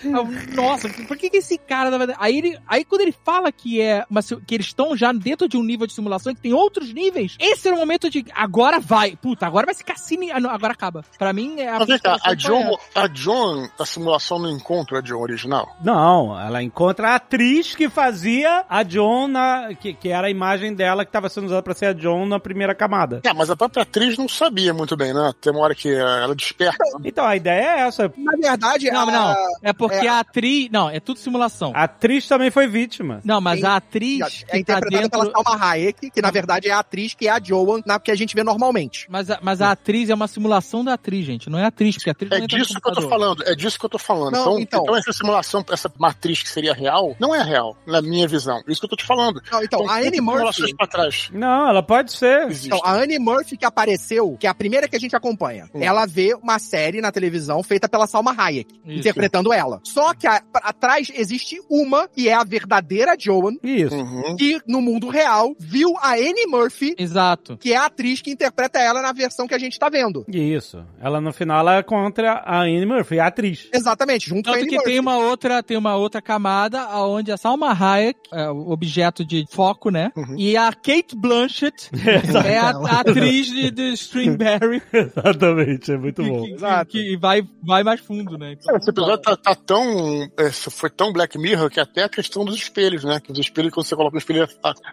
Nossa, por que, que esse cara verdade. Aí, ele, aí quando ele fala que é que eles estão já dentro de um nível de simulação que tem outros níveis, esse é o momento de agora vai. Puta, agora vai se cassine. ah, Agora acaba. Pra mim é a Mas vem cá, a John, a John da simulação não encontra a John original? Não, ela encontra a atriz que fazia a John na. que, que era a imagem dela que estava sendo usada pra ser a John na primeira camada. É, mas a própria atriz não sabia muito bem, né? Tem uma hora que eh, ela desperta. Então, a ideia é essa. Na verdade, Não, a- não. É porque é- a atriz. Não, é tudo simulação. A atriz também foi vítima. Não, mas Tem- a atriz é que tá interpretada dentro. pela Salma Hayek, que na verdade é a atriz que é a Joan, na, que a gente vê normalmente. Mas a, mas a atriz é uma simulação da atriz, gente. Não é atriz, porque a atriz É não entra no disso que eu tô falando, é disso que eu tô falando. Não, então, então. então. essa simulação, essa matriz que seria real, não é real, na minha visão. Isso que eu tô te falando. Não, então, a Annie Murphy. simulações pra trás Não, ela pode ser. existe. Então, a Annie Murphy que apareceu, que é a primeira que a gente acompanha, Hum. ela vê uma série na televisão feita pela Salma Hayek, Isso. interpretando ela. Só que a- atrás existe uma, que é a verdadeira Joan, Isso. Uhum. que no mundo real viu a Annie Murphy, Exato. que que é a atriz que interpreta ela na versão que a gente tá vendo. Isso. Ela no final ela é contra a Anne Murphy, a atriz. Exatamente, junto com a Tanto Annie que Murphy. tem uma outra, tem uma outra camada onde a Salma Hayek é o objeto de foco, né? Uhum. E a Kate Blanchett *laughs* é a, a atriz de, de Stringberry *laughs* Exatamente, é muito bom. que, Exato. que, que vai, vai mais fundo, né? Então, Esse episódio tá, tá tão. é, foi tão Black Mirror que até a questão dos espelhos, né? Que os espelhos, quando você coloca um espelho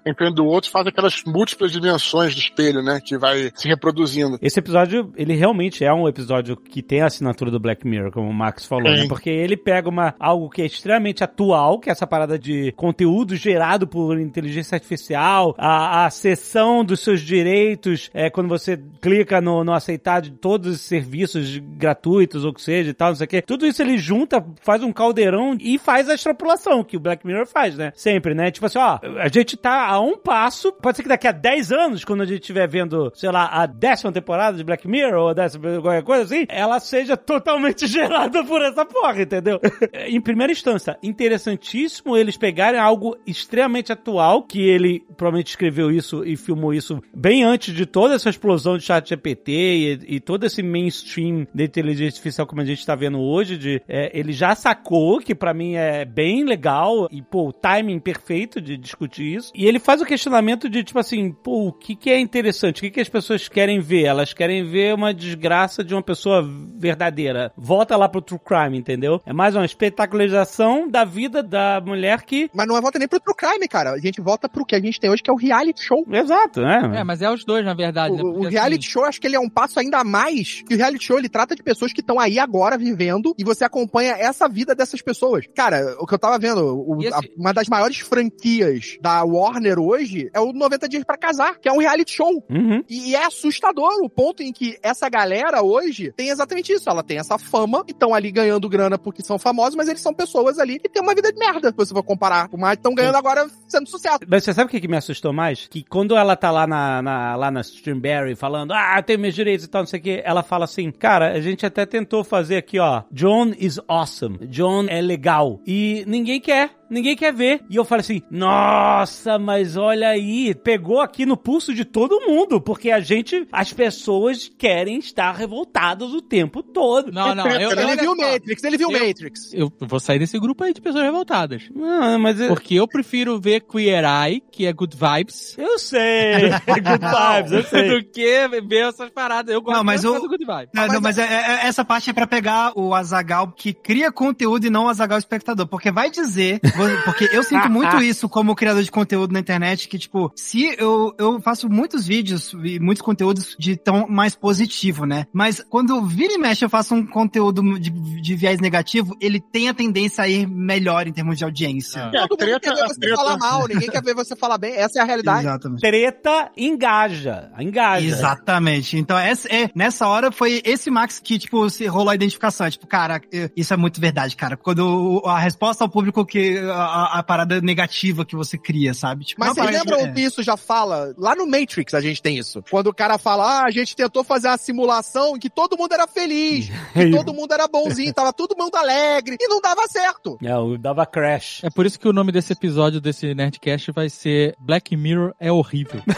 em frente do outro, faz aquelas múltiplas dimensões do espelho, né? Que vai se reproduzindo. Esse episódio, ele realmente é um episódio que tem a assinatura do Black Mirror, como o Max falou, né? Porque ele pega uma, algo que é extremamente atual, que é essa parada de conteúdo gerado por inteligência artificial, a, a cessão dos seus direitos, é, quando você clica no, no aceitar de todos os serviços gratuitos, ou que seja, e tal, não sei o quê. Tudo isso ele junta, faz um caldeirão e faz a extrapolação, que o Black Mirror faz, né? Sempre, né? Tipo assim, ó, a gente tá a um passo, pode ser que daqui a 10 anos, quando a gente estiver vendo, sei lá, a décima temporada de Black Mirror, ou a décima, qualquer coisa assim, ela seja totalmente *laughs* gerada por essa porra, entendeu? em primeira instância, interessantíssimo eles pegarem algo extremamente atual, que ele provavelmente escreveu isso e filmou isso bem antes de toda essa explosão de chat GPT e, e todo esse mainstream da inteligência artificial como a gente tá vendo hoje, de, é, ele já sacou, que pra mim é bem legal, e pô, o timing perfeito de discutir isso, e ele faz o questionamento de tipo assim, pô, o que que é interessante, o que que as pessoas querem ver? Elas querem ver uma desgraça de uma pessoa verdadeira. Volta lá pro true crime, entendeu? É mais uma espetacularização da vida da mulher que... Mas não é volta nem pro True Crime, cara. A gente volta pro que a gente tem hoje, que é o reality show. Exato, né? É, mas é os dois, na verdade. né? O, o Porque, reality assim, show, acho que ele é um passo ainda mais. Que o reality show, ele trata de pessoas que estão aí agora vivendo e você acompanha essa vida dessas pessoas. Cara, o que eu tava vendo, o- esse- a- uma das maiores franquias da Warner hoje é o 90 Dias pra Casar, que é um reality show. Uhum. E é assustador o ponto em que essa galera hoje tem exatamente isso. Ela tem essa fama e estão ali ganhando grana porque são famosos, mas eles são pessoas ali que têm uma vida de merda, se você for comparar. Mas estão ganhando agora sendo sucesso. Mas você sabe o que, me assustou mais? Que quando ela tá lá na, na- lá na Streamberry falando, ah, eu tenho meus direitos e tal, não sei o que, ela fala assim, cara, a gente até tentou fazer aqui, ó, John is awesome, John é legal, e ninguém quer. Ninguém quer ver. E eu falei assim: Nossa, mas olha aí, pegou aqui no pulso de todo mundo, porque a gente, as pessoas querem estar revoltadas o tempo todo. Não, não, eu, ele viu Matrix, ele viu o Eu- Matrix. eu vou sair desse grupo aí de pessoas revoltadas. Não, mas eu, Porque eu prefiro ver Queer Eye, que é good vibes, eu sei. *laughs* Good vibes, eu sei. do que ver essas paradas. Eu gosto Não, mas mais o- do good vibes. Não, não, mas é- é- essa parte é pra pegar o Azagal que cria conteúdo e não o Azagal espectador. Porque vai dizer, porque eu sinto muito isso como criador de conteúdo na internet, que tipo, se eu, eu faço muitos vídeos e muitos conteúdos de tão mais positivo, né? Mas quando vira e mexe eu faço um conteúdo de, de viés negativo, ele tem a tendência a ir melhor em termos de audiência. É, Todo mundo treta, quer ver a você treta, falar mal, ninguém quer ver você falar bem. Essa é a realidade. Exatamente. Treta engaja. Engaja. Exatamente. Então, essa, é, nessa hora foi esse Max que, tipo, se rolou a identificação. É, Tipo, cara, é, isso é muito verdade, cara. Quando a resposta ao público que a, a parada negativa que você cria, sabe? Tipo, Mas vocês lembram é. que isso já fala? Lá no Matrix a gente tem isso. Quando o cara fala, ah, a gente tentou fazer uma simulação em que todo mundo era feliz, *laughs* que todo mundo era bonzinho, tava todo mundo alegre, e não dava certo. É, o dava crash. É por isso que o nome desse episódio desse Nerdcast vai ser Black Mirror é horrível. *laughs*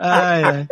Ai, ai.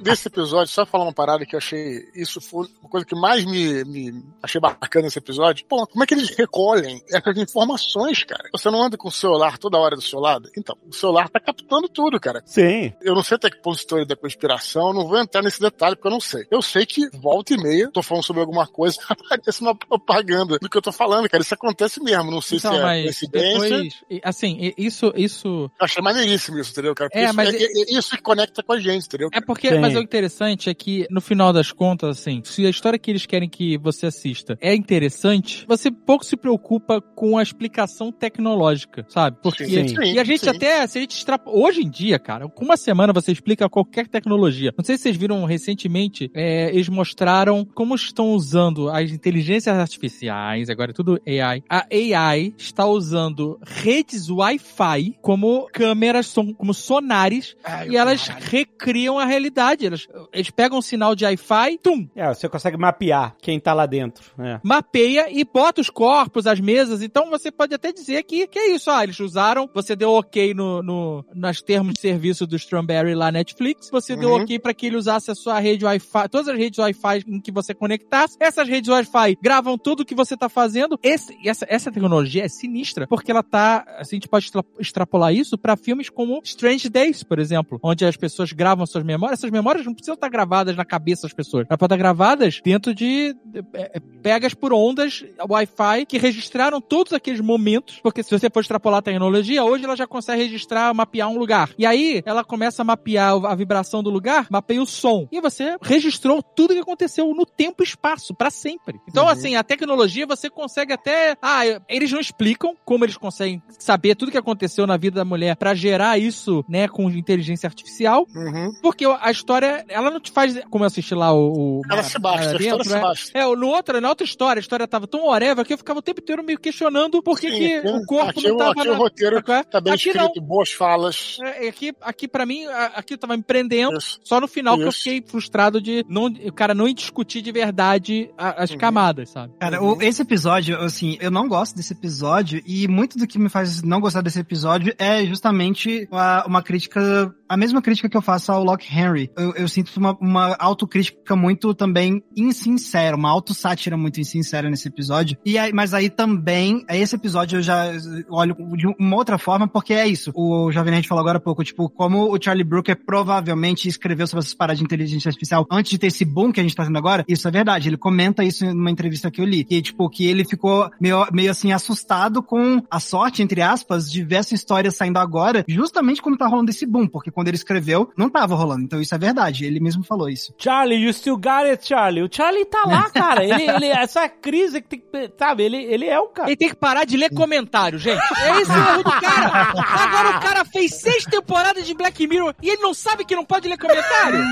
desse episódio, só falar uma parada que eu achei. Isso foi uma coisa que mais me, me achei bacana nesse episódio. Pô, como é que eles recolhem essas informações, cara? Você não anda com o celular toda hora do seu lado? Então, o celular tá captando tudo, cara. Sim. Eu não sei até que ponto da conspiração, não vou entrar nesse detalhe porque eu não sei. Eu sei que volta e meia, tô falando sobre alguma coisa, *laughs* aparece uma propaganda do que eu tô falando, cara. Isso acontece mesmo. Não sei Então, se é mas coincidência. depois, assim, isso, isso Eu achei maneiríssimo isso, entendeu, cara? Porque É, isso, mas é- é- isso que conecta com a gente, entendeu? É porque, Sim. mas o interessante é que, no final das contas, assim, se a história que eles querem que você assista é interessante, você pouco se preocupa com a explicação tecnológica, sabe? Porque. Sim. E a gente sim. até, se a gente. Hoje em dia, cara, com uma semana você explica qualquer tecnologia. Não sei se vocês viram recentemente, é, eles mostraram como estão usando as inteligências artificiais, agora é tudo AI. A AI está usando redes Wi-Fi como câmeras, som- como sonares e elas recriam a realidade. Elas, eles pegam um sinal de Wi-Fi, tum, É, você consegue mapear quem tá lá dentro. É. mapeia mapeia e bota os corpos, as mesas. Então você pode até dizer que, que é isso. Ah, eles usaram, você deu ok no, no, nas termos de serviço do Strawberry lá Netflix, você deu Uhum. ok para que ele usasse a sua rede Wi-Fi, todas as redes Wi-Fi em que você conectasse. Essas redes Wi-Fi gravam tudo o que você tá fazendo. Esse, essa, essa tecnologia é sinistra, porque ela tá, assim, a gente pode extra- extrapolar isso para filmes como Strange Days, por exemplo, onde as pessoas gravam suas memórias. Essas memórias não precisam estar gravadas na cabeça das pessoas. Elas podem estar gravadas dentro de é, é, pegas por ondas Wi-Fi que registraram todos aqueles momentos, porque se você for extrapolar a tecnologia, hoje ela já consegue registrar, mapear um lugar. E aí ela começa a mapear a vibração do lugar, mapeia o som. E você registrou tudo que aconteceu no tempo e espaço, pra sempre. Então, assim, a tecnologia você consegue até. Ah, eles não explicam como eles conseguem saber tudo que aconteceu na vida da mulher pra gerar isso, né, com inteligência artificial. Uhum. Porque a história, ela não te faz. Como eu assisti lá o. o Ela se basta, a história se é, basta. é, no outro, na outra história, a história tava tão whatever que eu ficava o tempo inteiro meio questionando por que, Sim, que o corpo aqui, não tava aqui na... o roteiro é? tá bem aqui escrito, não. boas falas. É, Aqui, aqui para mim, aqui tava me prendendo. Isso. Só no final que eu Isso. fiquei frustrado de não, o cara não discutir de verdade a- as Uhum. camadas, sabe? Cara, o- esse episódio, assim, eu não gosto desse episódio e muito do que me faz não gostar desse episódio é justamente uma, uma crítica, a mesma crítica que eu faço ao Locke Henry. Eu, eu sinto uma, uma autocrítica muito também insincera, uma autossátira muito insincera nesse episódio. E aí, mas aí também, esse episódio eu já olho de uma outra forma, porque é isso. O Jovem Nerd falou agora há pouco, tipo, como o Charlie Brooker provavelmente escreveu sobre essas paradas de inteligência artificial antes de ter esse boom que a gente tá tendo agora, isso é verdade. Ele comenta isso numa entrevista que eu li, que, tipo, que ele ficou meio, meio assim, assustado com a sorte, entre aspas, de ver essa história saindo agora, justamente quando tá rolando esse boom, porque quando ele escreveu, não tava rolando. Então isso é verdade. Ele mesmo falou isso. Charlie, you still got it, Charlie. O Charlie tá lá, *laughs* cara. Ele, ele, essa crise que tem que. Sabe, ele, ele é o cara. Ele tem que parar de ler comentário, gente. É esse o erro do cara. Agora o cara fez seis temporadas de Black Mirror e ele não sabe que não pode ler comentário.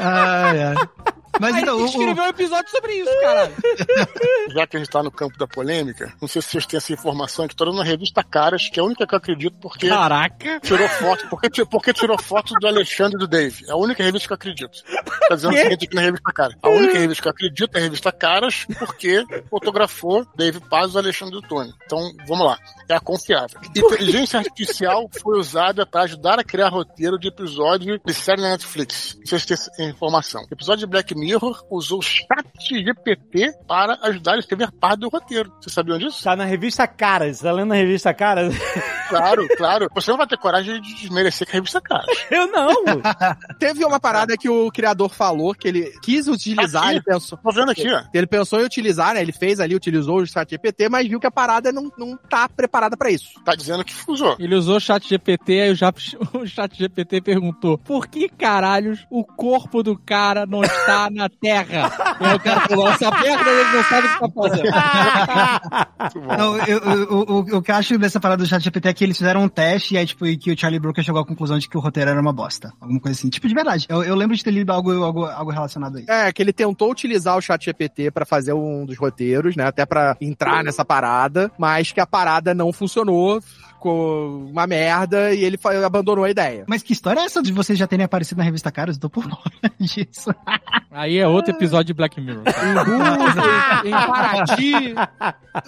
Ai, ai. Mas então, ele o, escreveu um episódio sobre isso, caralho. *laughs* Já que a gente tá no campo da polêmica, não sei se vocês têm essa informação, que tô dando na revista Caras, que é a única que eu acredito, porque Caraca. tirou foto. Porque, porque tirou foto do Alexandre e do Dave. É a única revista que eu acredito. Tá dizendo o seguinte aqui na revista Caras. A única revista que eu acredito é a revista Caras, porque fotografou Dave Paz e o Alexandre do Tony. Então, vamos lá. É a confiável. Inteligência artificial foi usada para ajudar a criar roteiro de episódio de série na Netflix. Não sei se tem essa informação. Episódio de Black Mirror usou o chat GPT para ajudar a escrever parte do roteiro. Vocês sabiam disso? Tá na revista Caras. Tá lendo na revista Caras? *laughs* Claro, claro. Você não vai ter coragem de desmerecer que a revista Caras. *laughs* Eu não. Teve uma parada que o criador falou que ele quis utilizar, Aqui. ele pensou. Tô vendo aqui, ó. Ele pensou em utilizar, né? Ele fez ali, utilizou o chat GPT, mas viu que a parada não, não tá preparada pra isso. Tá dizendo que usou. Ele usou o chat GPT, aí o, Jap- *laughs* o chat GPT perguntou: por que caralhos o corpo do cara não está na Terra? E o cara falou: essa merda ele não sabe o que tá fazendo. *laughs* Muito bom. Não, eu, eu- o- o- o que eu acho dessa parada do chat GPT é que eles fizeram um teste e aí, tipo, e que o Charlie Brooker chegou à conclusão de que o roteiro era uma bosta. Alguma coisa assim. Tipo, de verdade. Eu, eu lembro de ter lido algo, algo, algo relacionado a isso. É, que ele tentou utilizar o chat GPT pra fazer um dos roteiros, né? Até pra entrar nessa parada, mas que a parada não funcionou, ficou uma merda e ele abandonou a ideia. Mas que história é essa de vocês já terem aparecido na revista Caras? Eu tô por *laughs* fora disso. Aí é outro episódio de Black Mirror. *laughs* em Paraty.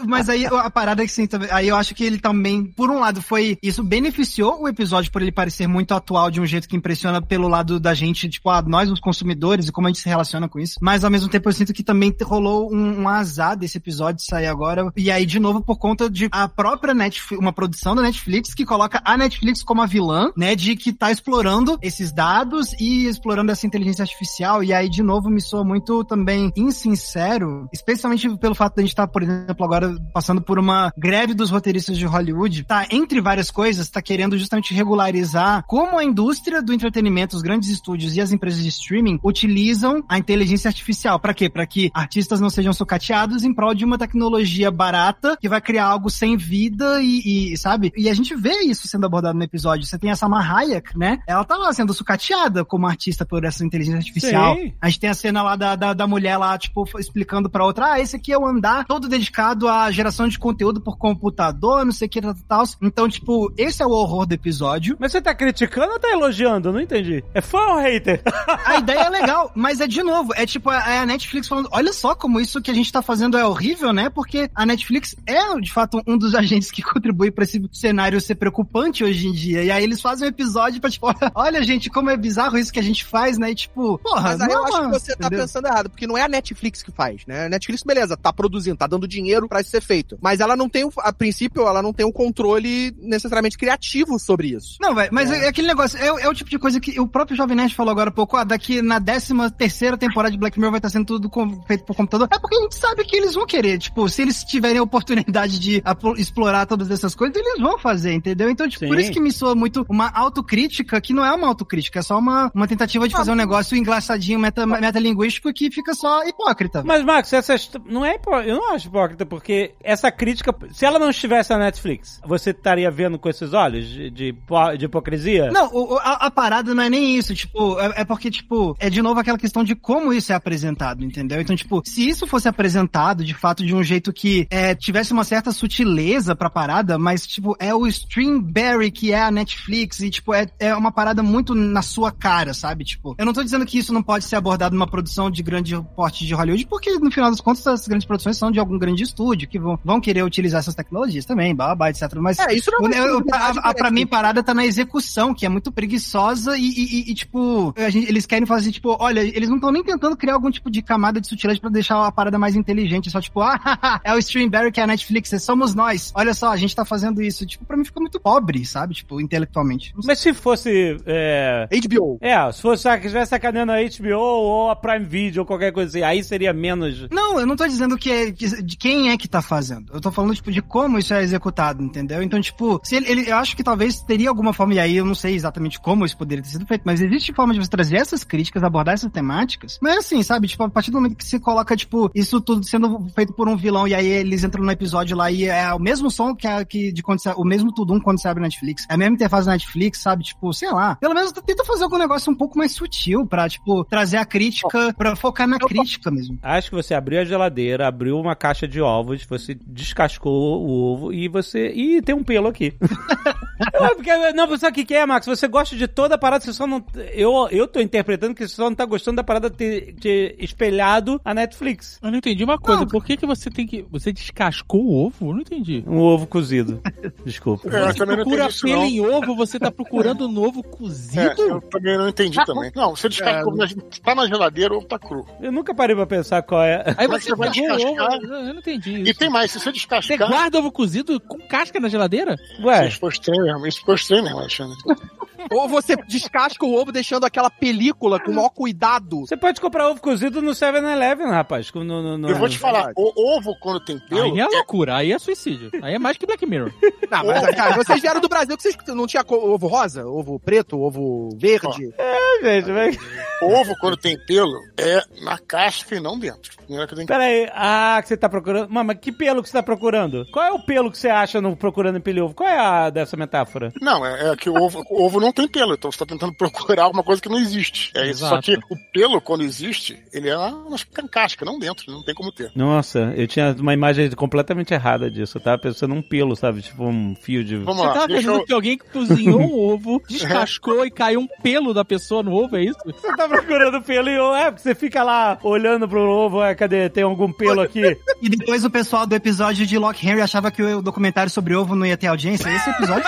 Mas aí a parada é que sim, também- aí eu acho que ele também, por um lado, foi. Isso beneficiou o episódio por ele parecer muito atual de um jeito que impressiona pelo lado da gente, tipo, ah, nós os consumidores e como a gente se relaciona com isso. Mas ao mesmo tempo eu sinto que também rolou um, um azar desse episódio sair agora. E aí, de novo, por conta de a própria Netflix, uma produção Netflix que coloca a Netflix como a vilã, né? De que tá explorando esses dados e explorando essa inteligência artificial. E aí, de novo, me soa muito também insincero, especialmente pelo fato de a gente estar, por exemplo, agora passando por uma greve dos roteiristas de Hollywood. Tá, entre várias coisas, tá querendo justamente regularizar como a indústria do entretenimento, os grandes estúdios e as empresas de streaming utilizam a inteligência artificial. Pra quê? Pra que artistas não sejam sucateados em prol de uma tecnologia barata que vai criar algo sem vida e, e, sabe? E a gente vê isso sendo abordado no episódio. Você tem essa Hayek, né? Ela tá lá sendo sucateada como artista por essa inteligência artificial. Sim. A gente tem a cena lá da, da, da mulher lá, tipo, explicando pra outra, ah, esse aqui é o andar todo dedicado à geração de conteúdo por computador, não sei o que, tal, tal. Então, tipo, esse é o horror do episódio. Mas você tá criticando ou tá elogiando? Eu não entendi. É fã ou hater? A *laughs* ideia é legal, mas é de novo, é tipo, é a Netflix falando, olha só como isso que a gente tá fazendo é horrível, né? Porque a Netflix é, de fato, um dos agentes que *laughs* contribui pra esse cenário ser preocupante hoje em dia. E aí eles fazem um episódio pra, tipo, *laughs* olha, gente, como é bizarro isso que a gente faz, né? E tipo, porra, Mas aí eu não, acho que você tá entendeu? pensando errado, porque não é a Netflix que faz, né? A Netflix, beleza, tá produzindo, tá dando dinheiro pra isso ser feito. Mas ela não tem, o- a princípio, ela não tem um controle necessariamente criativo sobre isso. Não, velho, mas é. aquele negócio, é, é o tipo de coisa que o próprio Jovem Nerd falou agora há pouco, ah, daqui na 13 terceira temporada de Black Mirror vai estar sendo tudo com- feito por computador. É porque a gente sabe que eles vão querer, tipo, se eles tiverem a oportunidade de explorar todas essas coisas, eles vão fazer, entendeu? Então, tipo, por isso que me soa muito uma autocrítica, que não é uma autocrítica, é só uma, uma tentativa de fazer um negócio engraçadinho, meta, metalinguístico, que fica só hipócrita. Mas, Max, essa não é hipó- eu não acho hipócrita, porque essa crítica, se ela não estivesse na Netflix, você estaria vendo com esses olhos de, de, de hipocrisia? Não, o- a, a parada não é nem isso, tipo, é, é porque, tipo, é de novo aquela questão de como isso é apresentado, entendeu? Então, tipo, se isso fosse apresentado de fato de um jeito que é, tivesse uma certa sutileza pra parada, mas, tipo, é o Streamberry que é a Netflix e, tipo, é, é uma parada muito na sua cara, sabe? Tipo, eu não tô dizendo que isso não pode ser abordado numa produção de grande porte de Hollywood, porque no final das contas as grandes produções são de algum grande estúdio que vão, vão querer utilizar essas tecnologias também, babá, etc. Mas É, isso não é eu- eu- a- a- pra mim, parada tá na execução, que é muito preguiçosa e, e- e- tipo, a gente- eles querem fazer, tipo, olha, eles não estão nem tentando criar algum tipo de camada de sutileza pra deixar a parada mais inteligente, só tipo, *laughs* ah, é o Streamberry que é a Netflix, somos nós, olha só, a gente tá fazendo isso, tipo, pra mim fica muito pobre, sabe, tipo, intelectualmente. Mas se fosse. É, HBO. é se fosse ah, que estivesse sacaneando a HBO ou a Prime Video ou qualquer coisa assim, aí seria menos. Não, eu não tô dizendo que é que- de quem é que tá fazendo. Eu tô falando, tipo, de como isso é executado, entendeu? Então, tipo, se ele, ele- eu acho que talvez teria alguma forma, e aí eu não sei exatamente como isso poderia ter sido feito, mas existe forma de você trazer essas críticas, abordar essas temáticas. Mas assim, sabe, tipo, a partir do momento que você coloca, tipo, isso tudo sendo feito por um vilão, e aí eles entram no episódio lá e é o mesmo som que, a, que de quando você, o mesmo tudum quando você abre Netflix, é a mesma interface da Netflix, sabe? Tipo, sei lá. Pelo menos tenta fazer algum negócio um pouco mais sutil pra, tipo, trazer a crítica, pra focar na crítica mesmo. Acho que você abriu a geladeira, abriu uma caixa de ovos, você descascou o ovo e você. Ih, tem um pelo aqui. *laughs* não, você sabe o que que é, Max? Você gosta de toda a parada, você só não. Eu, eu tô interpretando que você só não tá gostando da parada ter, ter espelhado a Netflix. Eu não entendi uma coisa. Não. Por que, que você tem que. Você descascou o ovo? Eu não entendi. Um ovo cozido. *laughs* Desculpa. É, Você procura pelo em ovo, você tá procurando um ovo É, cozido? eu também não entendi também. Não, você descarta É, como na- tá na geladeira ou tá cru. Eu nunca parei pra pensar qual é. Aí Mas você você vai o ovo. descascar? Eu não entendi E isso. tem mais, se você Você descascar. guarda ovo cozido com casca na geladeira? Ué, Isso ficou estranho mesmo, isso ficou estranho mesmo, Alexandre. *laughs* Ou você descasca o ovo deixando aquela película com o maior cuidado. você pode comprar ovo cozido no 7-Eleven, rapaz. No, no, no- Eu vou te falar, o ovo quando tem pelo. Aí é loucura, aí é suicídio. Aí é mais que Black Mirror. *laughs* Não, mas cara, vocês vieram do Brasil que vocês não tinha ovo rosa, ovo preto, ovo verde. É, gente, mas... Ovo, quando tem pelo, é na casca e não dentro. Primeiro que tem que... Pera aí, ah, que você tá procurando. Mama, que pelo que você tá procurando? Qual é o pelo que você acha no procurando pelo ovo? Qual é a dessa metáfora? Não, é, é que o ovo, o ovo não tem pelo, então você tá tentando *laughs* procurar alguma coisa que não existe. É isso. Só que o pelo, quando existe, ele é na, na casca, não dentro, não tem como ter. Nossa, eu tinha uma imagem completamente errada disso. Eu tava pensando num pelo, sabe? Tipo um fio de. Vamos Você lá, tava pensando eu... que alguém que cozinhou um *laughs* ovo, descascou e caiu um pelo da pessoa no ovo, é isso? Você tá procurando pelo e é, porque você fica lá olhando pro ovo, é, cadê? Tem algum pelo aqui? *laughs* E depois o pessoal do episódio de Lock Henry achava que o documentário sobre ovo não ia ter audiência. Esse episódio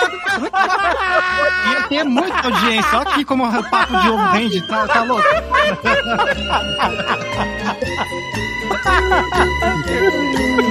ia ter muita audiência. Olha aqui como o papo de ovo rende. Tá, tá louco? *laughs*